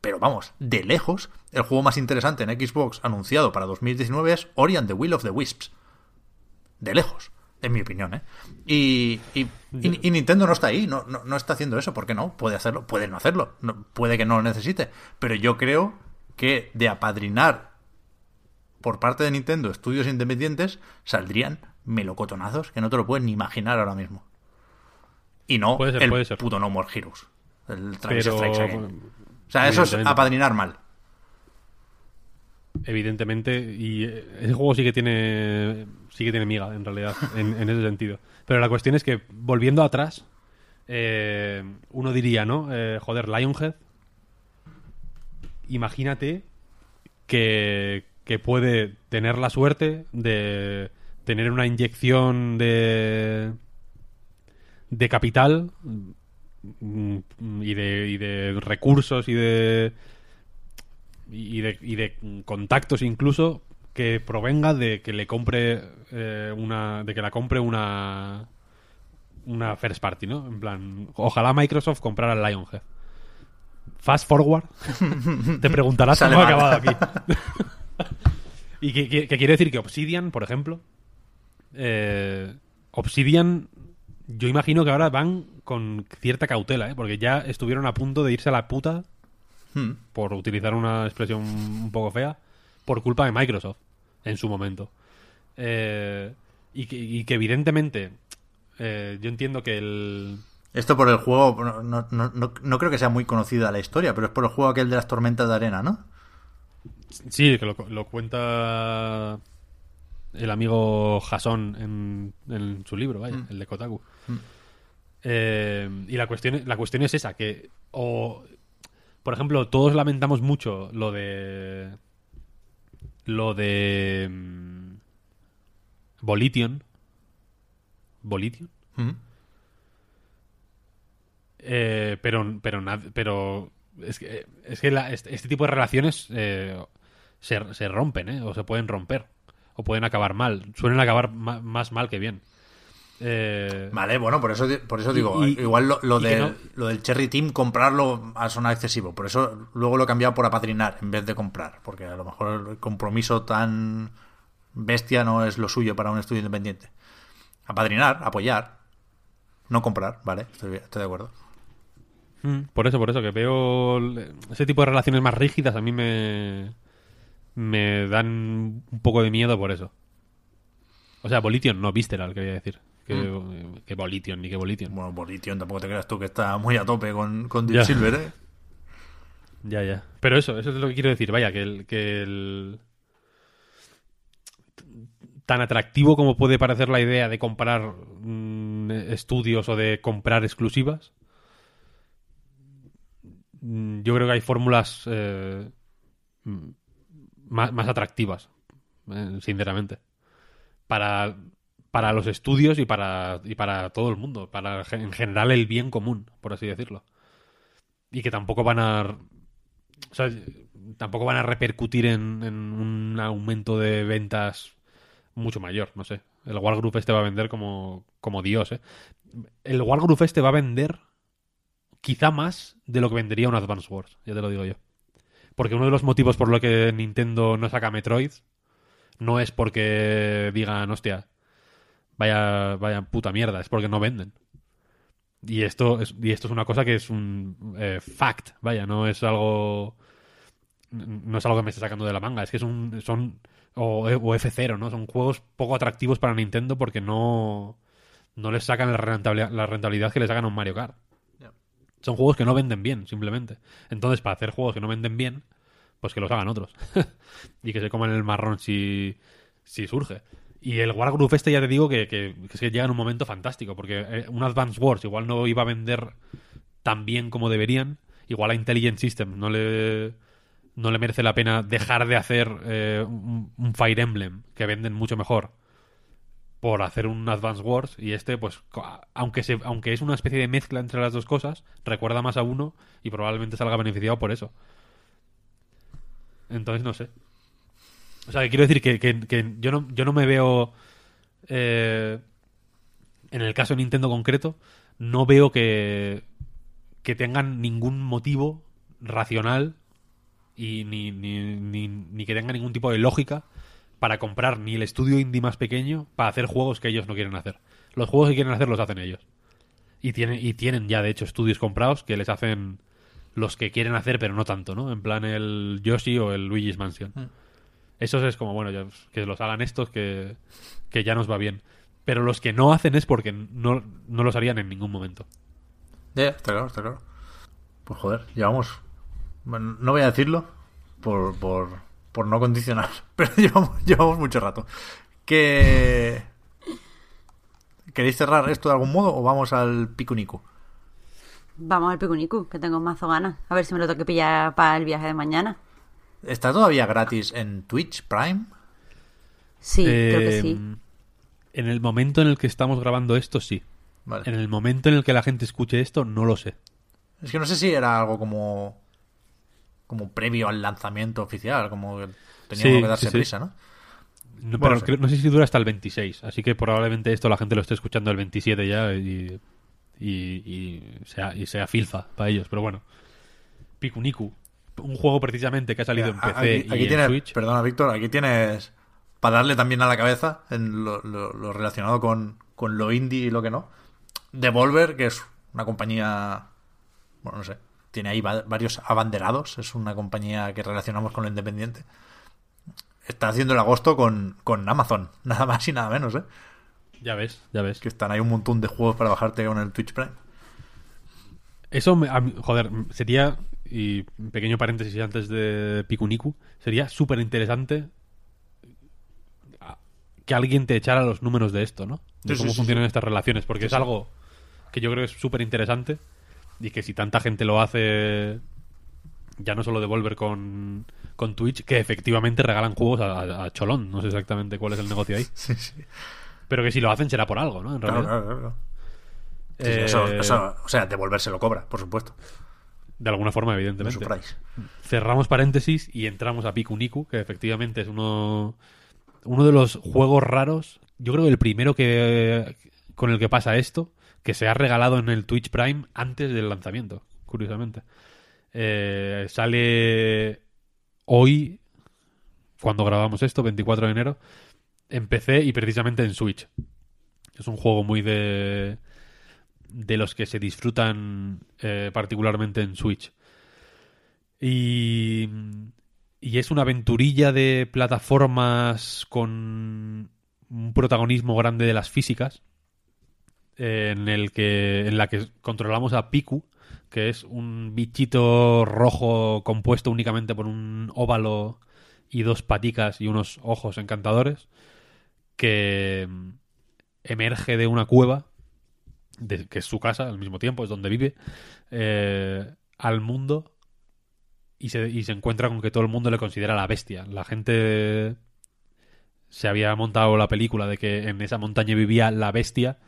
pero vamos, de lejos, el juego más interesante en Xbox anunciado para 2019 es Ori and the Will of the Wisps. De lejos, en mi opinión, ¿eh? Y, y, y- y Nintendo no está ahí, no, no, no está haciendo eso. ¿Por qué no? Puede hacerlo, puede no hacerlo, no- puede que no lo necesite. Pero yo creo que de apadrinar por parte de Nintendo estudios independientes saldrían melocotonazos que no te lo puedes ni imaginar ahora mismo. Y no Puede ser, el puede ser. puto No More Heroes. El Travis Pero Strikes Again. O sea, eso es apadrinar mal. evidentemente y eh, ese juego sí que tiene sí que tiene miga en realidad en, en ese sentido pero la cuestión es que volviendo atrás eh, uno diría no Eh, joder Lionhead imagínate que, que puede tener la suerte de tener una inyección de de capital mm, y de, y de recursos y de y de, y de contactos incluso que provenga de que le compre eh, una de que la compre una una first party, ¿no? En plan, ojalá Microsoft comprara el Lionhead. Fast forward, te preguntarás cómo ha acabado aquí. y que quiere decir que Obsidian, por ejemplo, eh, Obsidian, yo imagino que ahora van con cierta cautela, ¿eh? porque ya estuvieron a punto de irse a la puta Hmm. por utilizar una expresión un poco fea, por culpa de Microsoft en su momento. Eh, y, que, y que evidentemente eh, yo entiendo que el... Esto por el juego, no, no, no- no creo que sea muy conocida la historia, pero es por el juego aquel de las tormentas de arena, ¿no? Sí, que lo, lo cuenta el amigo Jason en, en su libro, vaya, el de Kotaku. Eh, y la cuestión, la cuestión es esa, que o por ejemplo, todos lamentamos mucho lo de lo de mm, Volition. Volition. Eh, pero pero pero es que, es que la- este, este tipo de relaciones eh, se, se rompen, ¿eh? O se pueden romper. O pueden acabar mal. Suelen acabar ma- más mal que bien. Eh, Vale, bueno, por eso, por eso digo, Y- igual lo, no- lo del Cherry Team, comprarlo ha sonado excesivo. Por eso luego lo he cambiado por apadrinar en vez de comprar. Porque a lo mejor el compromiso tan bestia no es lo suyo para un estudio independiente. Apadrinar, apoyar, no comprar, ¿vale? Estoy, estoy de acuerdo. Mm, Por eso, por eso, que veo ese tipo de relaciones más rígidas a mí me, me dan un poco de miedo por eso. O sea, Volition, no Visceral, quería decir. Que, que Volition, ni que Volition. Bueno, Volition, tampoco te creas tú que está muy a tope con, con Deep Ya. Silver, ¿eh? Ya, ya. Pero eso, eso es lo que quiero decir. Vaya, que el, que el... Tan atractivo como puede parecer la idea de comprar mm, estudios o de comprar exclusivas, mm, yo creo que hay fórmulas eh, mm, más, más atractivas, eh, sinceramente. Para, para los estudios y para, y para todo el mundo. Para en general el bien común, por así decirlo. Y que tampoco van a tampoco van a repercutir en, en un aumento de ventas mucho mayor, no sé. El Wargroup este va a vender como, como Dios, ¿eh? El Wargroup este va a vender quizá más de lo que vendería un Advance Wars, ya te lo digo yo. Porque uno de los motivos por lo que Nintendo no saca Metroid no es porque digan, hostia, vaya, vaya puta mierda, es porque no venden. Y esto es, y esto es una cosa que es un eh, fact, vaya, no es algo no es algo que me esté sacando de la manga, es que es son o, o F0, ¿no? Son juegos poco atractivos para Nintendo porque no no les sacan la rentabilidad, la rentabilidad que les sacan a un Mario Kart. Son juegos que no venden bien, simplemente. Entonces, para hacer juegos que no venden bien, pues que los hagan otros. y que se coman el marrón si, si surge. Y el Wargroup este ya te digo que, que, que llega en un momento fantástico, porque eh, un Advance Wars igual no iba a vender tan bien como deberían. Igual a Intelligent System no le, no le merece la pena dejar de hacer eh, un, un Fire Emblem, que venden mucho mejor, por hacer un Advance Wars y este pues aunque se, aunque es una especie de mezcla entre las dos cosas recuerda más a uno y probablemente salga beneficiado por eso. Entonces no sé. O sea que quiero decir que, que- que yo no yo no me veo eh, en el caso de Nintendo concreto no veo que que tengan ningún motivo racional y ni, ni, ni, ni que tenga ningún tipo de lógica para comprar ni el estudio indie más pequeño para hacer juegos que ellos no quieren hacer. Los juegos que quieren hacer los hacen ellos. Y tienen, y tienen ya, de hecho, estudios comprados que les hacen los que quieren hacer, pero no tanto, ¿no? En plan el Yoshi o el Luigi's Mansion. Esos es como, bueno, ya, que los hagan estos, que, que ya nos va bien. Pero los que no hacen es porque no, no los harían en ningún momento. Ya, está claro, está claro. Pues joder, llevamos. bueno, no voy a decirlo por, por, por no condicionar, pero llevamos, llevamos mucho rato. Que. ¿Queréis cerrar esto de algún modo o vamos al Picunicu? Vamos al Picunicu, que tengo mazo ganas. A ver si me lo tengo que pillar para el viaje de mañana. ¿Está todavía gratis en Twitch Prime? Sí, creo que Eh, sí. En el momento en el que estamos grabando esto, sí. Vale. En el momento en el que la gente escuche esto, no lo sé. Es que no sé si era algo como. Como previo al lanzamiento oficial, como que teníamos Sí, que darse sí, prisa, ¿no? No, Bueno, pero creo- no sé si dura hasta el 26, así que probablemente esto la gente lo esté escuchando el 27 ya y, y, y sea, y sea filfa para ellos. Pero bueno, Pikuniku, un juego precisamente que ha salido en PC aquí, y aquí en tienes, Switch. perdona Víctor, aquí tienes para darle también a la cabeza en lo, lo- lo relacionado con, con lo indie y lo que no. Devolver, que es una compañía, bueno, no sé, tiene ahí va- varios abanderados, es una compañía que relacionamos con lo independiente. Está haciendo el agosto con, con Amazon, nada más y nada menos, ¿eh? Ya ves, ya ves. Que están ahí un montón de juegos para bajarte con el Twitch Prime. Eso, me- joder, sería, y pequeño paréntesis antes de Pikuniku, sería súper interesante que alguien te echara los números de esto, ¿no? De Sí, cómo sí, funcionan sí. estas relaciones, porque es algo que yo creo que es súper interesante y que si tanta gente lo hace, ya no solo Devolver con, con Twitch, que efectivamente regalan juegos a, cholón, no sé exactamente cuál es el negocio ahí, Sí, sí. pero que si lo hacen será por algo, ¿no? En Claro, realidad. claro, claro. Sí, sí, Eh, eso, eso- o sea, Devolver se lo cobra, por supuesto. De alguna forma, evidentemente. cerramos paréntesis y entramos a Pikuniku, que efectivamente es uno, uno de los juegos raros. Yo creo que el primero que con el que pasa esto, que se ha regalado en el Twitch Prime antes del lanzamiento, curiosamente. Eh, sale hoy, cuando grabamos esto, 24 de enero, en PC y precisamente en Switch. Es un juego muy de de los que se disfrutan eh, particularmente en Switch. Y, y es una aventurilla de plataformas con un protagonismo grande de las físicas, en el que en la que controlamos a Piku, que es un bichito rojo compuesto únicamente por un óvalo y dos paticas y unos ojos encantadores, que mm, emerge de una cueva, de- que es su casa al mismo tiempo, es donde vive, eh, al mundo y se, y se encuentra con que todo el mundo le considera la bestia. La gente se había montado la película de que en esa montaña vivía la bestia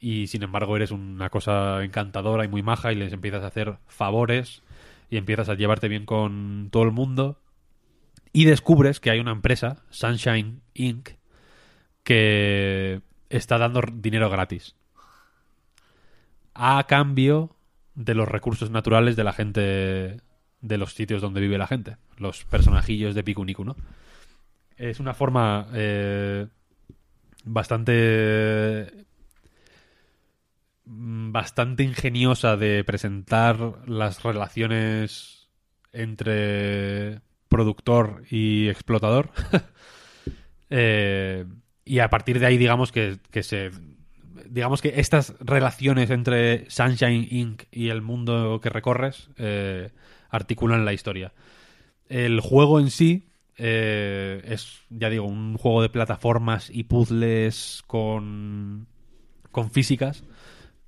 y sin embargo eres una cosa encantadora y muy maja y les empiezas a hacer favores y empiezas a llevarte bien con todo el mundo y descubres que hay una empresa, Sunshine Inc., que está dando dinero gratis a cambio de los recursos naturales de la gente de los sitios donde vive la gente, los personajillos de Pikuniku, ¿no? Es una forma eh, bastante bastante ingeniosa de presentar las relaciones entre productor y explotador. Eh, y a partir de ahí, digamos que, que se. Digamos que estas relaciones entre Sunshine Inc. y el mundo que recorres eh, articulan la historia. El juego en sí eh, es, ya digo, un juego de plataformas y puzzles con, con físicas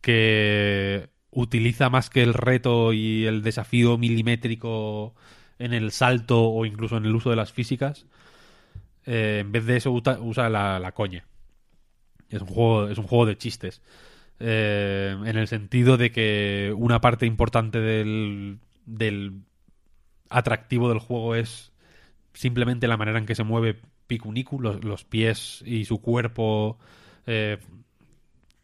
que utiliza más que el reto y el desafío milimétrico en el salto o incluso en el uso de las físicas. eh, en vez de eso usa la, la coña. Es un juego, es un juego de chistes. Eh, en el sentido de que una parte importante del, del atractivo del juego es simplemente la manera en que se mueve Pikuniku, los, los pies y su cuerpo eh,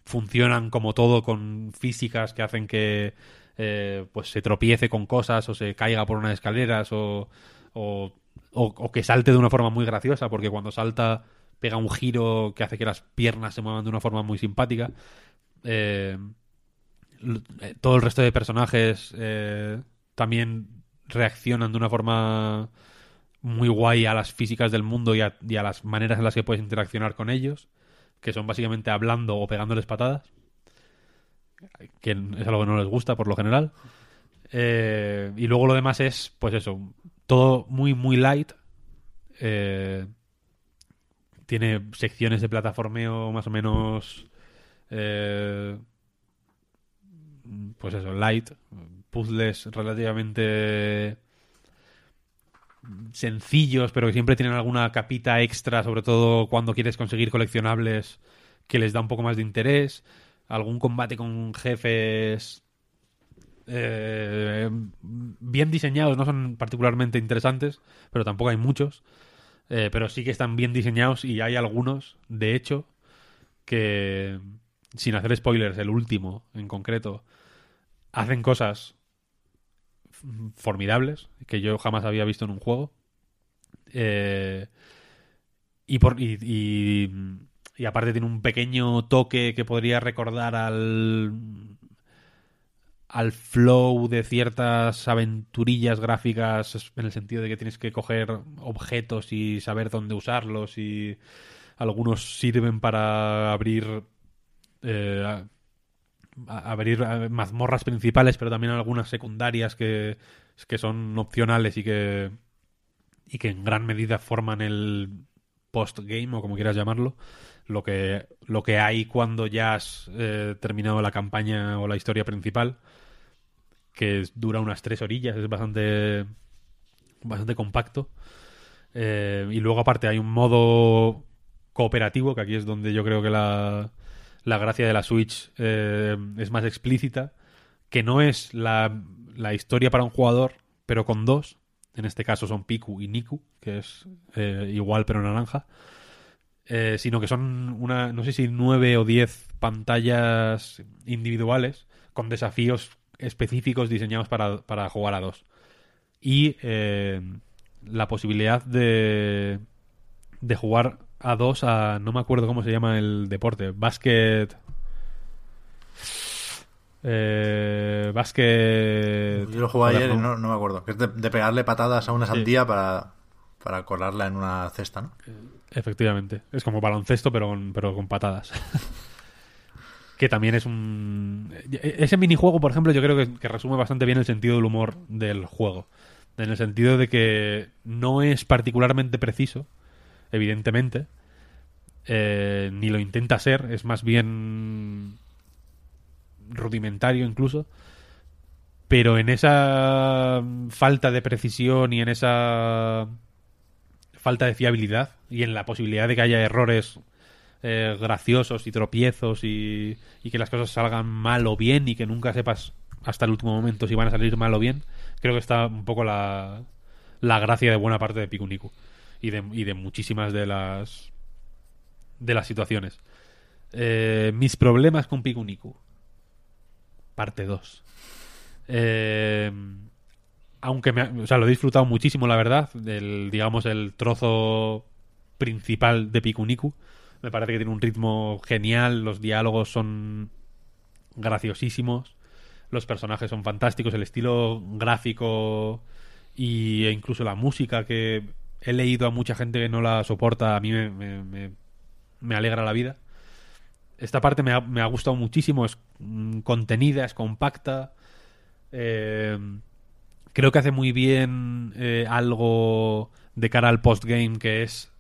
funcionan como todo con físicas que hacen que eh, pues se tropiece con cosas o se caiga por unas escaleras o, o, que salte de una forma muy graciosa porque cuando salta pega un giro que hace que las piernas se muevan de una forma muy simpática. Eh, eh, todo el resto de personajes también reaccionan de una forma muy guay a las físicas del mundo y a, y a las maneras en las que puedes interaccionar con ellos, que son básicamente hablando o pegándoles patadas, que es algo que no les gusta por lo general. Eh, y luego lo demás es, pues eso, todo muy, muy light. Eh, tiene secciones de plataformeo más o menos... eh, pues eso, light, puzzles relativamente sencillos, pero que siempre tienen alguna capita extra, sobre todo cuando quieres conseguir coleccionables que les da un poco más de interés, algún combate con jefes eh, bien diseñados, no son particularmente interesantes, pero tampoco hay muchos, eh, pero sí que están bien diseñados y hay algunos, de hecho, que sin hacer spoilers, el último en concreto, hacen cosas formidables que yo jamás había visto en un juego. Eh, y, por, y, y, aparte tiene un pequeño toque que podría recordar al al flow de ciertas aventurillas gráficas en el sentido de que tienes que coger objetos y saber dónde usarlos y algunos sirven para abrir eh, abrir eh, mazmorras principales, pero también algunas secundarias que, que son opcionales y que, y que en gran medida forman el post-game, o como quieras llamarlo, lo que, lo que hay cuando ya has eh, terminado la campaña o la historia principal, que dura unas tres orillas, es bastante, bastante compacto. Eh, y luego aparte hay un modo cooperativo, que aquí es donde yo creo que la, la gracia de la Switch eh, es más explícita, que no es la, la historia para un jugador, pero con dos. En este caso son Piku y Niku, que es eh, igual pero naranja. Eh, sino que son una, no sé si nueve o diez pantallas individuales con desafíos específicos diseñados para, para jugar a dos. Y la posibilidad de, de jugar a dos a. No me acuerdo cómo se llama el deporte. Básquet. Eh, básquet. Yo lo jugué ayer y no. no, me acuerdo. Que es de, de pegarle patadas a una sandía para, para colarla en una cesta, ¿no? Efectivamente. Es como baloncesto, pero con, pero con patadas. que también es un... Ese minijuego, por ejemplo, yo creo que, que resume bastante bien el sentido del humor del juego. En el sentido de que no es particularmente preciso, evidentemente, eh, ni lo intenta ser, es más bien rudimentario incluso, pero en esa falta de precisión y en esa falta de fiabilidad y en la posibilidad de que haya errores eh, graciosos y tropiezos y, que las cosas salgan mal o bien y que nunca sepas hasta el último momento si van a salir mal o bien, creo que está un poco la, la gracia de buena parte de Pikuniku y de, y de muchísimas de las de las situaciones. Eh, mis problemas con Pikuniku. Parte 2. Eh, aunque o sea, lo he disfrutado muchísimo, la verdad, del, digamos, el trozo principal de Pikuniku. Me parece que tiene un ritmo genial, los diálogos son graciosísimos, los personajes son fantásticos, el estilo gráfico e incluso la música que he leído a mucha gente que no la soporta, a mí me, me- me- me alegra la vida. Esta parte me ha, gustado muchísimo, es mm, contenida, es compacta. Eh, creo que hace muy bien eh, algo de cara al postgame que es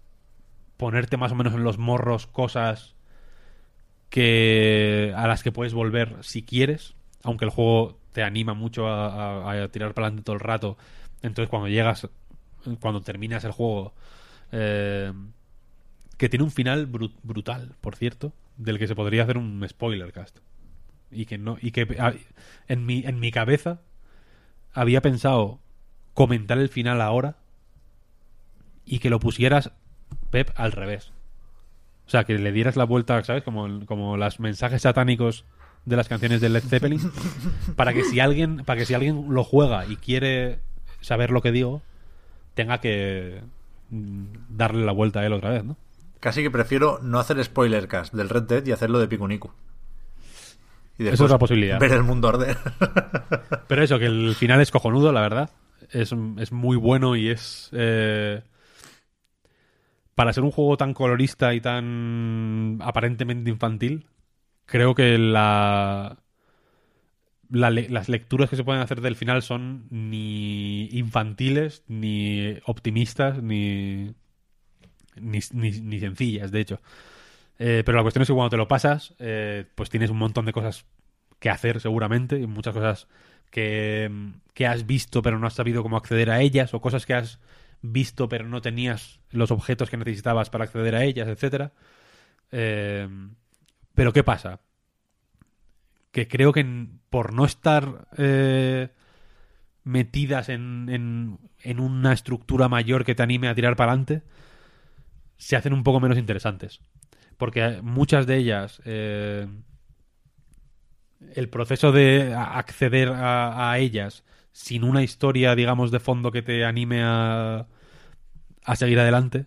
ponerte más o menos en los morros cosas que a las que puedes volver si quieres, aunque el juego te anima mucho a, a- a tirar para adelante todo el rato. Entonces cuando llegas, cuando terminas el juego, eh, que tiene un final bru- brutal, por cierto, del que se podría hacer un spoiler cast. Y que no. Y que ah, en mi, en mi cabeza había pensado comentar el final ahora y que lo pusieras, Pep, al revés. O sea, que le dieras la vuelta, ¿sabes? Como, como los mensajes satánicos de las canciones de Led Zeppelin. para que si alguien, para que si alguien lo juega y quiere saber lo que digo, tenga que mm, darle la vuelta a él otra vez, ¿no? Casi que prefiero no hacer spoiler cast del Red Dead y hacerlo de Pikuniku. Y Eso es otra posibilidad. Ver el mundo arder. Pero eso, que el final es cojonudo, la verdad. Es, es muy bueno y es... eh, para ser un juego tan colorista y tan aparentemente infantil, creo que la, la le- las lecturas que se pueden hacer del final son ni infantiles, ni optimistas, ni, ni, ni- sencillas, de hecho. Eh, pero la cuestión es que cuando te lo pasas, eh, pues tienes un montón de cosas que hacer seguramente, y muchas cosas que, que has visto pero no has sabido cómo acceder a ellas, o cosas que has visto pero no tenías los objetos que necesitabas para acceder a ellas, etcétera. Eh, pero ¿qué pasa? Que creo que por no estar eh, metidas en, en, una estructura mayor que te anime a tirar para adelante, se hacen un poco menos interesantes. Porque muchas de ellas, eh, el proceso de acceder a, a ellas sin una historia, digamos, de fondo que te anime a, a seguir adelante,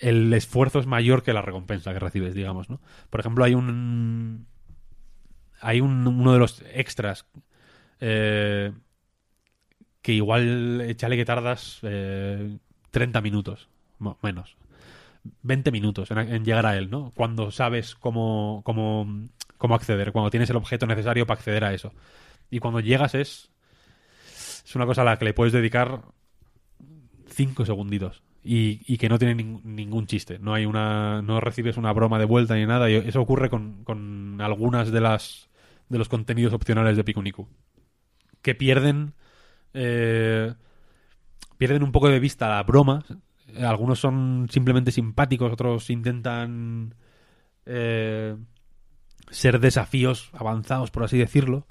el esfuerzo es mayor que la recompensa que recibes, digamos, ¿no? Por ejemplo, hay un... Hay un, uno de los extras eh, que igual échale que tardas eh, 30 minutos, menos. 20 minutos en, llegar a él, ¿no? Cuando sabes cómo, cómo, cómo acceder, cuando tienes el objeto necesario para acceder a eso. Y cuando llegas es... Es una cosa a la que le puedes dedicar 5 segunditos. Y, y que no tiene ning- ningún chiste. No hay una. No recibes una broma de vuelta ni nada. Y eso ocurre con, con algunas de las. De los contenidos opcionales de Pikuniku. Que pierden. eh, pierden un poco de vista la broma. Algunos son simplemente simpáticos, otros intentan. eh, ser desafíos avanzados, por así decirlo.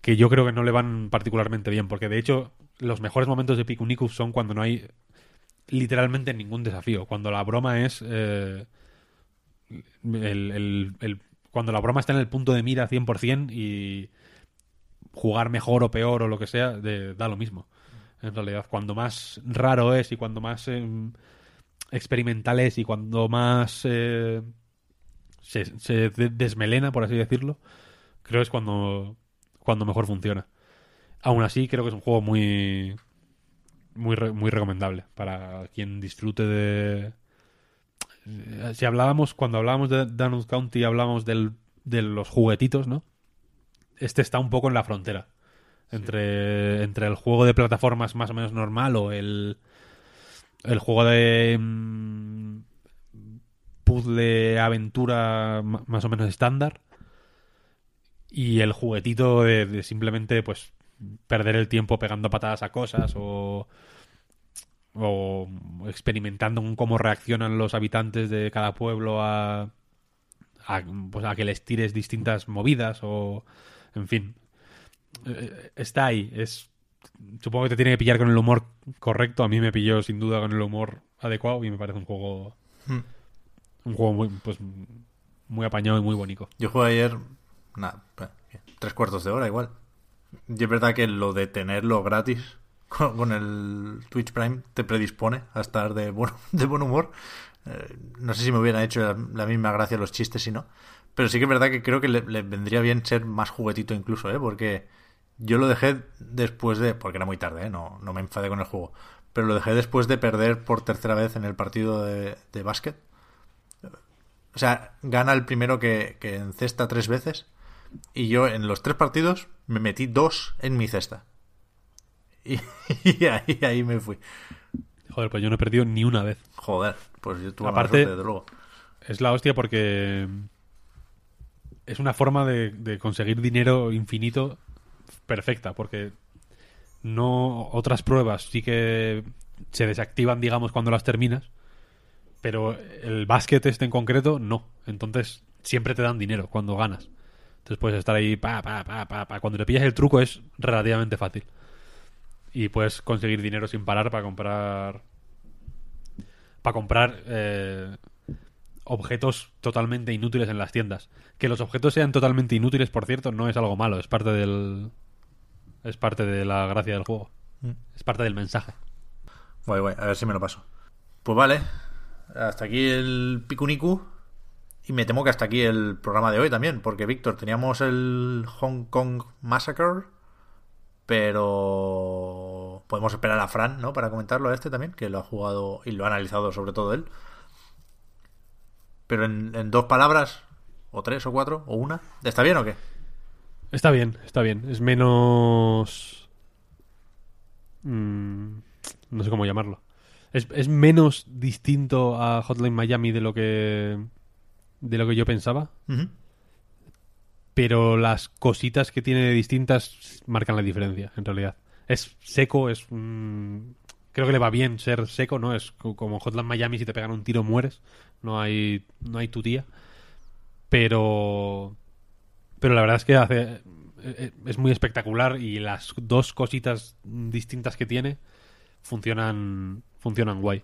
Que yo creo que no le van particularmente bien. Porque de hecho, los mejores momentos de Pikuniku son cuando no hay literalmente ningún desafío. Cuando la broma es. eh, el, cuando la broma está en el punto de mira 100% y jugar mejor o peor o lo que sea, da lo mismo. En realidad, cuando más raro es y cuando más em, experimental es y cuando más eh, se, se de- desmelena, por así decirlo, creo es cuando, cuando mejor funciona. Aún así, creo que es un juego muy, muy, muy recomendable para quien disfrute de... Eh, Si hablábamos, cuando hablábamos de Donut County, hablábamos del, de los juguetitos, ¿no? Este está un poco en la frontera. Entre, entre el juego de plataformas más o menos normal o el, el juego de mm, puzzle aventura más o menos estándar y el juguetito de, de simplemente pues perder el tiempo pegando patadas a cosas o o experimentando en cómo reaccionan los habitantes de cada pueblo a, a, pues a que les tires distintas movidas o en fin Eh, está ahí es supongo que te tiene que pillar con el humor correcto a mí me pilló sin duda con el humor adecuado y me parece un juego Hmm. un juego muy pues muy apañado y muy bonito Yo jugué ayer, nada, pues, tres cuartos de hora igual. Y es verdad que lo de tenerlo gratis con, el Twitch Prime te predispone a estar de buen, de buen humor. Eh, no sé si me hubieran hecho la, misma gracia los chistes si no. Pero sí que es verdad que creo que le, le vendría bien ser más juguetito incluso, ¿eh? Porque yo lo dejé después de... Porque era muy tarde, ¿eh? No, no me enfadé con el juego. Pero lo dejé después de perder por tercera vez en el partido de, de básquet. O sea, gana el primero que, que encesta tres veces. Y yo en los tres partidos me metí dos en mi cesta. Y, y ahí, ahí me fui. joder pues yo no he perdido ni una vez Joder, pues yo tuve Aparte- suerte, desde luego. Es la hostia porque es una forma de, de conseguir dinero infinito perfecta, porque no otras pruebas sí que se desactivan, digamos, cuando las terminas, Pero el básquet este en concreto, no. Entonces, siempre te dan dinero cuando ganas. Entonces puedes estar ahí, pa, pa, pa, pa, pa. Cuando le pillas el truco es relativamente fácil. Y puedes conseguir dinero sin parar para comprar. Para comprar eh, objetos totalmente inútiles en las tiendas. Que los objetos sean totalmente inútiles, por cierto, no es algo malo. Es parte del. Es parte de la gracia del juego. Es parte del mensaje. Guay, guay, a ver si me lo paso. Pues vale, hasta aquí el Picunicu. Y me temo que hasta aquí el programa de hoy también, porque Víctor, teníamos el Hong Kong Massacre, pero podemos esperar a Fran, ¿no? Para comentarlo a este también, que lo ha jugado y lo ha analizado sobre todo él. Pero en, en dos palabras, o tres, o cuatro, o una, ¿está bien o qué? Está bien, está bien. Es menos. Mm, no sé cómo llamarlo. Es, es menos distinto a Hotline Miami de lo que. de lo que yo pensaba. Pero las cositas que tiene distintas marcan la diferencia, en realidad. Es seco, es. un- creo que le va bien ser seco, ¿no? Es co- como Hotline Miami, si te pegan un tiro mueres. No hay, no hay tu tía. Pero. Pero la verdad es que hace. eh, Es muy espectacular y las dos cositas distintas que tiene funcionan funcionan guay.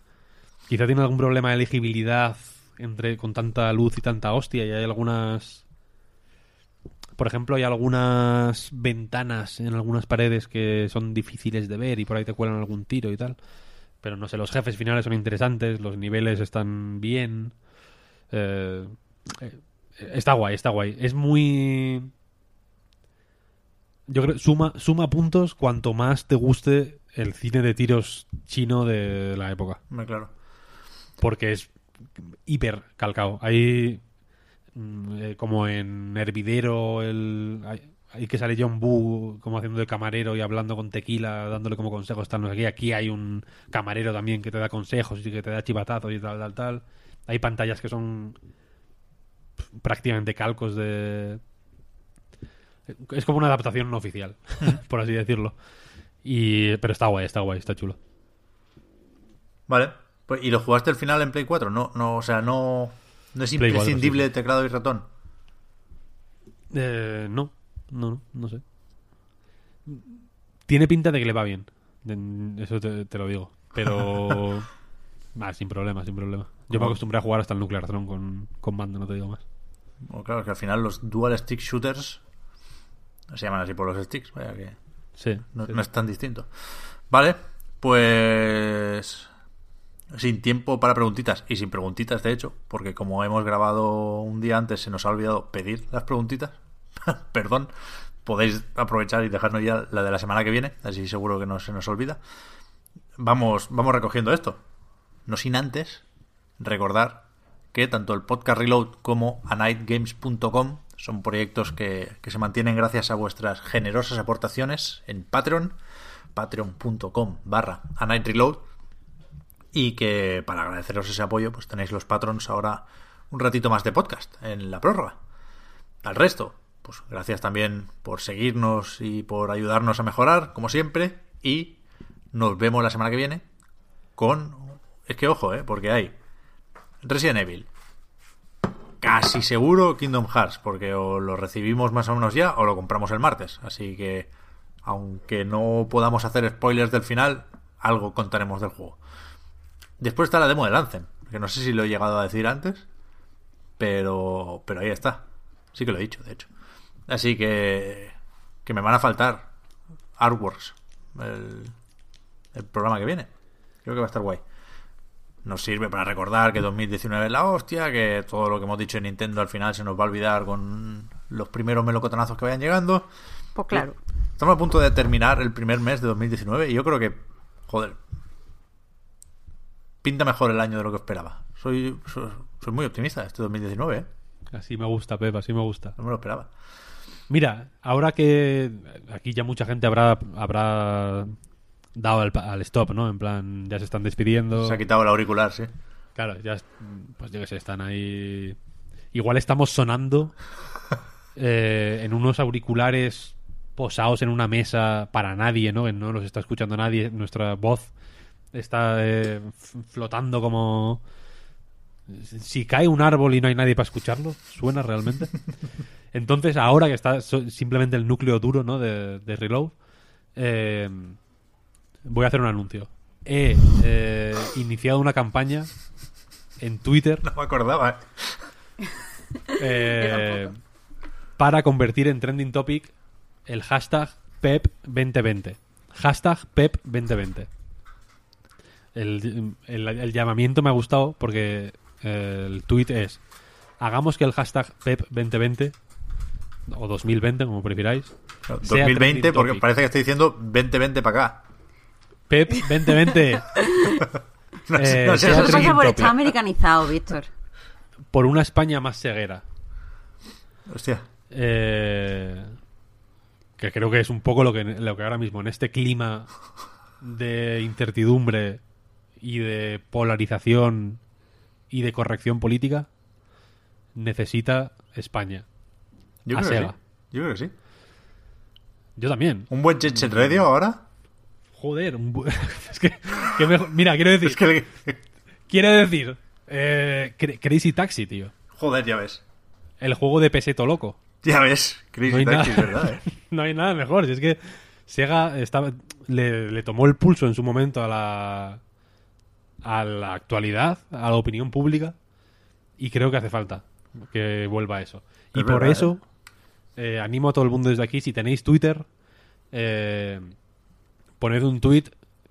Quizá tiene algún problema de elegibilidad entre con tanta luz y tanta hostia y hay algunas por ejemplo, hay algunas ventanas en algunas paredes que son difíciles de ver y por ahí te cuelan algún tiro y tal. Pero no sé, los jefes finales son interesantes, los niveles están bien. Eh, eh, está guay, está guay. Es muy. Yo creo suma, suma puntos cuanto más te guste el cine de tiros chino de la época. Hombre, claro. Porque es hiper calcao. Hay. Mm, eh, como en Hervidero, el. Hay que sale John Boo como haciendo de camarero y hablando con tequila, dándole como consejos, tal, no sé qué. Aquí hay un camarero también que te da consejos y que te da chivatazos y tal, tal, tal. Hay pantallas que son prácticamente calcos de... Es como una adaptación no oficial, por así decirlo. Y... Pero está guay, está guay, está chulo. Vale. Pues, ¿Y lo jugaste al final en Play 4? No, no, o sea, no, no es Play 4, imprescindible teclado y ratón. Eh, no, no, no, no sé. Tiene pinta de que le va bien. Eso te, te lo digo. Pero... Ah, sin problema, sin problema. Yo me acostumbré a jugar hasta el Nuclear Throne con, con mando, no te digo más. Bueno, claro, que al final los dual stick shooters se llaman así por los sticks, vaya que Sí. no, sí. no es tan distinto. Vale, pues sin tiempo para preguntitas y sin preguntitas de hecho, porque como hemos grabado un día antes se nos ha olvidado pedir las preguntitas. Perdón, podéis aprovechar y dejarnos ya la de la semana que viene, así seguro que no se nos olvida. Vamos, vamos recogiendo esto. No sin antes recordar que tanto el podcast Reload como anightgames.com son proyectos que, que se mantienen gracias a vuestras generosas aportaciones en Patreon, patreon.com barra anightreload y que para agradeceros ese apoyo pues tenéis los patrons ahora un ratito más de podcast en la prórroga. Al resto, pues gracias también por seguirnos y por ayudarnos a mejorar, como siempre, y nos vemos la semana que viene con... Es que ojo, ¿eh? Porque hay Resident Evil, casi seguro Kingdom Hearts, porque o lo recibimos más o menos ya o lo compramos el martes. Así que, aunque no podamos hacer spoilers del final, algo contaremos del juego. Después está la demo de Anthem, que no sé si lo he llegado a decir antes, pero, pero ahí está. Sí que lo he dicho, de hecho. Así que, que me van a faltar Artworks, el, el programa que viene. Creo que va a estar guay nos sirve para recordar que 2019 es la hostia, que todo lo que hemos dicho en Nintendo al final se nos va a olvidar con los primeros melocotonazos que vayan llegando. Pues claro. Estamos a punto de terminar el primer mes de 2019 y yo creo que, joder, pinta mejor el año de lo que esperaba. Soy, soy, soy muy optimista este 2019, ¿eh? Así me gusta, Pep, así me gusta. No me lo esperaba. Mira, ahora que aquí ya mucha gente habrá, habrá dado al, al stop, ¿no? En plan, ya se están despidiendo. Se ha quitado el auricular, sí. Claro, ya, es- pues yo que sé, están ahí. Igual estamos sonando eh, en unos auriculares posados en una mesa para nadie, ¿no? Que no los está escuchando nadie. Nuestra voz está eh, flotando como Si cae un árbol y no hay nadie para escucharlo, ¿suena realmente? Entonces, ahora que está simplemente el núcleo duro ¿no? de, de Reload, eh, voy a hacer un anuncio. He eh, iniciado una campaña en Twitter No me acordaba. eh, para convertir en trending topic el hashtag PEP2020. Hashtag PEP2020. El, el- el llamamiento me ha gustado porque eh, el tweet es hagamos que el hashtag PEP2020 o 2020 como prefiráis sea 2020, trending porque topic. parece que estoy diciendo 2020 para acá. PEP2020 No sé, Eh, no sé, no Eso pasa por estar americanizado, Víctor. por una España más ceguera. Hostia. Eh, que creo que es un poco lo que, lo que ahora mismo, en este clima de incertidumbre y de polarización y de corrección política, necesita España. Yo A creo que sí. Yo creo que sí. Yo también. ¿Un buen Jet Set Radio ahora? Joder, un bu- es que, mira, quiero decir, Es que... quiero decir, eh, Cra- Crazy Taxi, tío. Joder, ya ves. El juego de peseto loco. Ya ves. Crazy No Taxi, nada. ¿verdad? eh? no hay nada mejor. Si es que Sega estaba, le, le tomó el pulso en su momento a la, a la actualidad, a la opinión pública, y creo que hace falta que vuelva a eso. Y por verdad, eso eh, animo a todo el mundo desde aquí, si tenéis Twitter, eh, poned un tweet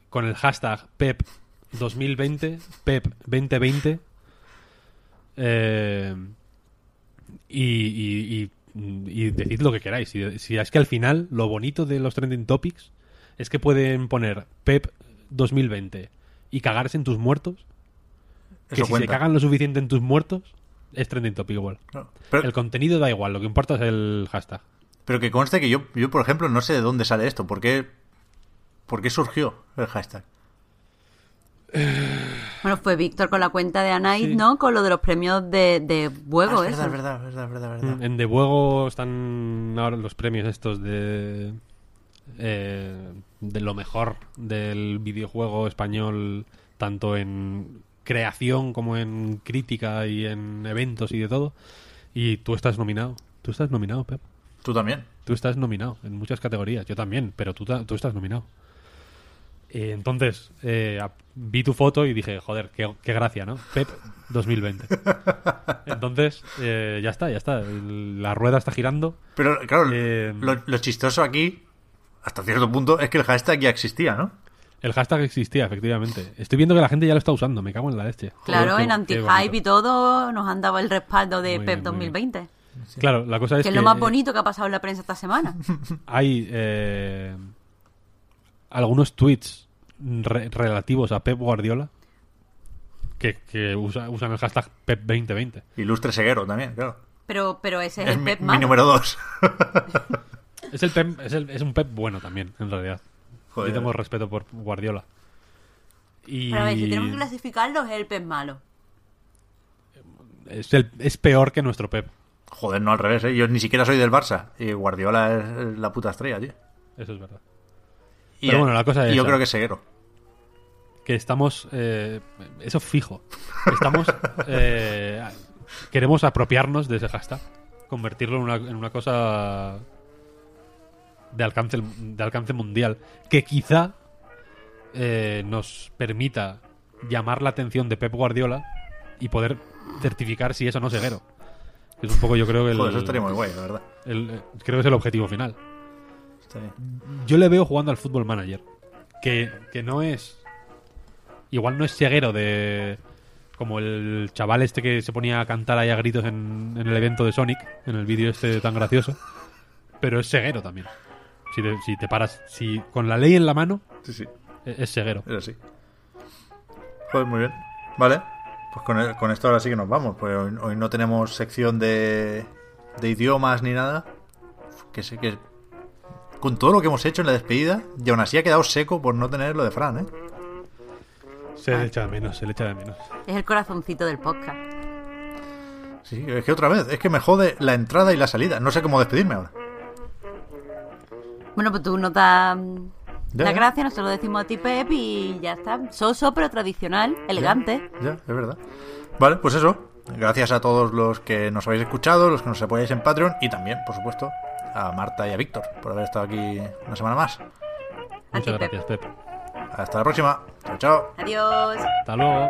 con el hashtag PEP2020, PEP2020, eh, y, y, y- y decid lo que queráis. Si, si es que al final lo bonito de los trending topics es que pueden poner PEP 2020 y cagarse en tus muertos. Que Eso si cuenta. se cagan lo suficiente en tus muertos, es trending topic igual. Pero, El contenido da igual, lo que importa es el hashtag. pero que conste que yo, yo, por ejemplo, no sé de dónde sale esto. ¿Por qué, por qué surgió el hashtag? Bueno, fue Víctor con la cuenta de Anait, Sí. ¿no? Con lo de los premios de, de juego, Ah, es verdad, es verdad, es verdad, verdad, verdad. En De Buego están ahora los premios estos de eh, de lo mejor del videojuego español, tanto en creación como en crítica y en eventos y de todo. Y tú estás nominado. Tú estás nominado, Pep. Tú también. Tú estás nominado en muchas categorías. Yo también, pero tú, tú estás nominado. Eh, entonces, eh, vi tu foto y dije, joder, qué, qué gracia, ¿no? Pep 2020. Entonces, eh, ya está, ya está. La rueda está girando. Pero claro, Eh, lo, lo chistoso aquí, hasta cierto punto, es que el hashtag ya existía, ¿no? El hashtag existía, efectivamente. Estoy viendo que la gente ya lo está usando. Me cago en la leche. Claro, en anti-hype y todo nos han dado el respaldo de Muy PEP bien, muy bien. 2020. Claro, la cosa es que es lo más bonito que ha pasado en la prensa esta semana. hay eh, algunos tweets re- relativos a Pep Guardiola que, que usa- usan el hashtag Pep 2020. Ilustre Seguero también, claro. Pero, pero ese es, Es el mi, Pep mi malo. número dos. Es, el Pep- es, el- es un Pep bueno también, en realidad. Joder. Yo tengo respeto por Guardiola. Y Pero a ver, si tenemos que clasificarlo, es el Pep malo. es, el- es peor que nuestro Pep. Joder, no al revés, ¿eh? Yo ni siquiera soy del Barça. Y Guardiola es, la puta estrella, tío. Eso es verdad. Y, Pero bueno, la cosa es y yo esa. creo que es Seguero. que estamos eh, eso fijo estamos eh, queremos apropiarnos de ese hashtag convertirlo en una, en una cosa de alcance de alcance mundial que quizá eh, nos permita llamar la atención de Pep Guardiola y poder certificar si eso no es ceguero es un poco yo creo que el, Joder, eso estaría muy guay, la verdad. el- eh, creo que es el objetivo final Está bien. yo le veo jugando al fútbol manager. Que, que no es. Igual no es ceguero de. Como el chaval este que se ponía a cantar ahí a gritos en, en el evento de Sonic, en el vídeo este tan gracioso. Pero es ceguero también. Si te, si te paras. Si con la ley en la mano, Sí, sí. e- es ceguero. Es así. Joder, muy bien. Vale. Pues con, con esto ahora sí que nos vamos. Pues hoy, hoy no tenemos sección de, de idiomas ni nada. Que sé que. Con todo lo que hemos hecho en la despedida, y aún así ha quedado seco por no tener lo de Fran, ¿eh? Se le echa de menos, se le echa de menos. Es el corazoncito del podcast. Sí, es que otra vez, es que me jode la entrada y la salida. No sé cómo despedirme ahora. Bueno, pues tú nos das mm, Ya, la gracia, nosotros lo decimos a ti, Pep, y ya está. Soso, pero tradicional, elegante. Ya, es verdad. Vale, pues eso. Gracias a todos los que nos habéis escuchado, los que nos apoyáis en Patreon y también, por supuesto, a Marta y a Víctor por haber estado aquí una semana más. Ti, Muchas Pep. gracias, Pep. Hasta la próxima. Chao, chao. Adiós. Hasta luego.